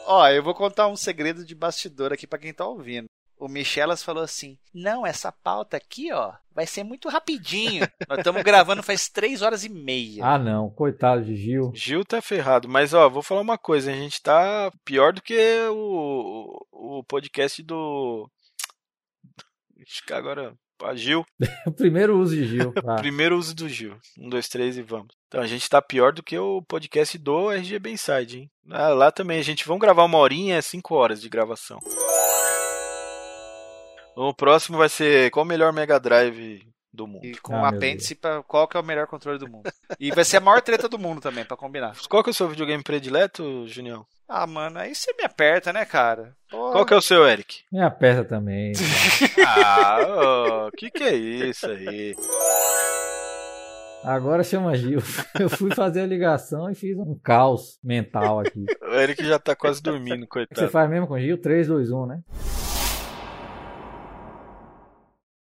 Ó, eu vou contar um segredo de bastidor aqui para quem tá ouvindo. O Michelas falou assim: Não, essa pauta aqui, ó, vai ser muito rapidinho. Nós estamos gravando faz três horas e meia. Ah, não, coitado de Gil. Gil tá ferrado, mas ó, vou falar uma coisa: a gente tá pior do que o, o podcast do. Acho que agora. A Gil. o primeiro uso de Gil. Ah. primeiro uso do Gil. Um, dois, três e vamos. Então a gente tá pior do que o podcast do RGB Inside, hein? Ah, lá também, a gente vamos gravar uma horinha, cinco horas de gravação. O próximo vai ser qual o melhor Mega Drive do mundo. E com ah, um apêndice para qual que é o melhor controle do mundo. E vai ser a maior treta do mundo também, para combinar. Qual que é o seu videogame predileto, Junião? Ah, mano, aí você me aperta, né, cara? Porra. Qual que é o seu, Eric? Me aperta também. ah, o oh, que que é isso aí? Agora chama Gil. Eu fui fazer a ligação e fiz um caos mental aqui. O Eric já tá quase dormindo, coitado. Você faz mesmo com Gil? 3, 2, 1, né?